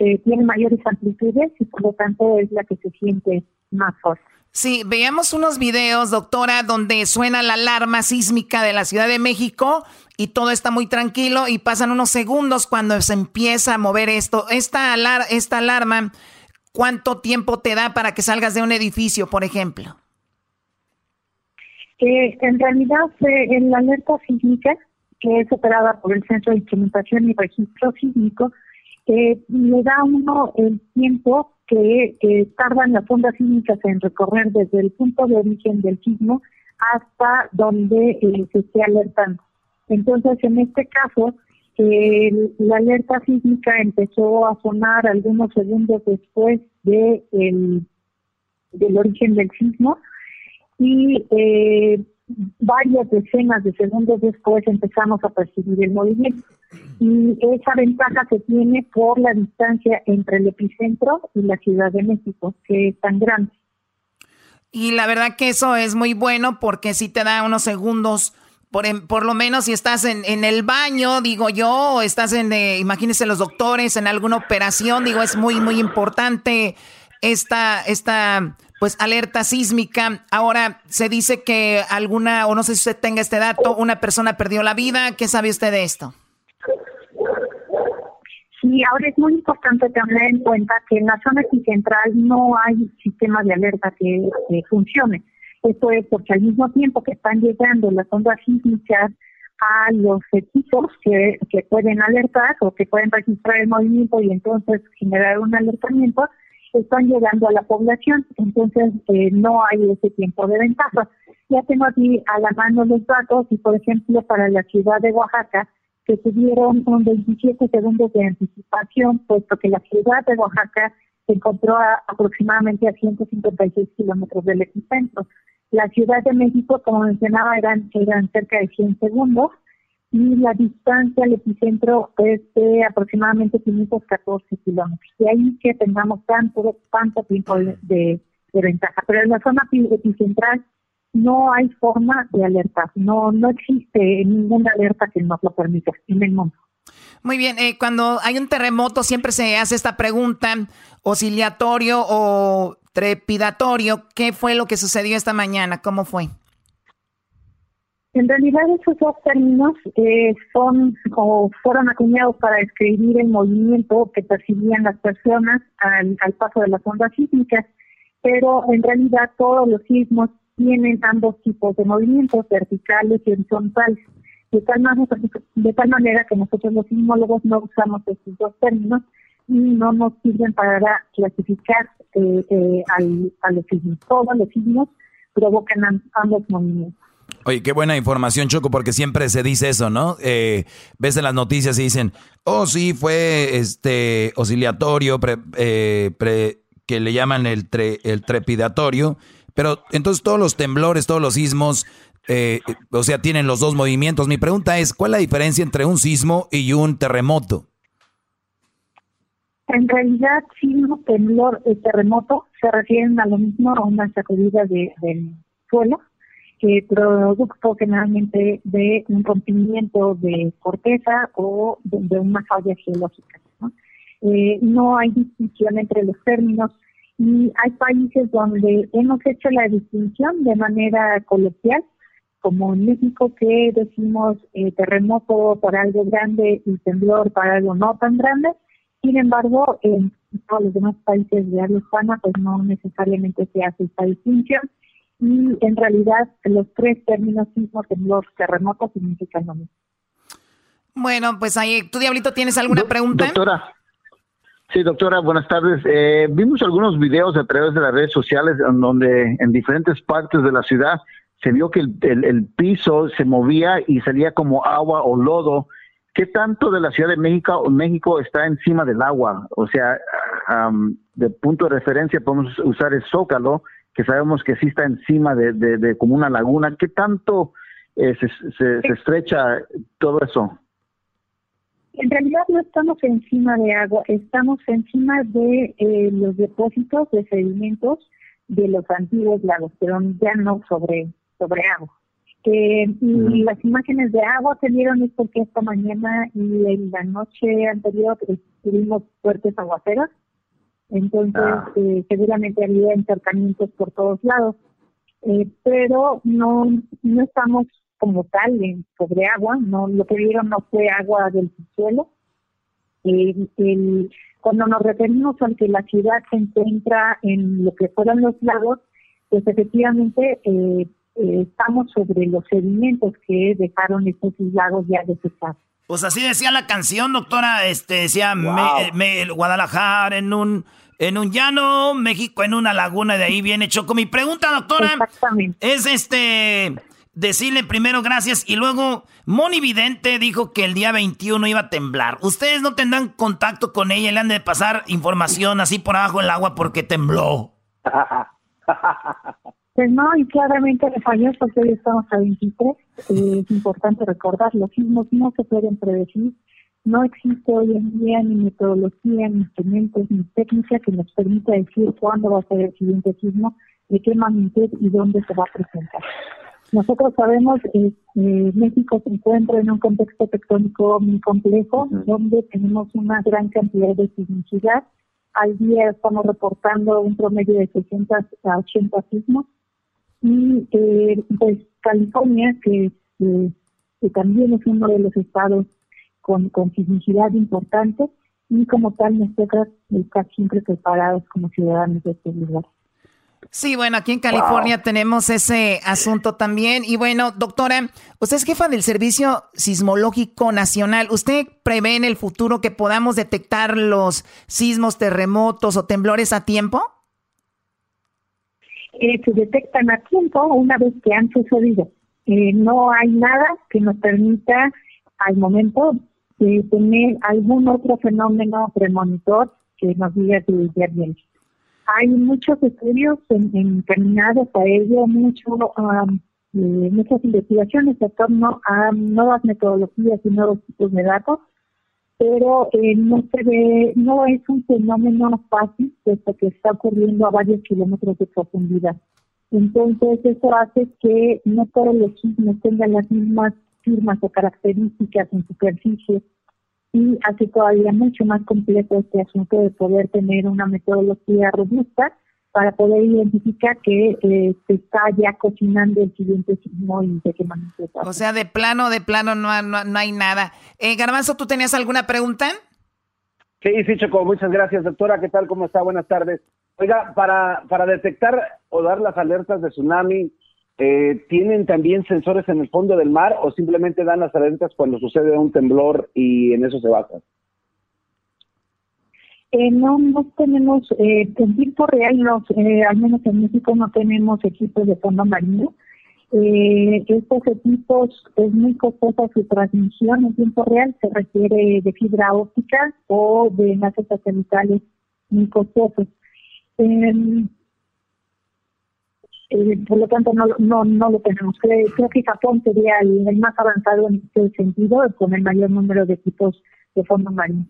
eh, tiene mayores amplitudes y por lo tanto es la que se siente más fuerte. Sí, veamos unos videos, doctora, donde suena la alarma sísmica de la Ciudad de México y todo está muy tranquilo y pasan unos segundos cuando se empieza a mover esto. Esta, esta alarma, ¿cuánto tiempo te da para que salgas de un edificio, por ejemplo? Eh, en realidad, eh, en la alerta sísmica, que es operada por el Centro de Instrumentación y Registro Sísmico, eh, le da uno el tiempo que tardan las ondas sísmicas en recorrer desde el punto de origen del sismo hasta donde eh, se esté alertando. Entonces, en este caso, la alerta sísmica empezó a sonar algunos segundos después de el, del origen del sismo y eh, varias decenas de segundos después empezamos a percibir el movimiento. Y esa ventaja se tiene por la distancia entre el epicentro y la Ciudad de México, que es tan grande. Y la verdad que eso es muy bueno porque si te da unos segundos, por, por lo menos si estás en, en, el baño, digo yo, o estás en, eh, imagínense los doctores, en alguna operación, digo, es muy, muy importante esta, esta pues alerta sísmica. Ahora se dice que alguna, o no sé si usted tenga este dato, una persona perdió la vida. ¿Qué sabe usted de esto? Sí, ahora es muy importante tener en cuenta que en la zona epicentral no hay sistema de alerta que, funcione. Esto es porque al mismo tiempo que están llegando las ondas sísmicas a los equipos que, que pueden alertar o que pueden registrar el movimiento y entonces generar un alertamiento, están llegando a la población, entonces eh, no hay ese tiempo de ventaja. Ya tengo aquí a la mano los datos y, por ejemplo, para la ciudad de Oaxaca, que tuvieron un 27 segundos de anticipación, puesto que la ciudad de Oaxaca se encontró aproximadamente a 156 kilómetros del epicentro. La Ciudad de México, como mencionaba, eran, eran cerca de 100 segundos y la distancia al epicentro es de aproximadamente 514 kilómetros. De ahí que tengamos tanto, tanto tiempo de, ventaja. Pero en la zona epicentral no hay forma de alertar. No, no existe ninguna alerta que nos lo permita en el mundo. Muy bien, eh, cuando hay un terremoto siempre se hace esta pregunta, oscilatorio o trepidatorio, ¿qué fue lo que sucedió esta mañana? ¿Cómo fue? En realidad esos dos términos eh, son o fueron acuñados para describir el movimiento que percibían las personas al, paso de las ondas sísmicas, pero en realidad todos los sismos tienen ambos tipos de movimientos, verticales y horizontales. De tal, manera, de tal manera que nosotros los sismólogos no usamos estos dos términos y no nos sirven para clasificar eh, eh, a los sismos. Todos los sismos provocan ambos movimientos. Oye, qué buena información, Choco, porque siempre se dice eso, ¿no? Eh, ves en las noticias y dicen, oh, sí, fue este oscilatorio, eh, que le llaman el, el trepidatorio, pero entonces todos los temblores, todos los sismos, eh, o sea, tienen los dos movimientos. Mi pregunta es, ¿cuál es la diferencia entre un sismo y un terremoto? En realidad, sismo, temblor y terremoto se refieren a lo mismo, a una sacudida de, del suelo que producto generalmente de un rompimiento de corteza o de, una falla geológica. Eh, no hay distinción entre los términos y hay países donde hemos hecho la distinción de manera coloquial, como en México que decimos eh, terremoto para algo grande y temblor para algo no tan grande. Sin embargo, en todos los demás países de habla hispana, pues no necesariamente se hace esta distinción y en realidad los tres términos sismo, temblor, terremoto significan lo mismo. Bueno, pues ahí, ¿tú, Diablito, tienes alguna pregunta? Doctora. Sí, doctora, buenas tardes. Eh, vimos algunos videos a través de las redes sociales en donde en diferentes partes de la ciudad se vio que el, piso se movía y salía como agua o lodo ¿qué tanto de la Ciudad de México, México está encima del agua? O sea, de punto de referencia podemos usar el Zócalo, que sabemos que sí está encima de, de, como una laguna. ¿Qué tanto eh, se, se, estrecha todo eso? En realidad no estamos encima de agua, estamos encima de eh, los depósitos de sedimentos de los antiguos lagos, pero ya no sobre, sobre agua. Eh, y las imágenes de agua se vieron es porque esta mañana y en la noche anterior tuvimos fuertes aguaceros, entonces ah. eh, seguramente había encercamientos por todos lados, eh, pero no no estamos como tal en, sobre agua, no lo que vieron no fue agua del suelo. el, cuando nos referimos a que la ciudad se encuentra en lo que fueron los lagos, pues efectivamente eh, eh, estamos sobre los sedimentos que dejaron estos lagos ya desechados. Pues así decía la canción, doctora, este decía Guadalajara en un en un llano, México en una laguna, de ahí viene Choco. Mi pregunta, doctora, es este decirle primero gracias y luego Moni Vidente dijo que el día 21 iba a temblar. ¿Ustedes no tendrán contacto con ella y le han de pasar información así por abajo del agua porque tembló? Pues no, y claramente le falló porque hoy estamos a 23. Eh, es importante recordar, los sismos no se pueden predecir. No existe hoy en día ni metodología, ni instrumentos, ni técnica que nos permita decir cuándo va a ser el siguiente sismo, de qué magnitud y dónde se va a presentar. Nosotros sabemos que eh, México se encuentra en un contexto tectónico muy complejo, donde tenemos una gran cantidad de sismicidad. Al día estamos reportando un promedio de 600 a 80 sismos. Y eh, pues California, que, que, también es uno de los estados con, con sismicidad importante, y como tal nos toca estar siempre preparados como ciudadanos de este lugar. Sí, bueno, aquí en California tenemos ese asunto también. Y bueno, doctora, usted es jefa del Servicio Sismológico Nacional. ¿Usted prevé en el futuro que podamos detectar los sismos, terremotos o temblores a tiempo? Eh, se detectan a tiempo una vez que han sucedido. Eh, no hay nada que nos permita al momento tener algún otro fenómeno premonitor que nos diga que ya viene hay muchos estudios encaminados a ello, mucho, eh, muchas investigaciones en torno a nuevas metodologías y nuevos tipos de datos, pero eh, no se ve, no es un fenómeno fácil, puesto que está ocurriendo a varios kilómetros de profundidad. Entonces, eso hace que no todos los sismos tengan las mismas firmas o características en superficie y hace todavía mucho más complejo este asunto de poder tener una metodología robusta para poder identificar que eh, se está ya cocinando el siguiente sismo y de qué manera O sea, de plano, de plano no, no, hay nada. Eh, Garbanzo, ¿tú tenías alguna pregunta? Sí, sí, Choco, muchas gracias, doctora. ¿Qué tal? ¿Cómo está? Buenas tardes. Oiga, para, para detectar o dar las alertas de tsunami, eh, ¿tienen también sensores en el fondo del mar o simplemente dan las alertas cuando sucede un temblor y en eso se basan? Eh, no, no tenemos, eh, en tiempo real, eh, al menos en México no tenemos equipos de fondo marino. Eh, estos equipos es muy costosa su transmisión en tiempo real, se requiere de fibra óptica o de enlaces satelitales muy costosos. Eh, por lo tanto no, no, no lo tenemos. Creo, creo que Japón sería el, más avanzado en este sentido, con el mayor número de equipos de fondo marino.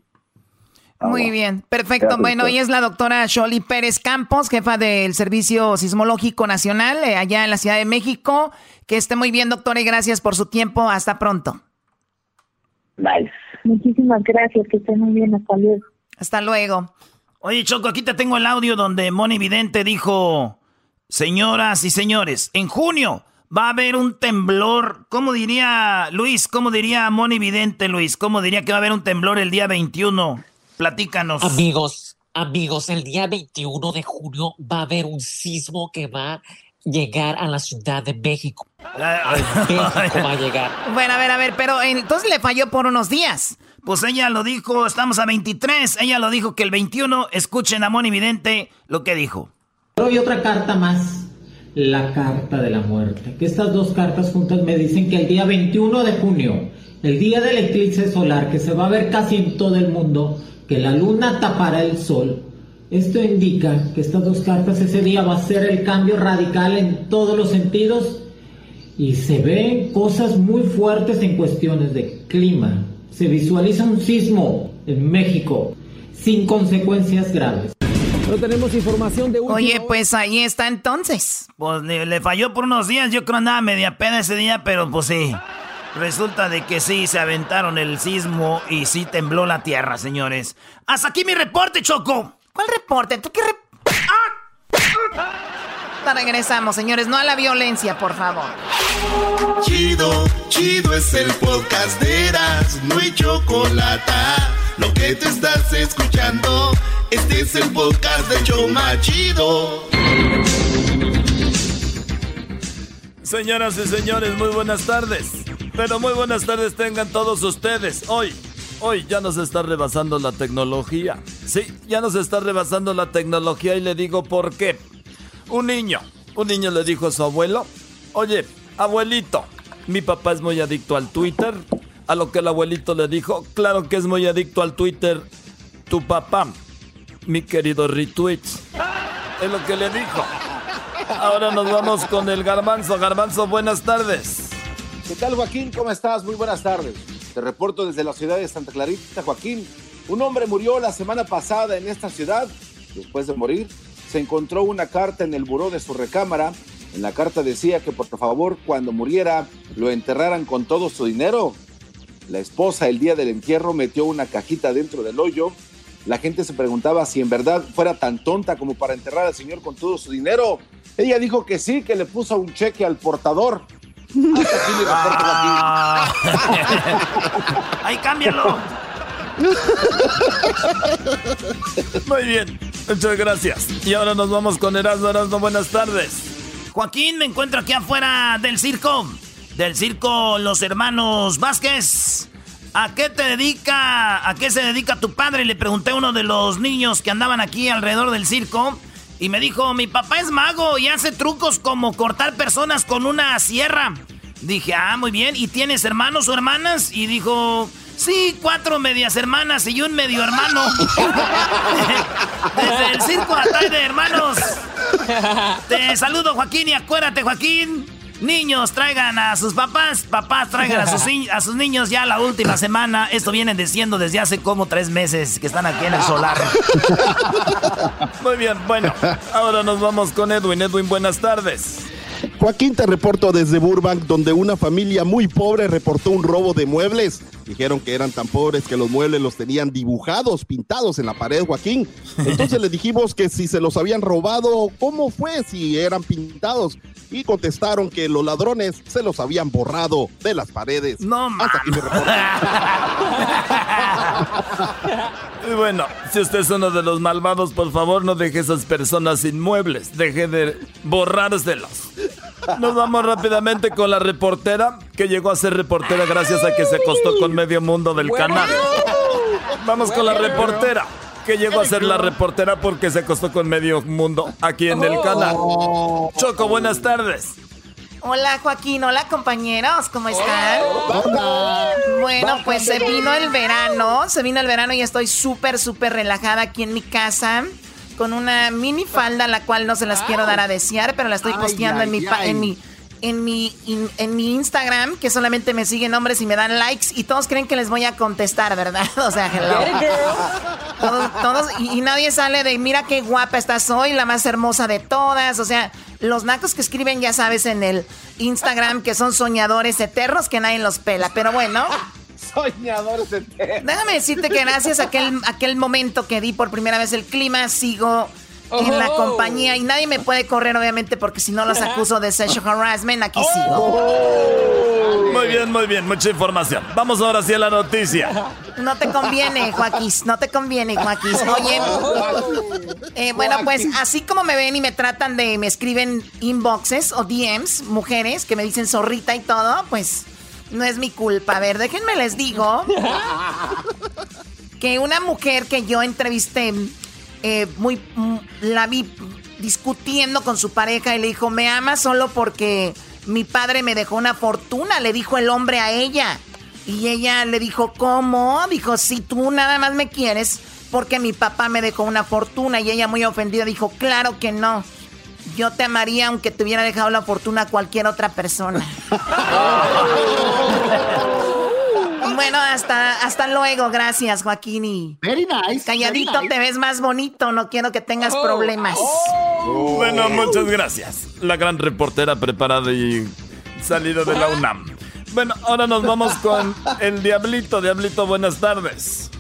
Muy bien, perfecto. Bueno, hoy es la doctora Sholi Pérez Campos, jefa del Servicio Sismológico Nacional eh, allá en la Ciudad de México. Que esté muy bien, doctora, y gracias por su tiempo. Hasta pronto. Bye. Muchísimas gracias, que esté muy bien. Hasta luego. Hasta luego. Oye, Choco, aquí te tengo el audio donde Moni Vidente dijo Señoras y señores, en junio va a haber un temblor. ¿Cómo diría Luis? ¿Cómo diría Moni Vidente, Luis? ¿Cómo diría que va a haber un temblor el día 21? Platícanos. Amigos, amigos, el día 21 de junio va a haber un sismo que va a llegar a la Ciudad de México. México va a llegar. Bueno, a ver, a ver, pero entonces le falló por unos días. Pues ella lo dijo, estamos a 23, ella lo dijo que el 21, escuchen a Moni Vidente lo que dijo. Hay otra carta más, la carta de la muerte. Que estas dos cartas juntas me dicen que el día 21 de junio el día del eclipse solar, que se va a ver casi en todo el mundo, que la luna tapará el sol, esto indica que estas dos cartas ese día va a ser el cambio radical en todos los sentidos y se ven cosas muy fuertes en cuestiones de clima. Se visualiza un sismo en México sin consecuencias graves. No tenemos información de Oye, pues ahí está entonces. Pues le, falló por unos días, yo creo andaba media pena ese día, pero pues sí. Resulta de que sí, se aventaron el sismo y sí tembló la tierra, señores. Hasta aquí mi reporte, Choco. ¿Cuál reporte? ¿Tú qué ¡Ah! Regresamos, señores, no a la violencia, por favor. Chido, chido es el podcast de Eras, no hay chocolate. Lo que te estás escuchando, este es podcast de Choma Chido. Señoras y señores, muy buenas tardes. Pero muy buenas tardes tengan todos ustedes. Hoy, hoy ya nos está rebasando la tecnología. Sí, ya nos está rebasando la tecnología y le digo por qué. Un niño, un niño le dijo a su abuelo, oye, abuelito, mi papá es muy adicto al Twitter. A lo que el abuelito le dijo, claro que es muy adicto al Twitter. Tu papá, mi querido retweet. Es lo que le dijo. Ahora nos vamos con el garbanzo. Garbanzo, buenas tardes. ¿Qué tal, Joaquín? ¿Cómo estás? Muy buenas tardes. Te reporto desde la ciudad de Santa Clarita, Joaquín. Un hombre murió la semana pasada en esta ciudad. Después de morir, se encontró una carta en el buró de su recámara. En la carta decía que por favor, cuando muriera, lo enterraran con todo su dinero. La esposa, el día del entierro, metió una cajita dentro del hoyo. La gente se preguntaba si en verdad fuera tan tonta como para enterrar al señor con todo su dinero. Ella dijo que sí, que le puso un cheque al portador. Ah. Ahí cámbialo. Muy bien, muchas gracias. Y ahora nos vamos con Erasmo Erasmo, buenas tardes. Joaquín, me encuentro aquí afuera del circo. Del circo Los Hermanos Vázquez. ¿A qué te dedica? ¿A qué se dedica tu padre? Le pregunté a uno de los niños que andaban aquí alrededor del circo. Y me dijo, mi papá es mago y hace trucos como cortar personas con una sierra. Dije, ah, muy bien. ¿Y tienes hermanos o hermanas? Y dijo, sí, cuatro medias hermanas y un medio hermano. Desde el circo Atay de Hermanos. Te saludo, Joaquín, y acuérdate, Joaquín. Niños, traigan a sus papás, papás traigan a sus, a sus niños ya la última semana. Esto viene diciendo desde hace como tres meses que están aquí en el solar. Muy bien, bueno, ahora nos vamos con Edwin. Edwin, buenas tardes. Joaquín, te reporto desde Burbank, donde una familia muy pobre reportó un robo de muebles. Dijeron que eran tan pobres que los muebles los tenían dibujados, pintados en la pared, Joaquín. Entonces le dijimos que si se los habían robado, ¿cómo fue si eran pintados? Y contestaron que los ladrones se los habían borrado de las paredes. No, Hasta aquí me Y bueno, si usted es uno de los malvados, por favor no deje esas personas sin muebles. Deje de borrárselos. Nos vamos rápidamente con la reportera, que llegó a ser reportera gracias a que se acostó con medio mundo del canal. Vamos con la reportera, que llegó a ser la reportera porque se acostó con medio mundo aquí en el canal. Choco, buenas tardes. Hola Joaquín, hola compañeros, ¿cómo están? Bueno, pues se vino el verano, se vino el verano y estoy súper, súper relajada aquí en mi casa con una mini falda, la cual no se las quiero dar a desear, pero la estoy posteando en, mi, en mi en mi en mi Instagram, que solamente me siguen hombres y me dan likes y todos creen que les voy a contestar, ¿verdad? O sea, Todos, todos y, nadie sale de mira qué guapa estás hoy, la más hermosa de todas, o sea, los nacos que escriben ya sabes en el Instagram que son soñadores eternos que nadie los pela, pero bueno, Soñadores eternos. Déjame decirte que gracias a aquel, aquel momento que di por primera vez el clima, sigo en la compañía y nadie me puede correr, obviamente, porque si no los acuso de sexual harassment, aquí sigo. Oh. Muy bien, muy bien, mucha información. Vamos ahora sí a la noticia. No te conviene, Joaquín, no te conviene, Joaquín. Oye, eh, bueno, pues así como me ven y me tratan de, me escriben inboxes o DMs, mujeres que me dicen zorrita y todo, pues no es mi culpa. A ver, déjenme les digo que una mujer que yo entrevisté, eh, muy, mm, la vi discutiendo con su pareja y le dijo, me ama solo porque mi padre me dejó una fortuna, le dijo el hombre a ella. Y ella le dijo, ¿cómo? Dijo, si tú nada más me quieres porque mi papá me dejó una fortuna. Y ella muy ofendida dijo, claro que no. Yo te amaría aunque te hubiera dejado la fortuna a cualquier otra persona. bueno, hasta, hasta luego. Gracias, Joaquín. Y very nice. Calladito te ves más bonito. No quiero que tengas oh. problemas. Oh. Bueno, muchas gracias. La gran reportera preparada y salida de la UNAM. Bueno, ahora nos vamos con el Diablito. Diablito, buenas tardes.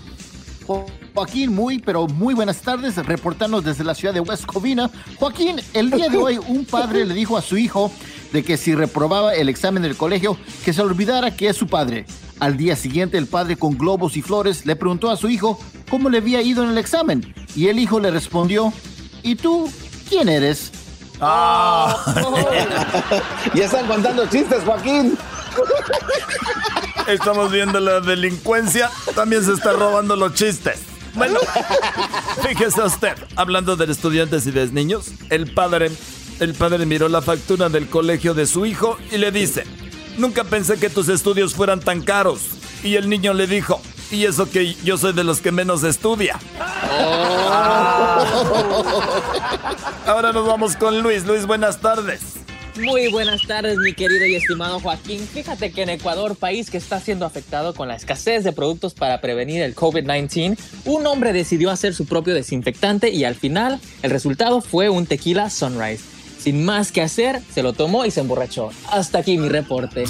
Joaquín, muy, pero muy buenas tardes, reportando desde la ciudad de West Covina. Joaquín, el día de hoy un padre le dijo a su hijo de que si reprobaba el examen del colegio, que se olvidara que es su padre. Al día siguiente, el padre con globos y flores le preguntó a su hijo cómo le había ido en el examen. Y el hijo le respondió, ¿y tú quién eres? Ah. ya están contando chistes, Joaquín. Estamos viendo la delincuencia, también se está robando los chistes. Bueno, fíjese usted, hablando de estudiantes y de niños, el padre, el padre miró la factura del colegio de su hijo y le dice, nunca pensé que tus estudios fueran tan caros. Y el niño le dijo, y eso que yo soy de los que menos estudia. Oh. Ahora nos vamos con Luis. Luis, buenas tardes. Muy buenas tardes, mi querido y estimado Joaquín. Fíjate que en Ecuador, país que está siendo afectado con la escasez de productos para prevenir el COVID-19, un hombre decidió hacer su propio desinfectante y al final el resultado fue un tequila Sunrise. Sin más que hacer, se lo tomó y se emborrachó. Hasta aquí mi reporte.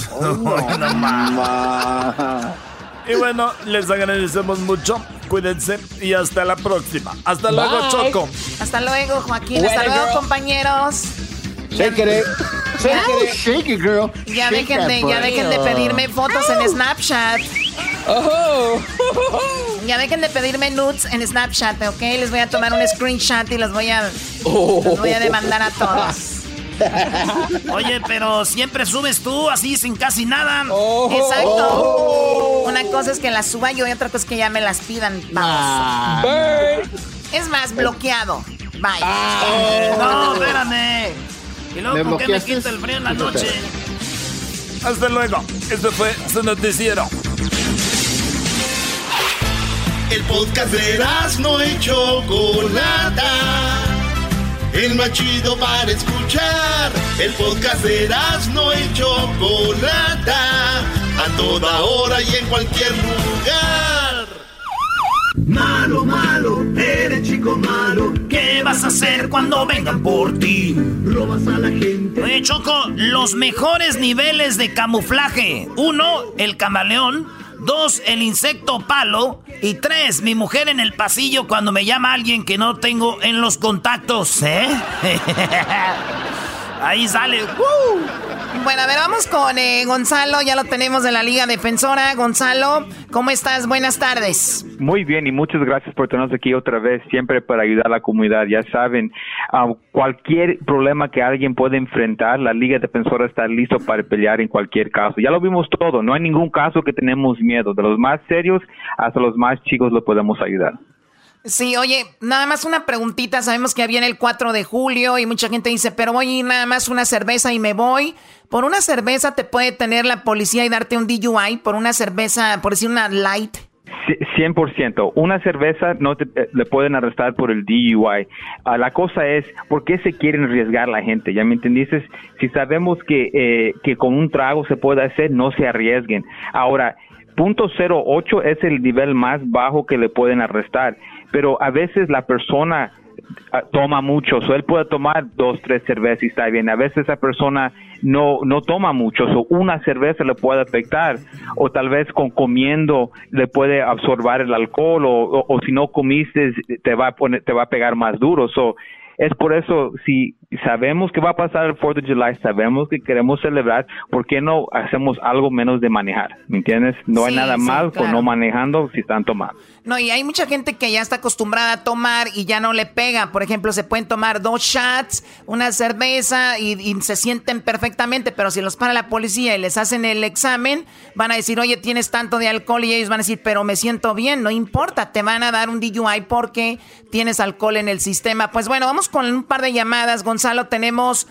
y bueno, les agradecemos mucho. Cuídense y hasta la próxima. Hasta luego, Choco. Hasta luego, Joaquín. hasta luego, compañeros. Shake it. Shake it. girl. Ya, dejen, de, ya dejen de pedirme fotos en Snapchat. Oh. Ya dejen de pedirme nudes en Snapchat, ¿ok? Les voy a tomar un screenshot y los voy a, los voy a demandar a todos. Oye, pero siempre subes tú así sin casi nada. Oh. Exacto. Una cosa es que las suba yo y otra cosa es que ya me las pidan. Vamos. Ah. Es más, bloqueado. Bye. Ah. No, espérame. Y luego, ¿por qué me quita el frío en la noche? Hasta luego. Este fue su noticiero. El podcast de no y Chocolata. El más chido para escuchar. El podcast de no y Chocolata. A toda hora y en cualquier lugar. Malo, malo, eres chico malo. ¿Qué vas a hacer cuando vengan por ti? Robas a la gente. Oye, Choco, los mejores niveles de camuflaje. Uno, el camaleón. Dos, el insecto palo. Y tres, mi mujer en el pasillo cuando me llama alguien que no tengo en los contactos, ¿eh? Ahí sale. Bueno, a ver, vamos con eh, Gonzalo, ya lo tenemos de la Liga Defensora. Gonzalo, ¿cómo estás? Buenas tardes. Muy bien y muchas gracias por tenernos aquí otra vez, siempre para ayudar a la comunidad. Ya saben, ah, cualquier problema que alguien pueda enfrentar, la Liga Defensora está listo para pelear en cualquier caso. Ya lo vimos todo, no hay ningún caso que tenemos miedo. De los más serios hasta los más chicos lo podemos ayudar. Sí, oye, nada más una preguntita. Sabemos que viene el 4 de julio y mucha gente dice, pero voy nada más una cerveza y me voy. Por una cerveza te puede tener la policía y darte un DUI. Por una cerveza, por decir una light. 100%. Una cerveza no te, eh, le pueden arrestar por el DUI. Ah, la cosa es, ¿por qué se quieren arriesgar la gente? ¿Ya me entendiste? Si sabemos que, eh, que con un trago se puede hacer, no se arriesguen. Ahora, punto .08 es el nivel más bajo que le pueden arrestar pero a veces la persona ah, toma mucho, o él puede tomar dos, tres cervezas y está bien. A veces esa persona no, no toma mucho, o una cerveza le puede afectar, o tal vez con comiendo le puede absorber el alcohol, o, o, si no comiste te va a poner, te va a pegar más duro. So, es por eso, si sabemos que va a pasar el 4 de July, sabemos que queremos celebrar, ¿por qué no hacemos algo menos de manejar? ¿Me entiendes? No hay nada mal con no manejando si están tomando. No, y hay mucha gente que ya está acostumbrada a tomar y ya no le pega. Por ejemplo, se pueden tomar dos shots, una cerveza y, se sienten perfectamente, pero si los para la policía y les hacen el examen, van a decir, oye, tienes tanto de alcohol y ellos van a decir, pero me siento bien, no importa, te van a dar un DUI porque tienes alcohol en el sistema. Pues bueno, vamos con un par de llamadas, Gonzalo tenemos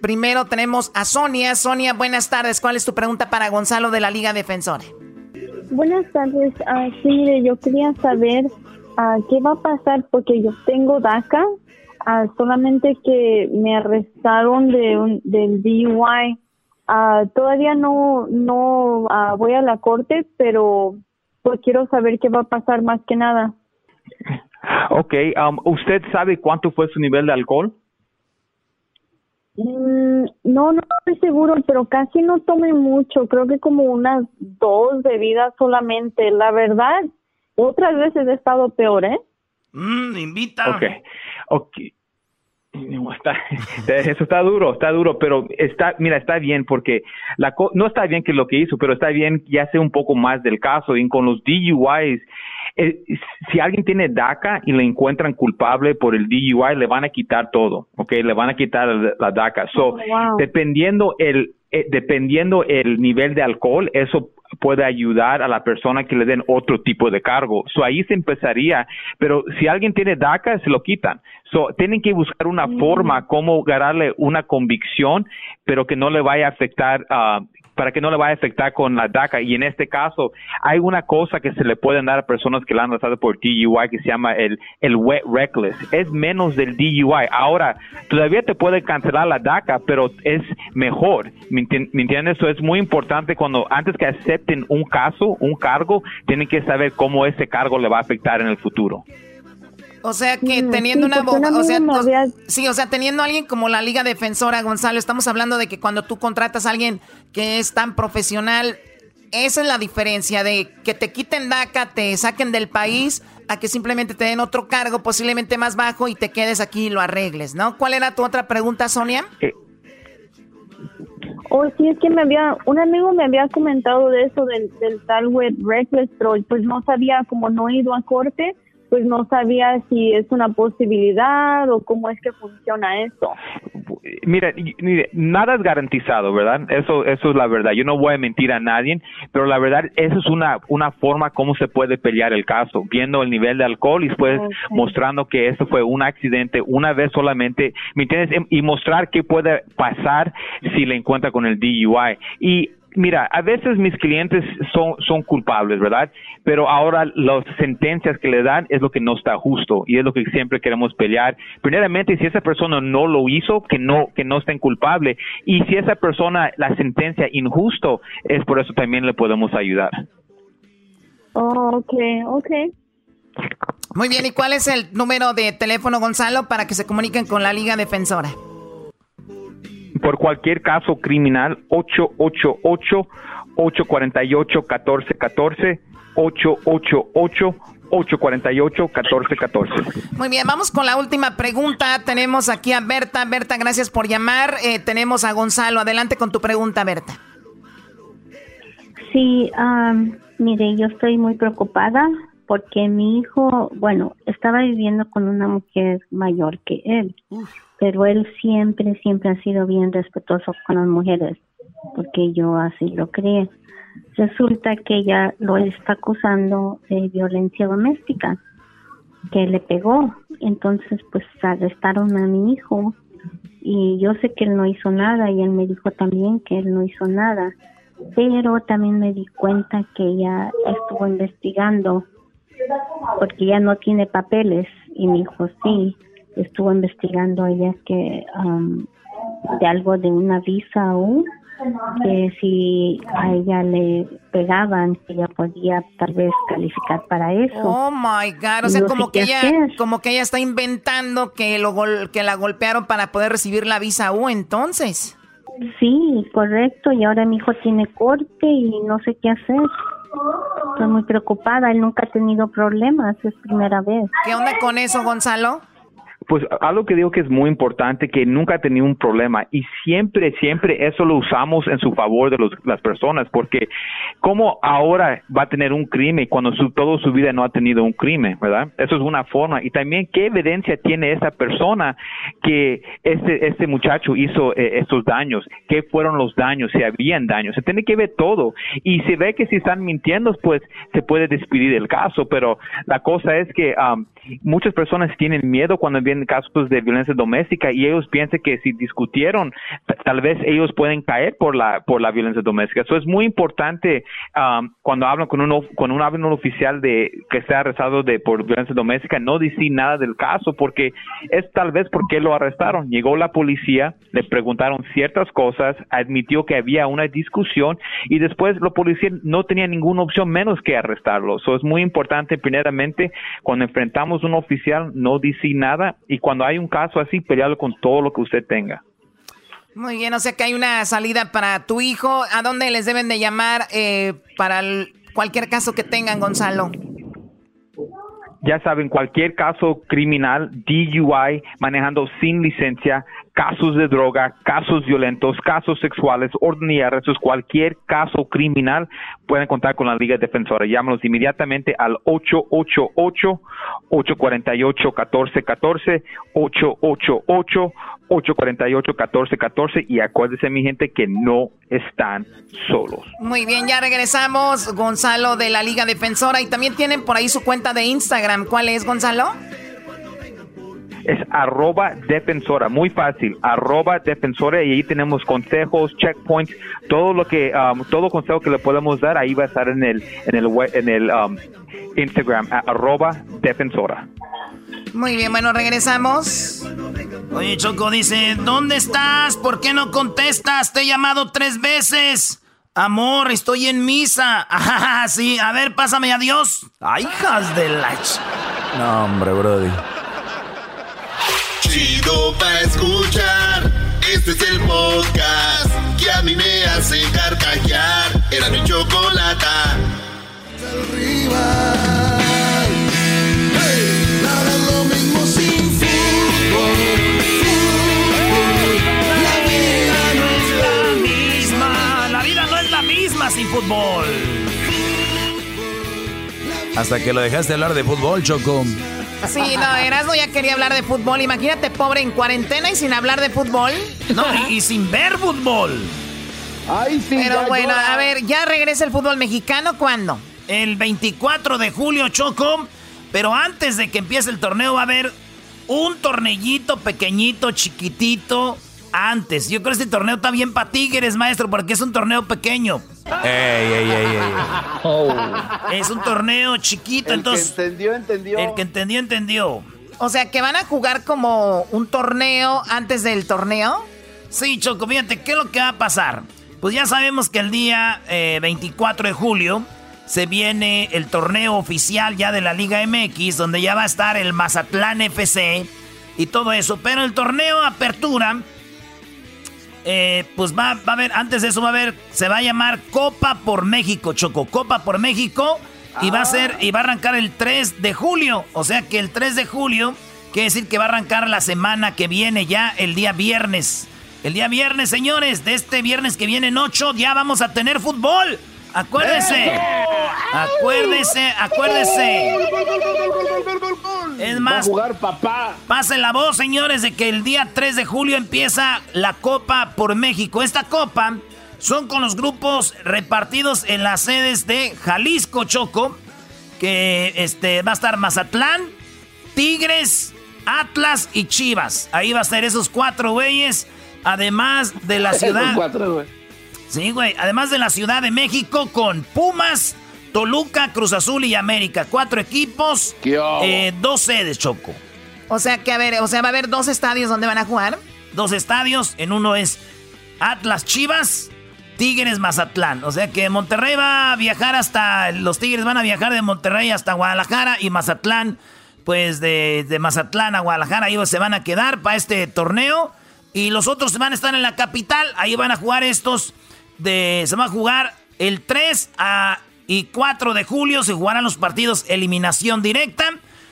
primero tenemos a Sonia. Sonia, buenas tardes. ¿Cuál es tu pregunta para Gonzalo de la Liga Defensora? Buenas tardes. Uh, sí, yo quería saber uh, qué va a pasar porque yo tengo DACA, uh, solamente que me arrestaron de un, del DUI. todavía no, no voy a la corte, pero pues quiero saber qué va a pasar más que nada. Ok, um, ¿usted sabe cuánto fue su nivel de alcohol? Mm, no, no estoy seguro, pero casi no tomé mucho, creo que como unas dos bebidas solamente. La verdad, otras veces he estado peor, ¿eh? Mmm, invita. Ok, ok. Está, eso está duro, está duro, pero está, mira, está bien porque la no está bien que lo que hizo, pero está bien ya sé un poco más del caso y con los DUIs eh, si alguien tiene DACA y le encuentran culpable por el DUI, le van a quitar todo, ¿ok? Le van a quitar la DACA. So, oh, dependiendo el, eh, dependiendo el nivel de alcohol, eso puede ayudar a la persona que le den otro tipo de cargo. So, ahí se empezaría, pero si alguien tiene DACA, se lo quitan. So, tienen que buscar una mm. forma como ganarle una convicción, pero que no le vaya a afectar uh, para que no le vaya a afectar con la DACA. Y en este caso, hay una cosa que se le pueden dar a personas que la han arrestado por DUI que se llama el, el wet reckless. Es menos del DUI. Ahora, todavía te puede cancelar la DACA, pero es mejor. ¿Me, entiendes? Eso es muy importante cuando antes que acepten un caso, un cargo, tienen que saber cómo ese cargo le va a afectar en el futuro. O sea que mm, teniendo una abogado, o sea, sí, o sea, teniendo a alguien como la Liga Defensora, Gonzalo, estamos hablando de que cuando tú contratas a alguien que es tan profesional, esa es la diferencia de que te quiten DACA, te saquen del país, a que simplemente te den otro cargo posiblemente más bajo y te quedes aquí y lo arregles, ¿no? ¿Cuál era tu otra pregunta, Sonia? Eh. Oh, sí, es que me había, un amigo me había comentado de eso, del, del tal web reckless, pero pues no sabía, como no he ido a corte, pues no sabía si es una posibilidad o cómo es que funciona esto. Mira, nada es garantizado, ¿verdad? Eso, eso es la verdad. Yo no voy a mentir a nadie, pero la verdad, eso es una, una forma como se puede pelear el caso, viendo el nivel de alcohol y después mostrando que eso fue un accidente una vez solamente, ¿me entiendes? Y mostrar qué puede pasar si le encuentra con el DUI. Y mira, a veces mis clientes son, son culpables, ¿verdad? Pero ahora las sentencias que le dan es lo que no está justo y es lo que siempre queremos pelear. Primeramente, si esa persona no lo hizo, que no, que no estén culpable. Y si esa persona la sentencia injusto, es por eso también le podemos ayudar. Oh, ok, ok. Muy bien, ¿y cuál es el número de teléfono, Gonzalo, para que se comuniquen con la Liga Defensora? Por cualquier caso criminal 888-848-1414, 888-848-1414. Muy bien, vamos con la última pregunta. Tenemos aquí a Berta. Berta, gracias por llamar. Eh, tenemos a Gonzalo. Adelante con tu pregunta, Berta. Sí, mire, yo estoy muy preocupada porque mi hijo, bueno, estaba viviendo con una mujer mayor que él pero él siempre, siempre ha sido bien respetuoso con las mujeres, porque yo así lo creé. Resulta que ella lo está acusando de violencia doméstica, que le pegó. Entonces, pues arrestaron a mi hijo y yo sé que él no hizo nada y él me dijo también que él no hizo nada, pero también me di cuenta que ella estuvo investigando porque ya no tiene papeles y mi hijo sí estuvo investigando ella que um, de algo de una visa U que si a ella le pegaban ella podía tal vez calificar para eso. Oh my god, o sea, como que ella como que ella está inventando que lo que la golpearon para poder recibir la visa U entonces. Sí, correcto, y ahora mi hijo tiene corte y no sé qué hacer. Estoy muy preocupada, él nunca ha tenido problemas, es primera vez. ¿Qué onda con eso, Gonzalo? Pues algo que digo que es muy importante, que nunca ha tenido un problema y siempre, siempre eso lo usamos en su favor de los, las personas, porque ¿cómo ahora va a tener un crimen cuando su, toda su vida no ha tenido un crimen, verdad? Eso es una forma. Y también, ¿qué evidencia tiene esa persona que este, este muchacho hizo eh, estos daños? ¿Qué fueron los daños? Si habían daños. Se tiene que ver todo. Y si ve que si están mintiendo, pues se puede despedir el caso, pero la cosa es que um, muchas personas tienen miedo cuando vienen también casos de violencia doméstica y ellos piensan que si discutieron, tal vez ellos pueden caer por la por la violencia doméstica. Eso es muy importante um, cuando hablan con un con un, un oficial de que sea arrestado de por violencia doméstica, no decir nada del caso porque es tal vez porque lo arrestaron. Llegó la policía, le preguntaron ciertas cosas, admitió que había una discusión y después la policía no tenía ninguna opción menos que arrestarlo. Eso es muy importante primeramente cuando enfrentamos a un oficial no decir nada y cuando hay un caso así pelearlo con todo lo que usted tenga. Muy bien, o sea que hay una salida para tu hijo. ¿A dónde les deben de llamar eh, para cualquier caso que tengan, Gonzalo? Ya saben, cualquier caso criminal, DUI, manejando sin licencia, casos de droga, casos violentos, casos sexuales, orden y arrestos, cualquier caso criminal, pueden contar con la Liga Defensora. Llámanos inmediatamente al 888-848-1414, 888-848-1414 y acuérdense mi gente que no están solos. Muy bien, ya regresamos, Gonzalo de la Liga Defensora y también tienen por ahí su cuenta de Instagram. ¿Cuál es, Gonzalo? es arroba defensora, muy fácil, arroba defensora y ahí tenemos consejos, checkpoints, todo lo que, um, todo consejo que le podemos dar ahí va a estar en el, en el, en el um, Instagram, arroba defensora. Muy bien, bueno, regresamos. Oye, Choco dice, ¿dónde estás? ¿Por qué no contestas? Te he llamado tres veces. Amor, estoy en misa. Ajá, sí, a ver, pásame a Dios. Ay, hijas de la... No, hombre, Brody. Chido para escuchar. Este es el podcast que a mí me hace carcajear. Era mi chocolate. Arriba. Fútbol. Hasta que lo dejaste hablar de fútbol, Choco. Sí, no, Erasmo ya quería hablar de fútbol. Imagínate, pobre, en cuarentena y sin hablar de fútbol. No, y, sin ver fútbol. Ay, sí. Pero bueno, a ver, ¿ya regresa el fútbol mexicano cuándo? El 24 de julio, Choco. Pero antes de que empiece el torneo va a haber un tornellito pequeñito, chiquitito, antes. Yo creo que este torneo está bien para Tigres, maestro, porque es un torneo pequeño. Ey, ey, ey, ey. Oh. Es un torneo chiquito, el entonces. Que entendió, entendió. El que entendió, entendió. O sea, que van a jugar como un torneo antes del torneo. Sí, Choco, fíjate, ¿qué es lo que va a pasar? Pues ya sabemos que el día 24 eh, de julio se viene el torneo oficial ya de la Liga MX, donde ya va a estar el Mazatlán FC y todo eso. Pero el torneo Apertura eh, pues va, a haber, antes de eso va a haber, se va a llamar Copa por México, Choco, Copa por México. Y va a ser, y va a arrancar el 3 de julio. O sea que el 3 de julio quiere decir que va a arrancar la semana que viene ya, el día viernes. El día viernes, señores, de este viernes que viene en 8, ya vamos a tener fútbol. Acuérdese. Acuérdese, acuérdese. Es más, jugar papá. Pasen la voz, señores, de que el día 3 de julio empieza la Copa por México. Esta Copa son con los grupos repartidos en las sedes de Jalisco, Choco, que este, va a estar Mazatlán, Tigres, Atlas y Chivas. Ahí va a ser esos cuatro güeyes, además de la ciudad. Sí, güey. Además de la Ciudad de México con Pumas, Toluca, Cruz Azul y América. Cuatro equipos, eh, dos sedes, Choco. O sea que, a ver, o sea, va a haber dos estadios donde van a jugar. Dos estadios. En uno es Atlas Chivas, Tigres Mazatlán. O sea que Monterrey va a viajar hasta. Los Tigres van a viajar de Monterrey hasta Guadalajara y Mazatlán, pues de, de Mazatlán a Guadalajara. Ahí se van a quedar para este torneo. Y los otros van a estar en la capital. Ahí van a jugar estos de, se va a jugar el 3 a, y 4 de julio. Se jugarán los partidos eliminación directa.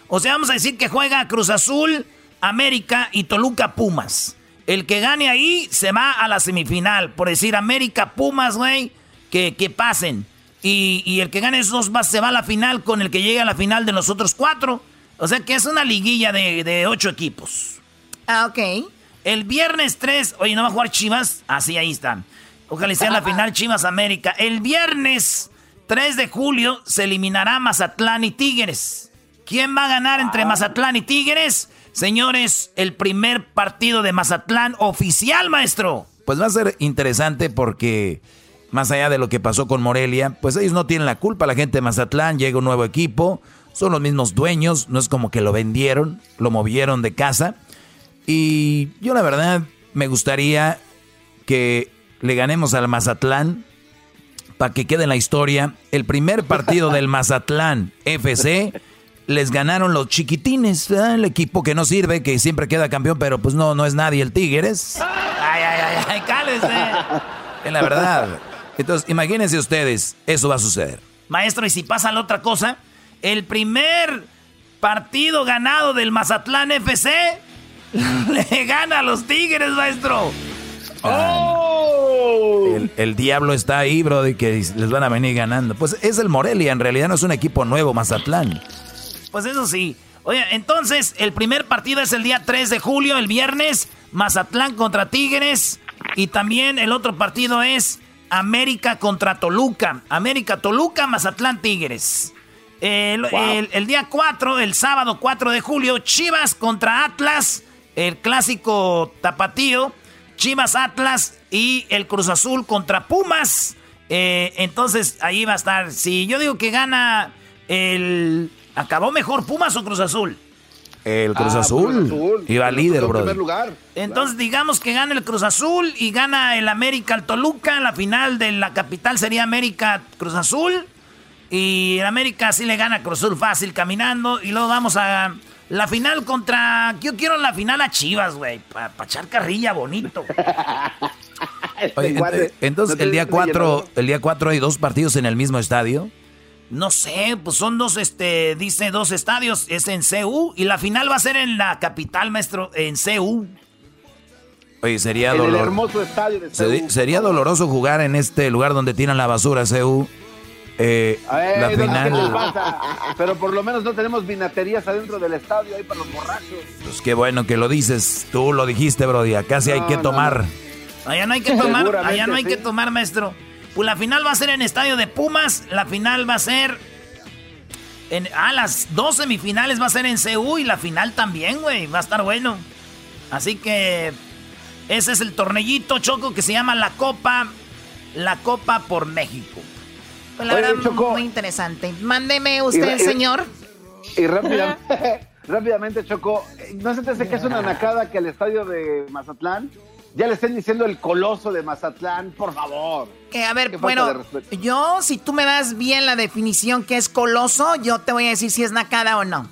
O sea, vamos a decir que juega Cruz Azul, América y Toluca Pumas. El que gane ahí se va a la semifinal. Por decir América Pumas, güey, que, que, pasen. Y, el que gane esos dos va, se va a la final con el que llegue a la final de los otros cuatro. O sea que es una liguilla de, de ocho equipos. Ah, ok. El viernes 3, oye, ¿no va a jugar Chivas? Así, ah, ahí están. Ojalá sea la final Chivas América. El viernes 3 de julio se eliminará Mazatlán y Tigres. ¿Quién va a ganar entre ah. Mazatlán y Tigres? Señores, el primer partido de Mazatlán oficial, maestro. Pues va a ser interesante porque más allá de lo que pasó con Morelia, pues ellos no tienen la culpa, la gente de Mazatlán, llega un nuevo equipo, son los mismos dueños, no es como que lo vendieron, lo movieron de casa. Y yo la verdad me gustaría que le ganemos al Mazatlán para que quede en la historia. El primer partido del Mazatlán FC les ganaron los chiquitines, el equipo que no sirve, que siempre queda campeón, pero pues no, no es nadie el Tigres. Ay, ay, ay, ay, cálese. En la verdad. Entonces, imagínense ustedes, eso va a suceder. Maestro, y si pasa la otra cosa, el primer partido ganado del Mazatlán FC le gana a los Tigres, maestro. ¡Oh! El, diablo está ahí, bro, y que les van a venir ganando. Pues es el Morelia, en realidad no es un equipo nuevo, Mazatlán. Pues eso sí. Oye, entonces, el primer partido es el día 3 de julio, el viernes, Mazatlán contra Tigres. Y también el otro partido es América contra Toluca. América, Toluca, Mazatlán, Tigres. El, el, día 4, el sábado 4 de julio, Chivas contra Atlas, el clásico tapatío. Chivas Atlas y el Cruz Azul contra Pumas. Eh, entonces ahí va a estar. Si yo digo que gana el. ¿Acabó mejor Pumas o Cruz Azul? El Cruz, ah, Azul. Iba líder, bro. lugar. Entonces, digamos que gana el Cruz Azul y gana el América al Toluca. La final de la capital sería América Cruz Azul. Y el América sí le gana a Cruz Azul fácil caminando. Y luego vamos a la final contra. Yo quiero la final a Chivas, güey. Para echar carrilla bonito. entonces, el día 4, el día 4 hay dos partidos en el mismo estadio. No sé, pues son dos, este, dice dos estadios, es en CU y la final va a ser en la capital, maestro, en CU. Oye, sería doloroso. hermoso estadio de Sería doloroso jugar en este lugar donde tiran la basura, CU. Eh, la final. Pero por lo menos no tenemos vinaterías adentro del estadio ahí para los borrachos. Pues qué bueno que lo dices. Tú lo dijiste, Brody. Acá sí hay que tomar. Allá no hay que tomar, allá no hay que tomar, maestro. Pues la final va a ser en estadio de Pumas. La final va a ser. En, ah, las dos semifinales va a ser en CU y la final también, güey. Va a estar bueno. Así que. Ese es el tornellito choco que se llama la Copa. La Copa por México. Pues la verdad, muy interesante. Mándeme usted, señor. Y, rápidamente, rápidamente, Choco. ¿No se te hace que es una nacada que el estadio de Mazatlán ya le estén diciendo el coloso de Mazatlán, por favor. Que a ver, bueno, yo si tú me das bien la definición que es coloso, yo te voy a decir si es nacada o no.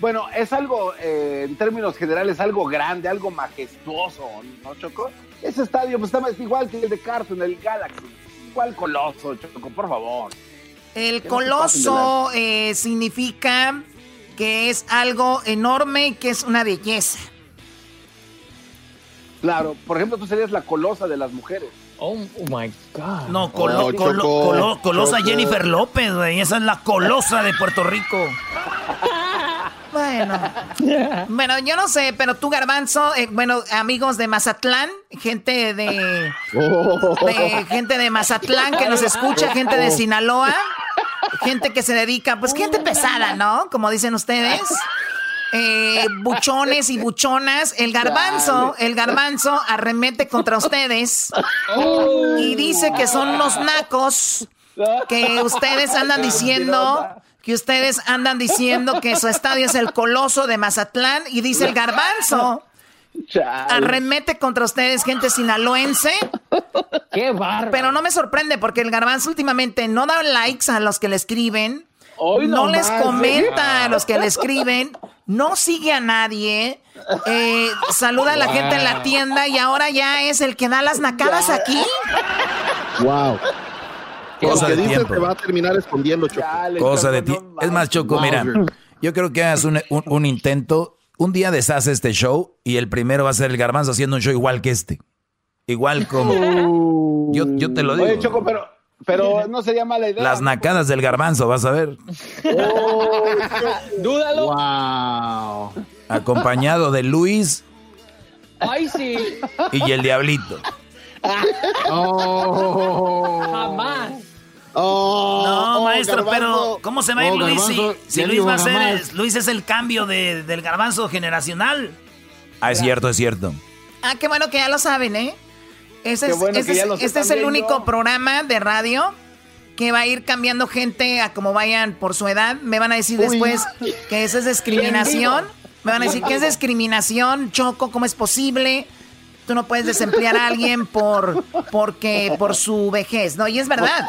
Bueno, es algo, eh, en términos generales, algo grande, algo majestuoso, ¿no, Choco? Ese estadio pues, está igual que el de Carson, el Galaxy. Igual coloso, Choco, por favor. El coloso eh, significa que es algo enorme y que es una belleza. Claro, por ejemplo, tú serías la colosa de las mujeres. Oh, my God. No, colosa Jennifer López, güey. Esa es la colosa de Puerto Rico. Bueno, bueno, yo no sé, pero tú, Garbanzo, eh, bueno, amigos de Mazatlán, gente de, de, gente de Mazatlán que nos escucha, gente de Sinaloa, gente que se dedica, pues gente pesada, ¿no? Como dicen ustedes. Eh, buchones y buchonas. El garbanzo, el garbanzo arremete contra ustedes y dice que son unos nacos que ustedes andan diciendo que ustedes andan diciendo que su estadio es el coloso de Mazatlán y dice el garbanzo. Arremete contra ustedes, gente sinaloense. Qué barro. Pero no me sorprende porque el garbanzo últimamente no da likes a los que le escriben. no, les ¿eh? comenta a los que le escriben no sigue a nadie, eh, saluda a la gente en la tienda y ahora ya es el que da las nacadas aquí. Wow. Cosa de tiempo. va a terminar escondiendo, Choco. Cosa de ti. Es más, Choco, mira, yo creo que hagas un, intento. Un día deshace este show y el primero va a ser el garbanzo haciendo un show igual que este. Igual como. Yo, yo te lo digo. Oye, Choco, pero pero no sería mala idea. Las nacadas del garbanzo, vas a ver. Oh, Dúdalo. Wow. Acompañado de Luis. Ay, sí. Y el diablito. Oh. Jamás. Oh, no, oh, maestro, pero ¿cómo se va a ir Luis si, Luis va a ser, Luis es el cambio del garbanzo generacional? Ah, es cierto, es cierto. Ah, qué bueno que ya lo saben, ¿eh? Ese es, este es el único programa de radio que va a ir cambiando gente a como vayan por su edad. Me van a decir después que eso es discriminación. Me van a decir que es discriminación, Choco, ¿cómo es posible? Tú no puedes desemplear a alguien por, porque, por su vejez, ¿no? Y es verdad.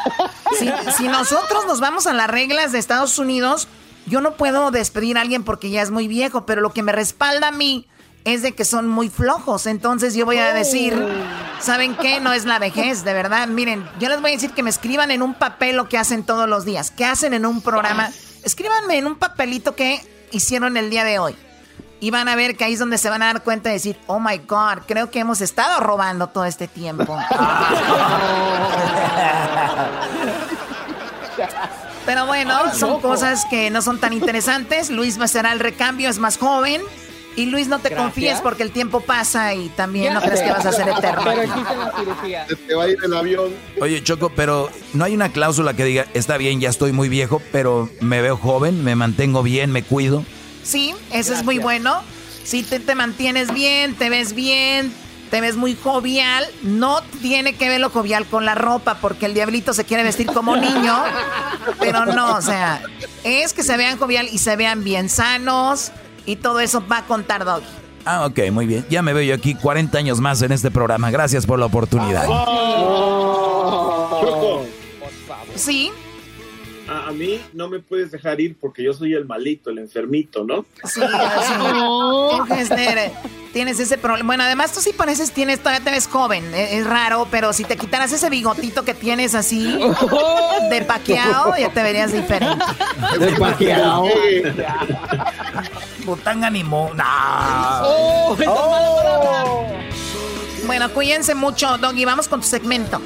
Si, nosotros nos vamos a las reglas de Estados Unidos, yo no puedo despedir a alguien porque ya es muy viejo, pero lo que me respalda a mí es de que son muy flojos. Entonces yo voy a decir, ¿saben qué? No es la vejez, de verdad. Miren, yo les voy a decir que me escriban en un papel lo que hacen todos los días. ¿Qué hacen en un programa? Escríbanme en un papelito que hicieron el día de hoy. Y van a ver que ahí es donde se van a dar cuenta de decir, oh my God, creo que hemos estado robando todo este tiempo. Pero bueno, son cosas que no son tan interesantes. Luis será el recambio, es más joven. Y Luis, no te confíes porque el tiempo pasa y también no crees que vas a ser eterno. Te va a ir el avión. Oye, Choco, pero no hay una cláusula que diga, está bien, ya estoy muy viejo, pero me veo joven, me mantengo bien, me cuido. Sí, eso es muy bueno. Si te, te mantienes bien, te ves bien, te ves muy jovial, no tiene que ver lo jovial con la ropa, porque el diablito se quiere vestir como niño, pero no, o sea, es que se vean jovial y se vean bien sanos y todo eso va a contar Doggy. Ah, ok, muy bien. Ya me veo yo aquí 40 años más en este programa. Gracias por la oportunidad. Sí, a, mí no me puedes dejar ir porque yo soy el malito, el enfermito, ¿no? Sí, tienes ese problema. Bueno, además tú sí pareces, tienes, todavía te ves joven, e, es, raro, pero si te quitaras ese bigotito que tienes así, de paqueado, ya te verías diferente. De paqueado. Botán animó. Bueno, cuídense mucho, Doggy. Vamos con tu segmento.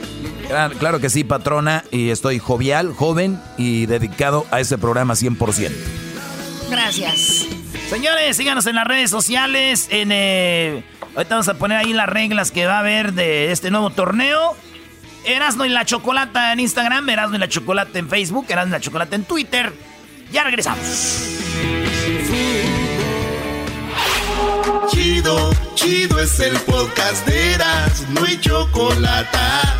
Claro, que sí, patrona, y estoy jovial, joven y dedicado a ese programa 100%. Gracias. Señores, síganos en las redes sociales. En, eh, ahorita vamos a poner ahí las reglas que va a haber de este nuevo torneo. Erasno y la Chocolata en Instagram, Erasno y la Chocolata en Facebook, Erasno y la Chocolata en Twitter. Ya regresamos. Chido, chido es el podcast de Erasno y Chocolata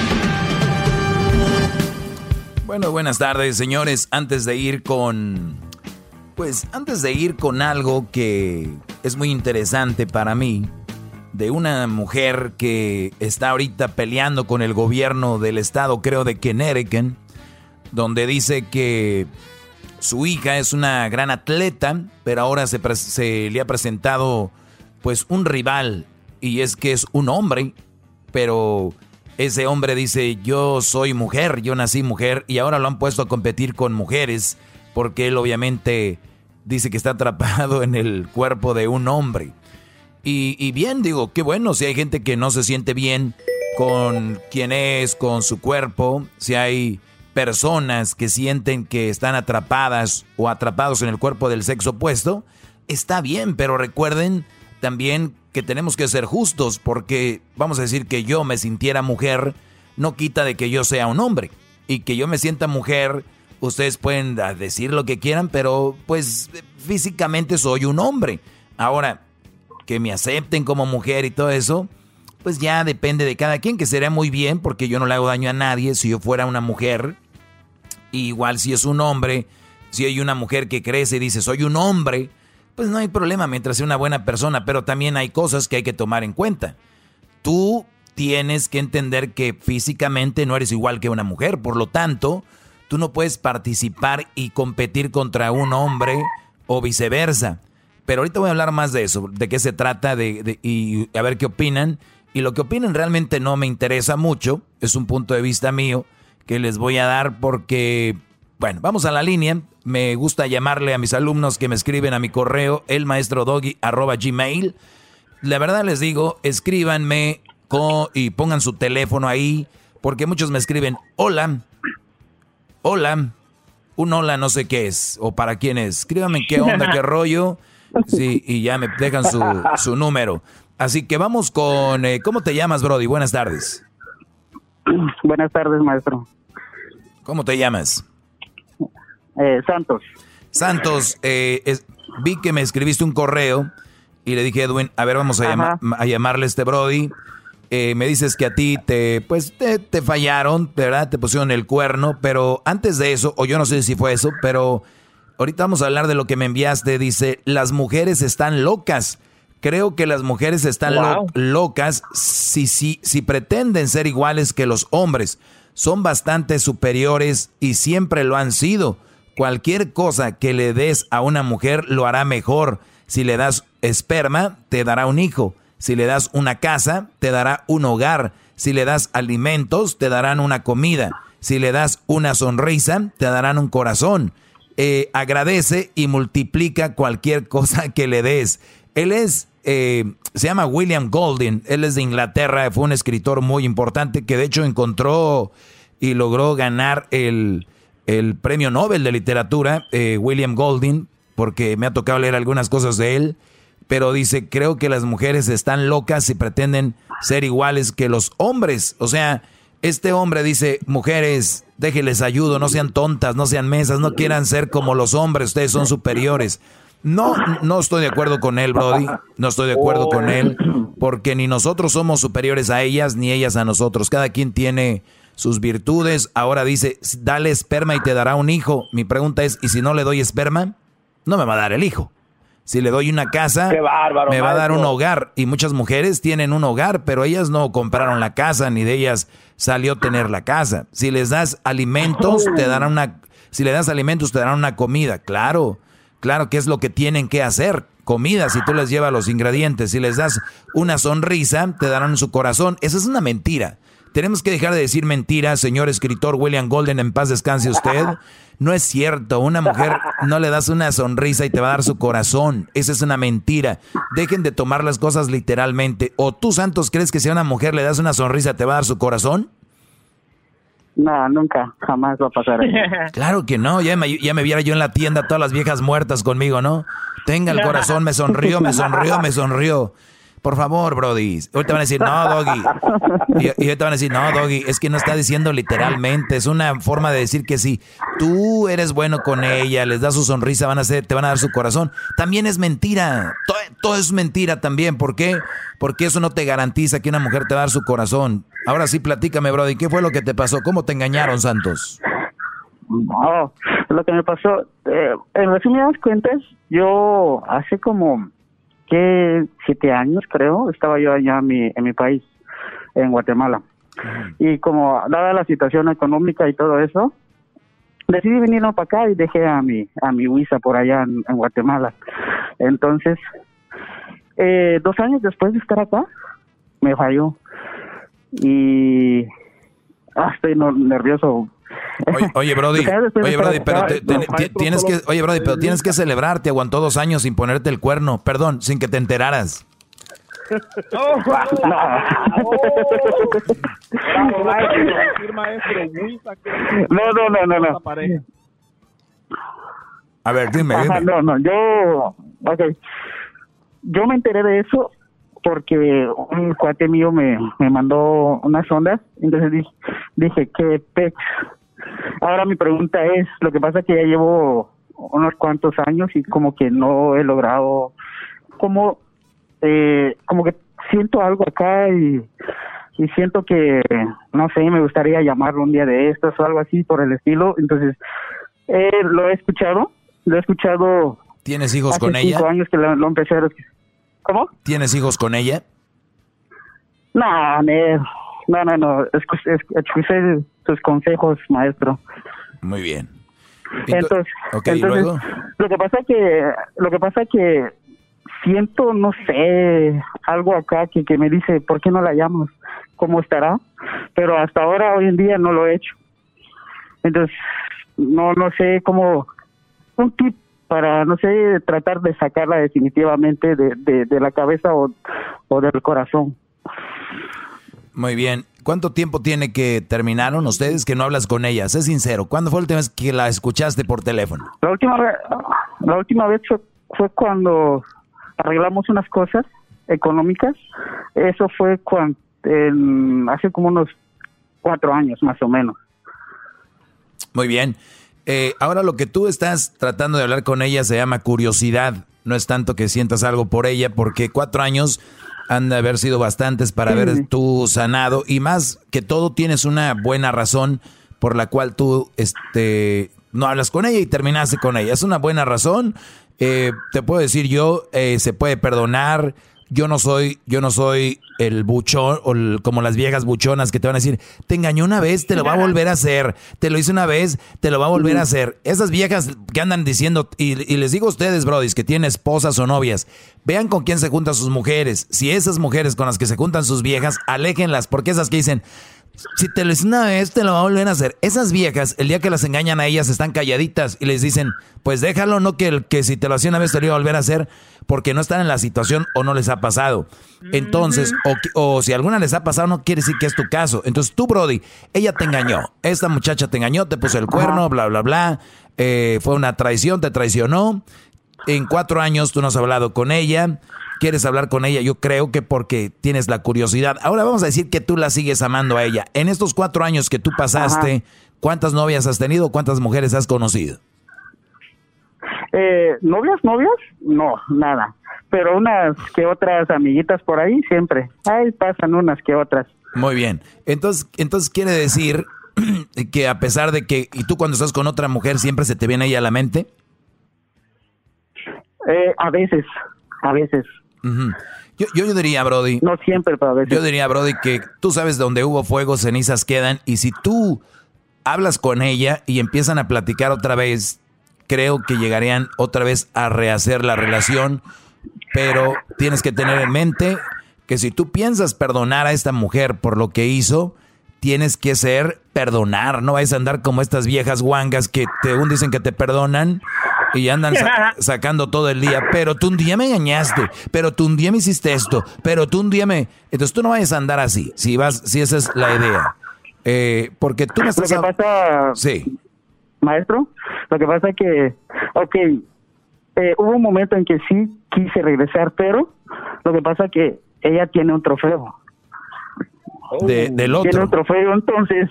Bueno, buenas tardes, señores. Antes de ir con. Pues antes de ir con algo que es muy interesante para mí, de una mujer que está ahorita peleando con el gobierno del estado, creo, de Connecticut, donde dice que su hija es una gran atleta, pero ahora se, se le ha presentado pues un rival, y es que es un hombre, pero ese hombre dice, yo soy mujer, yo nací mujer y ahora lo han puesto a competir con mujeres porque él obviamente dice que está atrapado en el cuerpo de un hombre. Y, bien, digo, qué bueno si hay gente que no se siente bien con quién es, con su cuerpo, si hay personas que sienten que están atrapadas o atrapados en el cuerpo del sexo opuesto, está bien, pero recuerden también que tenemos que ser justos porque vamos a decir que yo me sintiera mujer no quita de que yo sea un hombre y que yo me sienta mujer ustedes pueden decir lo que quieran pero pues físicamente soy un hombre. Ahora que me acepten como mujer y todo eso pues ya depende de cada quien que sería muy bien porque yo no le hago daño a nadie si yo fuera una mujer. Igual si es un hombre si hay una mujer que crece y dice soy un hombre pues no hay problema mientras sea una buena persona, pero también hay cosas que hay que tomar en cuenta. Tú tienes que entender que físicamente no eres igual que una mujer, por lo tanto, tú no puedes participar y competir contra un hombre o viceversa. Pero ahorita voy a hablar más de eso, de qué se trata de, y a ver qué opinan. Y lo que opinan realmente no me interesa mucho, es un punto de vista mío que les voy a dar porque Bueno, vamos a la línea. Me gusta llamarle a mis alumnos que me escriben a mi correo, elmaestrodoggy.gmail. La verdad les digo, escríbanme y pongan su teléfono ahí, porque muchos me escriben, hola, hola, un hola no sé qué es, o para quién es. Escríbanme qué onda, qué rollo, sí, y ya me dejan su, su número. Así que vamos con, eh, ¿cómo te llamas, Brody? Buenas tardes. Buenas tardes, maestro. ¿Cómo te llamas? Eh, Santos. Santos, eh, vi que me escribiste un correo y le dije, Edwin, a ver, vamos a, a llamarle a este Brody. Eh, me dices que a ti te, pues, te, te, fallaron, ¿verdad? Te pusieron el cuerno, pero antes de eso, o yo no sé si fue eso, pero ahorita vamos a hablar de lo que me enviaste. Dice, las mujeres están locas. Creo que las mujeres están locas si, si, si pretenden ser iguales que los hombres. Son bastante superiores y siempre lo han sido. Cualquier cosa que le des a una mujer lo hará mejor. Si le das esperma, te dará un hijo. Si le das una casa, te dará un hogar. Si le das alimentos, te darán una comida. Si le das una sonrisa, te darán un corazón. Eh, agradece y multiplica cualquier cosa que le des. Él es, eh, se llama William Golding, él es de Inglaterra, fue un escritor muy importante que de hecho encontró y logró ganar el, el premio Nobel de literatura, eh, William Golding, porque me ha tocado leer algunas cosas de él, pero dice, creo que las mujeres están locas y pretenden ser iguales que los hombres. O sea, este hombre dice, mujeres, déjenles ayudo, no sean tontas, no sean mesas, no quieran ser como los hombres, ustedes son superiores. No, no estoy de acuerdo con él, Brody. No estoy de acuerdo con él, porque ni nosotros somos superiores a ellas, ni ellas a nosotros. Cada quien tiene sus virtudes. Ahora dice, dale esperma y te dará un hijo. Mi pregunta es, ¿y si no le doy esperma? No me va a dar el hijo. Si le doy una casa, me va a dar un hogar. Y muchas mujeres tienen un hogar, pero ellas no compraron la casa, ni de ellas salió tener la casa. Si les das alimentos, te darán una, si le das alimentos, te darán una comida. Claro, claro que es lo que tienen que hacer. Comida, si tú les llevas los ingredientes. Si les das una sonrisa, te darán su corazón. Esa es una mentira. Tenemos que dejar de decir mentiras, señor escritor William Golden, en paz descanse usted. No es cierto, una mujer no le das una sonrisa y te va a dar su corazón. Esa es una mentira. Dejen de tomar las cosas literalmente. ¿O tú, Santos, crees que si a una mujer le das una sonrisa te va a dar su corazón? No, nunca, jamás va a pasar. Claro que no, ya me, ya me viera yo en la tienda todas las viejas muertas conmigo, ¿no? Tenga el corazón, me sonrió, me sonrió, me sonrió. Por favor, Brody. Ahorita van a decir, no, Doggy. Y, ahorita van a decir, no, Doggy, es que no está diciendo literalmente. Es una forma de decir que si tú eres bueno con ella, les das su sonrisa, van a hacer, te van a dar su corazón. También es mentira. Todo, todo es mentira también. ¿Por qué? Porque eso no te garantiza que una mujer te va a dar su corazón. Ahora sí, platícame, Brody. ¿Qué fue lo que te pasó? ¿Cómo te engañaron, Santos? No, lo que me pasó, eh, en resumidas cuentas, yo hace como que siete años creo, estaba yo allá en mi, en mi país, en Guatemala. Y como dada la situación económica y todo eso, decidí venirme para acá y dejé a mi, a mi Huiza por allá en, Guatemala. Entonces, eh, dos años después de estar acá, me falló. Y ah, estoy nervioso Oye, Brody, oye, Brody, pero tienes que, oye, Brody, pero tienes que celebrar, te aguantó dos años sin ponerte el cuerno, perdón, sin que te enteraras. No, no, no, no, no. A ver, dime, dime. no, no, yo, okay. Yo me enteré de eso porque un cuate mío me, me mandó unas ondas, entonces dije, dije que pex Ahora mi pregunta es, lo que pasa es que ya llevo unos cuantos años y como que no he logrado, como, eh, como que siento algo acá y, y siento que, no sé, me gustaría llamarlo un día de estos o algo así por el estilo. Entonces, eh, lo he escuchado, lo he escuchado. ¿Tienes hijos con ella? Cinco años que lo, empecé a... ¿Cómo? ¿Tienes hijos con ella? No, no, no, no, escuché sus consejos, maestro. Muy bien. Entonces, lo que pasa que lo que pasa que siento, no sé, algo acá que, que me dice, ¿por qué no la llamas? ¿Cómo estará? Pero hasta ahora, hoy en día, no lo he hecho. Entonces, no, no sé cómo, un tip para, no sé, tratar de sacarla definitivamente de, de, la cabeza o, o del corazón. Muy bien. ¿Cuánto tiempo tiene que terminaron ustedes que no hablas con ella? Sé sincero. ¿Cuándo fue la última vez que la escuchaste por teléfono? La última, la última vez fue, cuando arreglamos unas cosas económicas. Eso fue cuando, hace como unos cuatro años más o menos. Muy bien. Eh, ahora lo que tú estás tratando de hablar con ella se llama curiosidad. No es tanto que sientas algo por ella, porque cuatro años han de haber sido bastantes para haber tú sanado y más que todo tienes una buena razón por la cual tú este no hablas con ella y terminaste con ella. Es una buena razón. Eh, te puedo decir yo, eh, se puede perdonar yo no soy, yo no soy el buchón o como las viejas buchonas que te van a decir, te engañó una vez, te lo va a volver a hacer, te lo hice una vez, te lo va a volver a hacer. Esas viejas que andan diciendo, y, les digo a ustedes, brodis, que tienen esposas o novias, vean con quién se juntan sus mujeres. Si esas mujeres con las que se juntan sus viejas, aléjenlas, porque esas que dicen, si te lo hice una vez, te lo va a volver a hacer. Esas viejas, el día que las engañan a ellas, están calladitas y les dicen, pues déjalo, no que, que si te lo hacía una vez te lo iba a volver a hacer, porque no están en la situación o no les ha pasado. Entonces, o, o si alguna les ha pasado, no quiere decir que es tu caso. Entonces tú, Brody, ella te engañó. Esta muchacha te engañó, te puso el cuerno, bla, bla, bla. Eh, fue una traición, te traicionó. En cuatro años tú no has hablado con ella quieres hablar con ella, yo creo que porque tienes la curiosidad. Ahora vamos a decir que tú la sigues amando a ella. En estos cuatro años que tú pasaste, ¿cuántas novias has tenido? ¿Cuántas mujeres has conocido? Eh, ¿Novias, novias? No, nada. Pero unas que otras amiguitas por ahí siempre. Ahí pasan unas que otras. Muy bien. Entonces, entonces quiere decir que a pesar de que, ¿y tú cuando estás con otra mujer siempre se te viene ella a la mente? Eh, a veces, a veces yo, yo, diría, Brody. No siempre, pero Yo diría, Brody, que tú sabes donde hubo fuego, cenizas quedan. Y si tú hablas con ella y empiezan a platicar otra vez, creo que llegarían otra vez a rehacer la relación. Pero tienes que tener en mente que si tú piensas perdonar a esta mujer por lo que hizo, tienes que ser perdonar. No vais a andar como estas viejas guangas que te un dicen que te perdonan y andan sacando todo el día. Pero tú un día me engañaste, pero tú un día me hiciste esto, pero tú un día me... Entonces tú no vayas a andar así, si vas, si esa es la idea. Eh, porque tú me estás... Lo que pasa, sí. Maestro, lo que pasa es que, ok, eh, hubo un momento en que sí quise regresar, pero lo que pasa es que ella tiene un trofeo. De, del otro. Tiene un trofeo, entonces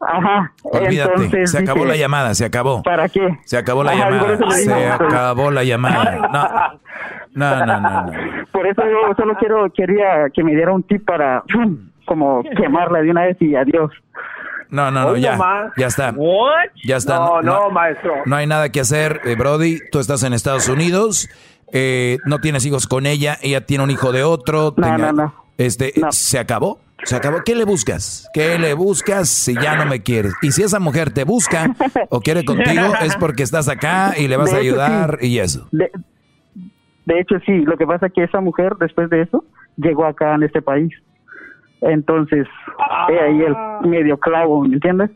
Ajá. Olvídate, se acabó la llamada, se acabó. ¿Para qué? Se acabó la llamada, se acabó la llamada. No, no, no, no. Por eso yo solo quiero quería que me diera un tip para como quemarla de una vez y adiós. No, no, no, ya, ya está. Ya está. No, no, maestro. No hay nada que hacer, eh, Brody. Tú estás en Estados Unidos, eh, no tienes hijos con ella, ella tiene un hijo de otro. No, no, no. Este, se acabó. Se acabó. ¿Qué le buscas? ¿Qué le buscas si ya no me quieres? Y si esa mujer te busca o quiere contigo es porque estás acá y le vas a ayudar y eso. De, hecho, sí. Lo que pasa es que esa mujer, después de eso, llegó acá en este país. Entonces, ahí el medio clavo, ¿me entiendes?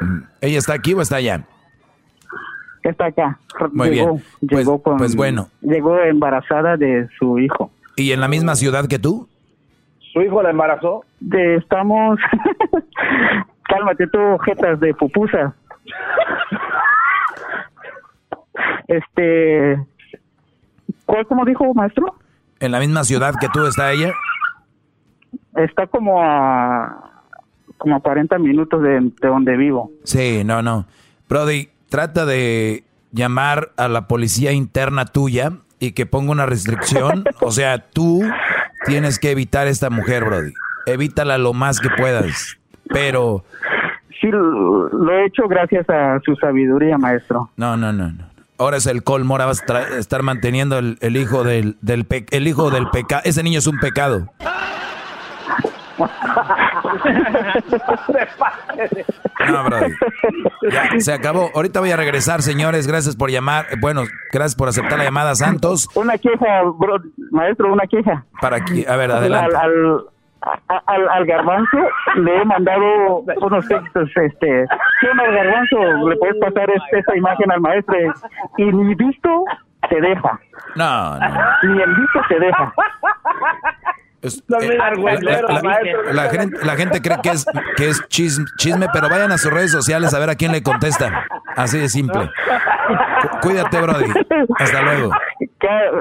Mm. ¿Ella está aquí o está allá? Está acá. Muy bien. Pues, pues bueno. Llegó embarazada de su hijo. ¿Y en la misma ciudad que tú? ¿Su hijo la embarazó? De, estamos... Cálmate tú, jetas de pupusa. este... ¿Cuál, como dijo, maestro? ¿En la misma ciudad que tú está ella? Está como a... como a 40 minutos de, de donde vivo. Sí, no, no. Brody, trata de llamar a la policía interna tuya y que ponga una restricción. o sea, tú Tienes que evitar a esta mujer, Brody. Evítala lo más que puedas. Pero. Sí, lo he hecho gracias a su sabiduría, maestro. No, no, no, no. Ahora es el colmo, ahora vas a estar manteniendo el, hijo del, del el hijo del pecado. Ese niño es un pecado. No, Brody. Ya, se acabó. Ahorita voy a regresar, señores. Gracias por llamar. Bueno, gracias por aceptar la llamada, Santos. Una queja, maestro, una queja. Para aquí, a ver, adelante. Al, al, al, garbanzo le he mandado unos textos, este, ¿qué onda garbanzo? Le puedes pasar este, esta imagen al maestro y ni visto te deja. No, no. Ni el visto te deja. Eh, la, gente, la, gente, cree que es, que es chisme, pero vayan a sus redes sociales a ver a quién le contesta. Así de simple. Cuídate, Brody. Hasta luego.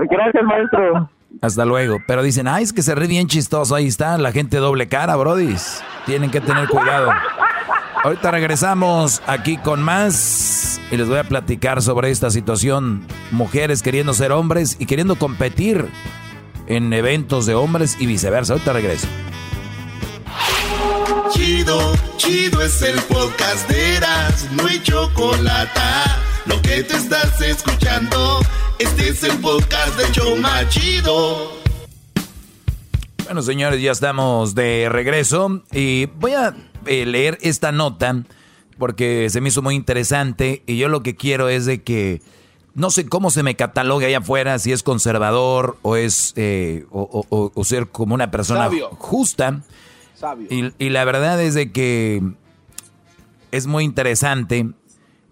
Gracias, maestro. Hasta luego. Pero dicen, ay, es que se ríe bien chistoso. Ahí está, la gente doble cara, Brody. Tienen que tener cuidado. Ahorita regresamos aquí con más y les voy a platicar sobre esta situación. Mujeres queriendo ser hombres y queriendo competir en eventos de hombres y viceversa. Ahorita regreso. Chido, chido es el podcast de Eras, no hay chocolate. Lo que te estás escuchando, este es el podcast de Choma Chido. Bueno, señores, ya estamos de regreso y voy a eh, leer esta nota porque se me hizo muy interesante y yo lo que quiero es de que no sé cómo se me cataloga allá afuera, si es conservador o es eh, o, ser como una persona justa. Y, la verdad es de que es muy interesante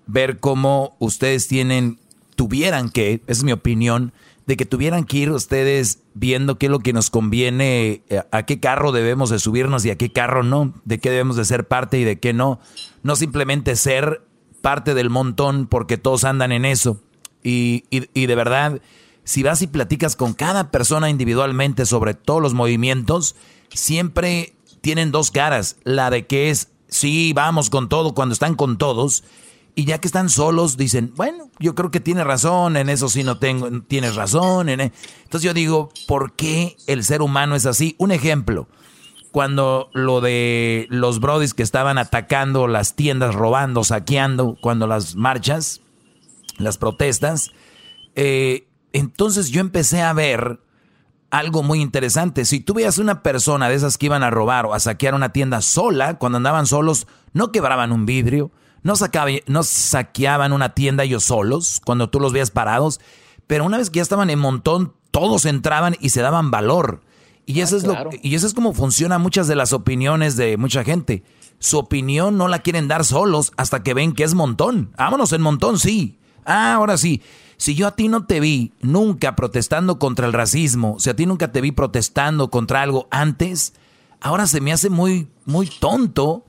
ver cómo ustedes tienen, tuvieran que, es mi opinión, de que tuvieran que ir ustedes viendo qué es lo que nos conviene, eh, a qué carro debemos de subirnos y a qué carro no, de qué debemos de ser parte y de qué no. No simplemente ser parte del montón porque todos andan en eso. Y, y, de verdad, si vas y platicas con cada persona individualmente sobre todos los movimientos, siempre tienen dos caras. La de que es, sí, vamos con todo cuando están con todos. Y ya que están solos, dicen, bueno, yo creo que tiene razón, en eso sí no tengo, tienes razón. En e-". Entonces yo digo, ¿por qué el ser humano es así? Un ejemplo, cuando lo de los brodis que estaban atacando las tiendas, robando, saqueando, cuando las marchas, las protestas, eh, entonces yo empecé a ver algo muy interesante. Si tú veías una persona de esas que iban a robar o a saquear una tienda sola, cuando andaban solos, no quebraban un vidrio, no, no saqueaban una tienda ellos solos, cuando tú los veías parados, pero una vez que ya estaban en montón, todos entraban y se daban valor. Y eso, es lo, y eso es como funciona muchas de las opiniones de mucha gente. Su opinión no la quieren dar solos hasta que ven que es montón. Vámonos en montón, sí. Ah, ahora sí. Si yo a ti no te vi nunca protestando contra el racismo, si a ti nunca te vi protestando contra algo antes, ahora se me hace muy, muy tonto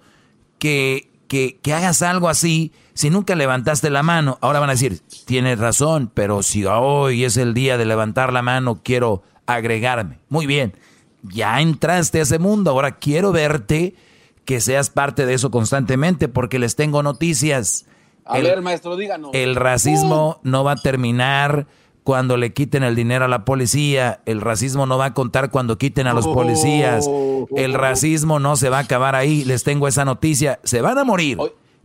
que, que, que hagas algo así si nunca levantaste la mano. Ahora van a decir, tienes razón, pero si hoy es el día de levantar la mano, quiero agregarme. Muy bien, ya entraste a ese mundo, ahora quiero verte que seas parte de eso constantemente porque les tengo noticias. A ver, maestro, díganos. El racismo no va a terminar cuando le quiten el dinero a la policía. El racismo no va a contar cuando quiten a los policías. El racismo no se va a acabar ahí. Les tengo esa noticia. Se van a morir.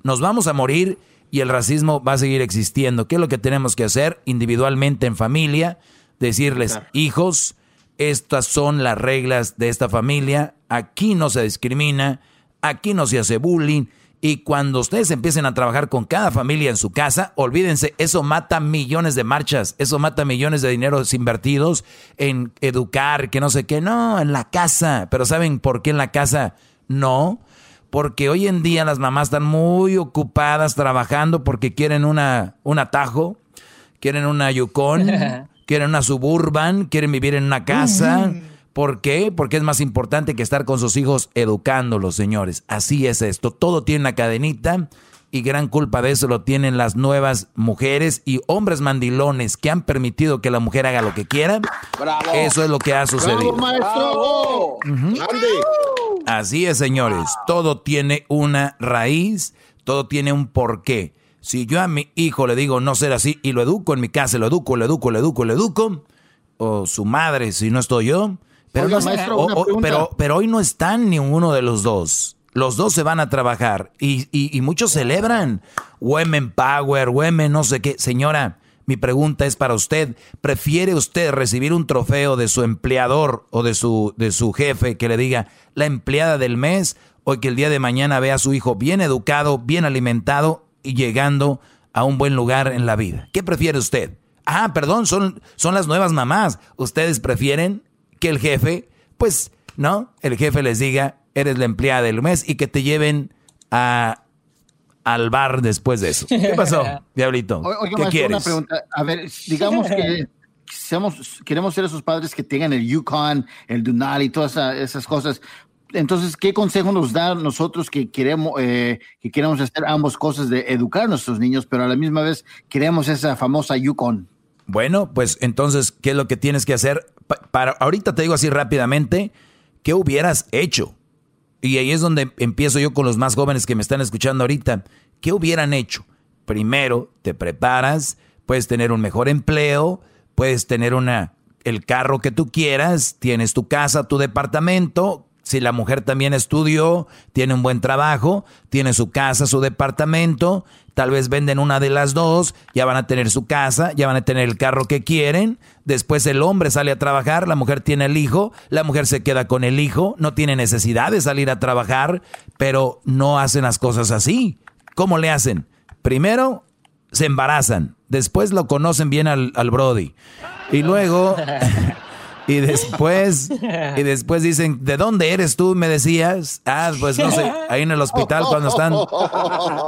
Nos vamos a morir y el racismo va a seguir existiendo. ¿Qué es lo que tenemos que hacer individualmente en familia? Decirles, hijos, estas son las reglas de esta familia. Aquí no se discrimina. Aquí no se hace bullying y cuando ustedes empiecen a trabajar con cada familia en su casa, olvídense, eso mata millones de marchas, eso mata millones de dineros invertidos en educar, que no sé qué, no, en la casa. Pero ¿saben por qué en la casa no? Porque hoy en día las mamás están muy ocupadas trabajando porque quieren una, un atajo, quieren una Yukon, quieren una Suburban, quieren vivir en una casa. ¿Por qué? Porque es más importante que estar con sus hijos educándolos, señores. Así es esto. Todo tiene una cadenita y gran culpa de eso lo tienen las nuevas mujeres y hombres mandilones que han permitido que la mujer haga lo que quiera. Eso es lo que ha sucedido. maestro! Así es, señores. Todo tiene una raíz, todo tiene un porqué. Si yo a mi hijo le digo no ser así y lo educo en mi casa, lo educo, lo educo, lo educo, lo educo, o su madre, si no estoy yo, pero, pero, pero, hoy no están ni uno de los dos. Los dos se van a trabajar y, y, muchos celebran Women Power, Women no sé qué. Señora, mi pregunta es para usted. ¿Prefiere usted recibir un trofeo de su empleador o de su, de su jefe que le diga la empleada del mes o que el día de mañana vea a su hijo bien educado, bien alimentado y llegando a un buen lugar en la vida? ¿Qué prefiere usted? Ah, perdón, son, son las nuevas mamás. ¿Ustedes prefieren que el jefe, pues, ¿no? El jefe les diga, eres la empleada del mes y que te lleven a, al bar después de eso. ¿Qué pasó, Diablito? ¿Qué quieres? Una pregunta. A ver, digamos que seamos, queremos ser esos padres que tengan el Yukon, el Dunal y todas esas cosas. Entonces, ¿qué consejo nos da nosotros que queremos, eh, que queremos hacer ambas cosas de educar a nuestros niños, pero a la misma vez queremos esa famosa Yukon? Bueno, pues entonces, ¿qué es lo que tienes que hacer? Para, ahorita te digo así rápidamente, ¿qué hubieras hecho? Y ahí es donde empiezo yo con los más jóvenes que me están escuchando ahorita. ¿Qué hubieran hecho? Primero, te preparas, puedes tener un mejor empleo, puedes tener una el carro que tú quieras, tienes tu casa, tu departamento, si la mujer también estudió, tiene un buen trabajo, tiene su casa, su departamento, tal vez venden una de las dos, ya van a tener su casa, ya van a tener el carro que quieren, después el hombre sale a trabajar, la mujer tiene el hijo, la mujer se queda con el hijo, no tiene necesidad de salir a trabajar, pero no hacen las cosas así. ¿Cómo le hacen? Primero se embarazan, después lo conocen bien al, al Brody y luego... Y después, y después dicen, ¿de dónde eres tú? Me decías. Ah, pues no sé, ahí en el hospital cuando están,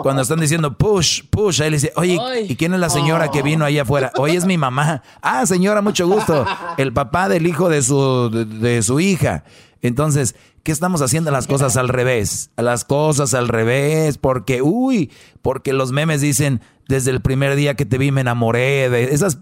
cuando están diciendo push, push, ahí le dice, oye, ¿y quién es la señora que vino ahí afuera? Oye, es mi mamá. Ah, señora, mucho gusto. El papá del hijo de su, de su hija. Entonces, ¿qué estamos haciendo las cosas al revés? Las cosas al revés, porque, uy, porque los memes dicen, desde el primer día que te vi me enamoré de esas,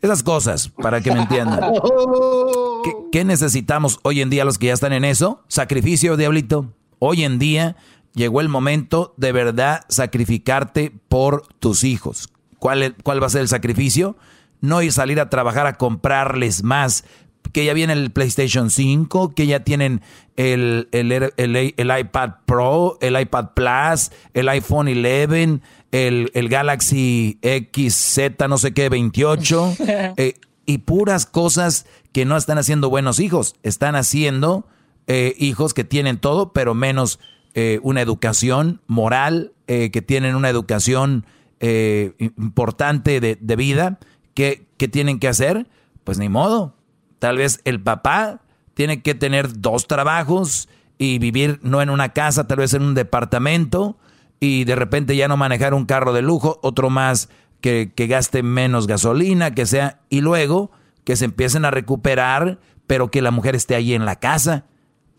esas cosas, para que me entiendan. ¿Qué, necesitamos hoy en día los que ya están en eso? Sacrificio, diablito. Hoy en día llegó el momento de verdad sacrificarte por tus hijos. ¿Cuál, ¿Cuál va a ser el sacrificio? No ir a salir a trabajar a comprarles más, que ya viene el PlayStation 5, que ya tienen el, el, el, iPad Pro, el iPad Plus, el iPhone 11, el, el Galaxy XZ, no sé qué, 28, eh, y puras cosas que no están haciendo buenos hijos, están haciendo eh, hijos que tienen todo, pero menos eh, una educación moral, que tienen una educación importante de, de vida. ¿Qué, ¿Qué tienen que hacer? Pues ni modo. Tal vez el papá tiene que tener dos trabajos y vivir no en una casa, tal vez en un departamento y de repente ya no manejar un carro de lujo, otro más que, gaste menos gasolina, que sea, y luego que se empiecen a recuperar, pero que la mujer esté ahí en la casa.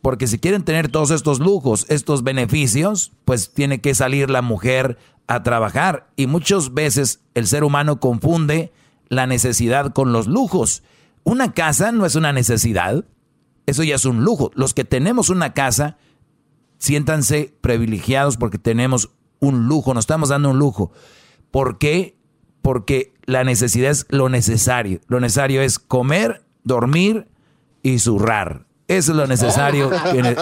Porque si quieren tener todos estos lujos, estos beneficios, pues tiene que salir la mujer a trabajar. Y muchas veces el ser humano confunde la necesidad con los lujos. Una casa no es una necesidad, eso ya es un lujo. Los que tenemos una casa, siéntanse privilegiados porque tenemos un lujo, nos estamos dando un lujo. ¿Por qué? Porque la necesidad es lo necesario. Lo necesario es comer, dormir y zurrar. Eso es lo necesario eh, eh,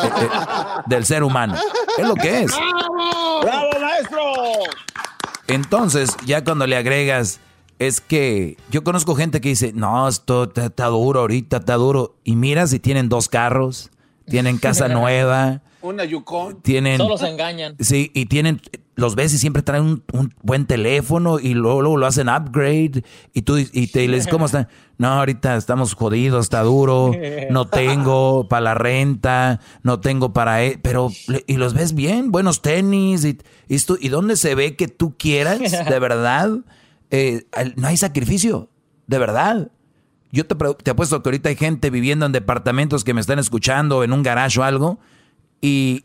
del ser humano. Es lo que es. ¡Bravo, maestro! Entonces, ya cuando le agregas, es que yo conozco gente que dice, no, esto está, duro ahorita, está duro. Y mira si tienen dos carros, tienen casa nueva. Una Yukon. Tienen, Solo se engañan. Sí, y tienen, los ves y siempre traen un, buen teléfono y luego, lo hacen upgrade. Y tú y te les ¿cómo están? No, ahorita estamos jodidos, está duro, no tengo para la renta, no tengo para... E-", pero, y los ves bien, buenos tenis, y, y, y dónde se ve que tú quieras, de verdad, eh, no hay sacrificio, de verdad. Yo te, te apuesto que ahorita hay gente viviendo en departamentos que me están escuchando, en un garage o algo, y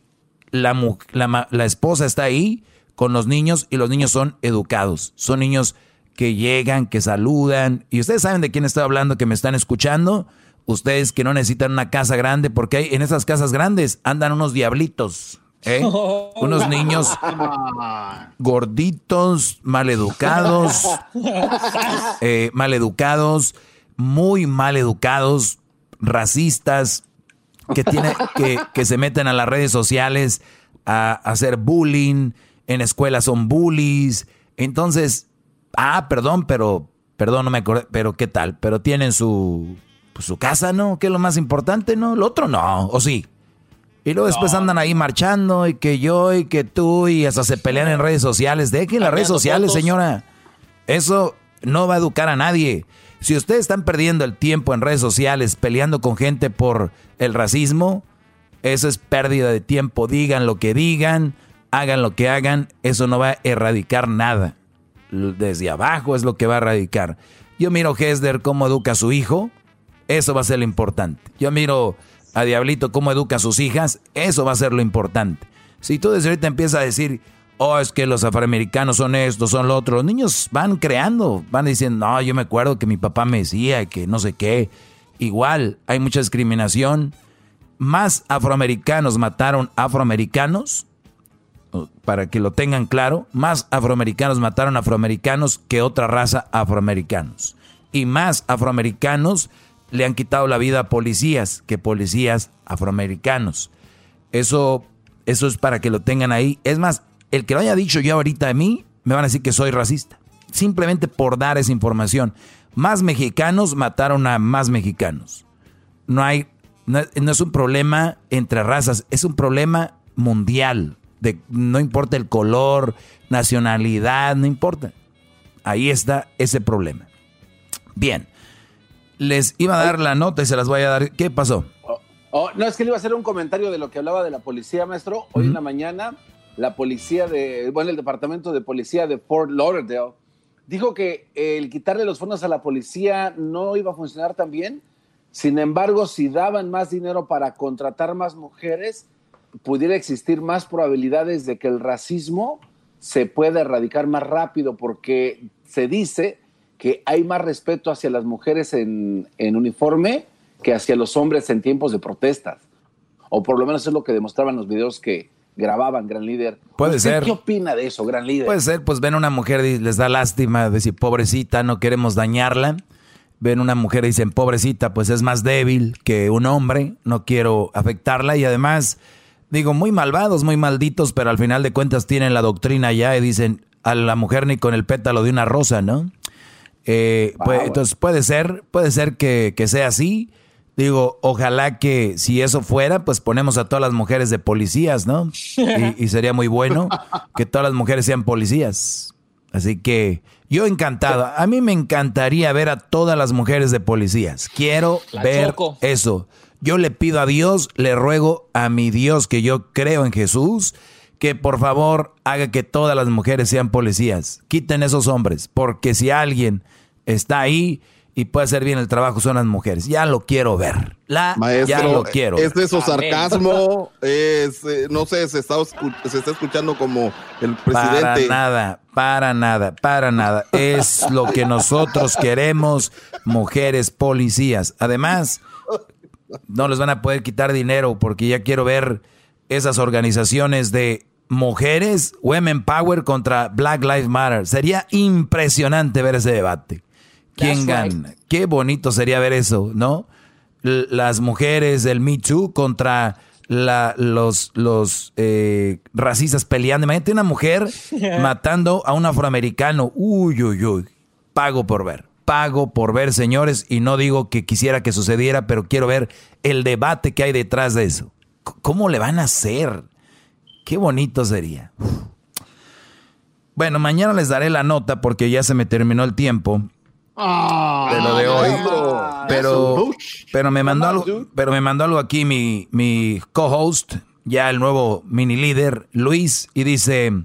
la, la, esposa está ahí con los niños y los niños son educados. Son niños que llegan, que saludan. Y ustedes saben de quién estoy hablando, que me están escuchando. Ustedes que no necesitan una casa grande, porque hay, en esas casas grandes andan unos diablitos. ¿eh? Unos niños gorditos, maleducados, eh, maleducados, muy maleducados, racistas, que, tiene, que, que se meten a las redes sociales a, hacer bullying, en escuelas son bullies. Entonces, ah, perdón, pero, perdón, no me acordé, pero ¿qué tal? Pero tienen su, pues, su casa, ¿no? Que es lo más importante, ¿no? Lo otro no, ¿o sí? Y luego después andan ahí marchando y que yo y que tú y hasta se pelean en redes sociales. Dejen las redes sociales, señora. Eso no va a educar a nadie. Si ustedes están perdiendo el tiempo en redes sociales peleando con gente por el racismo, Eso es pérdida de tiempo. Digan lo que digan, hagan lo que hagan, eso no va a erradicar nada. Desde abajo es lo que va a erradicar. Yo miro Hesder cómo educa a su hijo, eso va a ser lo importante. Yo miro a Diablito cómo educa a sus hijas, eso va a ser lo importante. Si tú desde ahorita empiezas a decir, oh, es que los afroamericanos son estos, son lo otro, los niños van creando, van diciendo, no, yo me acuerdo que mi papá me decía que no sé qué. Igual, hay mucha discriminación. Más afroamericanos mataron afroamericanos, para que lo tengan claro, más afroamericanos mataron afroamericanos que otra raza afroamericanos. Y más afroamericanos le han quitado la vida a policías que policías afroamericanos. Eso, eso es para que lo tengan ahí. Es más, el que lo haya dicho yo ahorita a mí, me van a decir que soy racista. Simplemente por dar esa información. Más mexicanos mataron a más mexicanos. No hay, no, es un problema entre razas, es un problema mundial. De, no importa el color, nacionalidad, no importa. Ahí está ese problema. Bien, les iba a dar la nota y se las voy a dar. ¿Qué pasó? Oh, oh, no, es que le iba a hacer un comentario de lo que hablaba de la policía, maestro. Hoy en la mañana, la policía de, bueno, el departamento de policía de Fort Lauderdale dijo que el quitarle los fondos a la policía no iba a funcionar tan bien. Sin embargo, si daban más dinero para contratar más mujeres, pudiera existir más probabilidades de que el racismo se pueda erradicar más rápido, porque se dice que hay más respeto hacia las mujeres en, uniforme que hacia los hombres en tiempos de protestas. O por lo menos es lo que demostraban los videos que grababan, gran líder. Puede ser. ¿Qué opina de eso, gran líder? Puede ser, pues ven una mujer y les da lástima, decir, pobrecita, no queremos dañarla. Ven una mujer y dicen, pobrecita, pues es más débil que un hombre, no quiero afectarla. Y además, digo, muy malvados, muy malditos, pero al final de cuentas tienen la doctrina ya y dicen, a la mujer ni con el pétalo de una rosa, ¿no? Eh, pues, entonces puede ser, puede ser que, sea así. Digo, ojalá que si eso fuera, pues ponemos a todas las mujeres de policías, ¿no? Y, sería muy bueno que todas las mujeres sean policías. Así que yo encantado. A mí me encantaría ver a todas las mujeres de policías. Quiero ver eso. Yo le pido a Dios, le ruego a mi Dios que yo creo en Jesús, que por favor haga que todas las mujeres sean policías. Quiten esos hombres, porque si alguien está ahí y puede hacer bien el trabajo son las mujeres. Ya lo quiero ver. La, Maestro, ya lo quiero. Es de eso sarcasmo. Es, eh, no sé, se está, se está escuchando como el presidente. Para nada, para nada, para nada. Es lo que nosotros queremos, mujeres policías. Además, no les van a poder quitar dinero porque ya quiero ver esas organizaciones de mujeres, Women Power contra Black Lives Matter. Sería impresionante ver ese debate. ¿Quién gana? Qué bonito sería ver eso, ¿no? las mujeres del Me Too contra los, los eh, racistas peleando. Imagínate una mujer matando a un afroamericano. Uy, uy, uy. Pago por ver. Pago por ver, señores. Y no digo que quisiera que sucediera, pero quiero ver el debate que hay detrás de eso. ¿Cómo le van a hacer? Qué bonito sería. Bueno, mañana les daré la nota porque ya se me terminó el tiempo Ah, de lo de hoy. pero, pero me mandó algo, pero me mandó algo aquí mi, mi co-host, ya el nuevo mini líder, Luis, y dice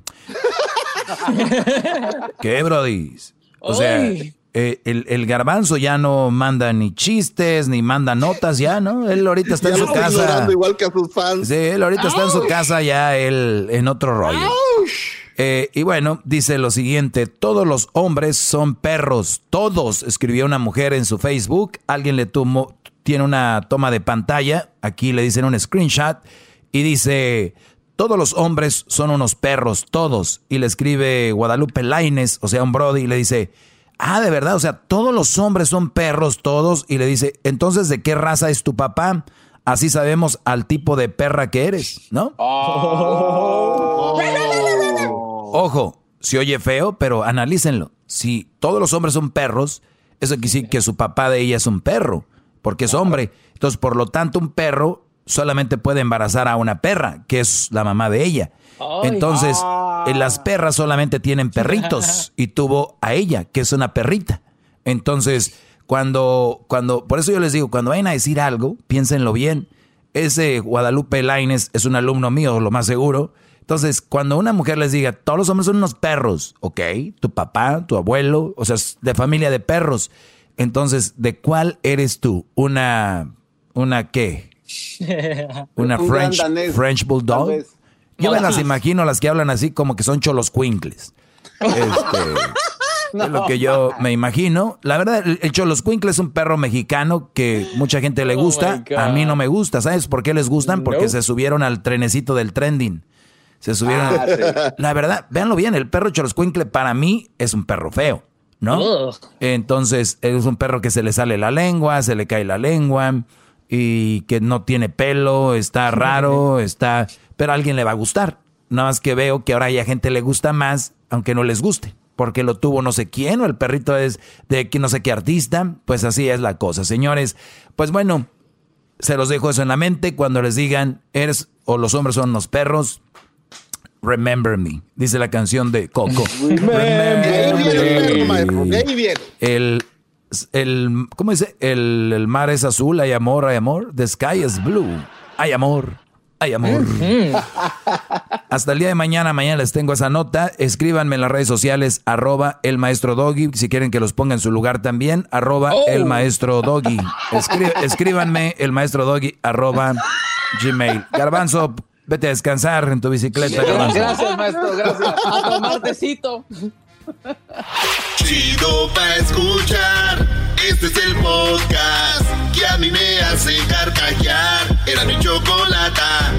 ¿Qué, Brody? O sea, eh, el, el, garbanzo ya no manda ni chistes, ni manda notas ya, ¿no? Él ahorita está en su casa. igual que a sus fans. Sí, él ahorita está en su casa ya, él en otro rollo. Eh, y bueno, dice lo siguiente, todos los hombres son perros, todos, escribió una mujer en su Facebook, alguien le tomó, tiene una toma de pantalla, aquí le dicen un screenshot, y dice, todos los hombres son unos perros, todos, y le escribe Guadalupe Laines, o sea, un Brody, y le dice, ah, de verdad, o sea, todos los hombres son perros, todos, y le dice, entonces, ¿de qué raza es tu papá? Así sabemos al tipo de perra que eres, ¿no? Oh. Ojo, se oye feo, pero analícenlo. Si todos los hombres son perros, eso quiere decir que su papá de ella es un perro, porque es hombre. Entonces, por lo tanto, un perro solamente puede embarazar a una perra, que es la mamá de ella. Entonces, ah. las perras solamente tienen perritos y tuvo a ella, que es una perrita. Entonces, cuando, cuando, por eso yo les digo, cuando vayan a decir algo, piénsenlo bien. ese Guadalupe Laines es un alumno mío, lo más seguro. Entonces, cuando una mujer les diga, todos los hombres son unos perros, ok, tu papá, tu abuelo, o sea, de familia de perros. Entonces, ¿de cuál eres tú? ¿Una, una qué? ¿Una French, French Bulldog? Yo me las imagino las que hablan así como que son cholos cuincles. Este, Es lo que yo me imagino. La verdad, el, Cholos Quinkle es un perro mexicano que mucha gente le oh gusta. a mí no me gusta. ¿Sabes por qué les gustan? Porque se subieron al trenecito del trending. Se subieron. Ah, la verdad, véanlo bien, el perro Cholos Quinkle para mí es un perro feo. ¿No? Entonces, es un perro que se le sale la lengua, se le cae la lengua y que no tiene pelo, está raro, está. Pero a alguien le va a gustar. Nada más que veo que ahora ya gente le gusta más, aunque no les guste porque lo tuvo no sé quién, o el perrito es de no sé qué artista, pues así es la cosa. Señores, pues bueno, se los dejo eso en la mente cuando les digan, eres o los hombres son los perros. Remember me, dice la canción de Coco. Remember El, el, ¿cómo dice? El, el mar es azul, hay amor, hay amor. The sky is blue, hay amor. Ay, amor. Hasta el día de mañana, mañana les tengo esa nota. Escríbanme en las redes sociales, arroba el maestro Doggy, si quieren que los ponga en su lugar también, arroba oh. el maestro Doggy. escríbanme el maestro Doggy, arroba gmail. Garbanzo, vete a descansar en tu bicicleta. Gracias, maestro, gracias. A tomar Chido pa' escuchar. Este es el podcast que a mí me hace carcajear. Era mi chocolata.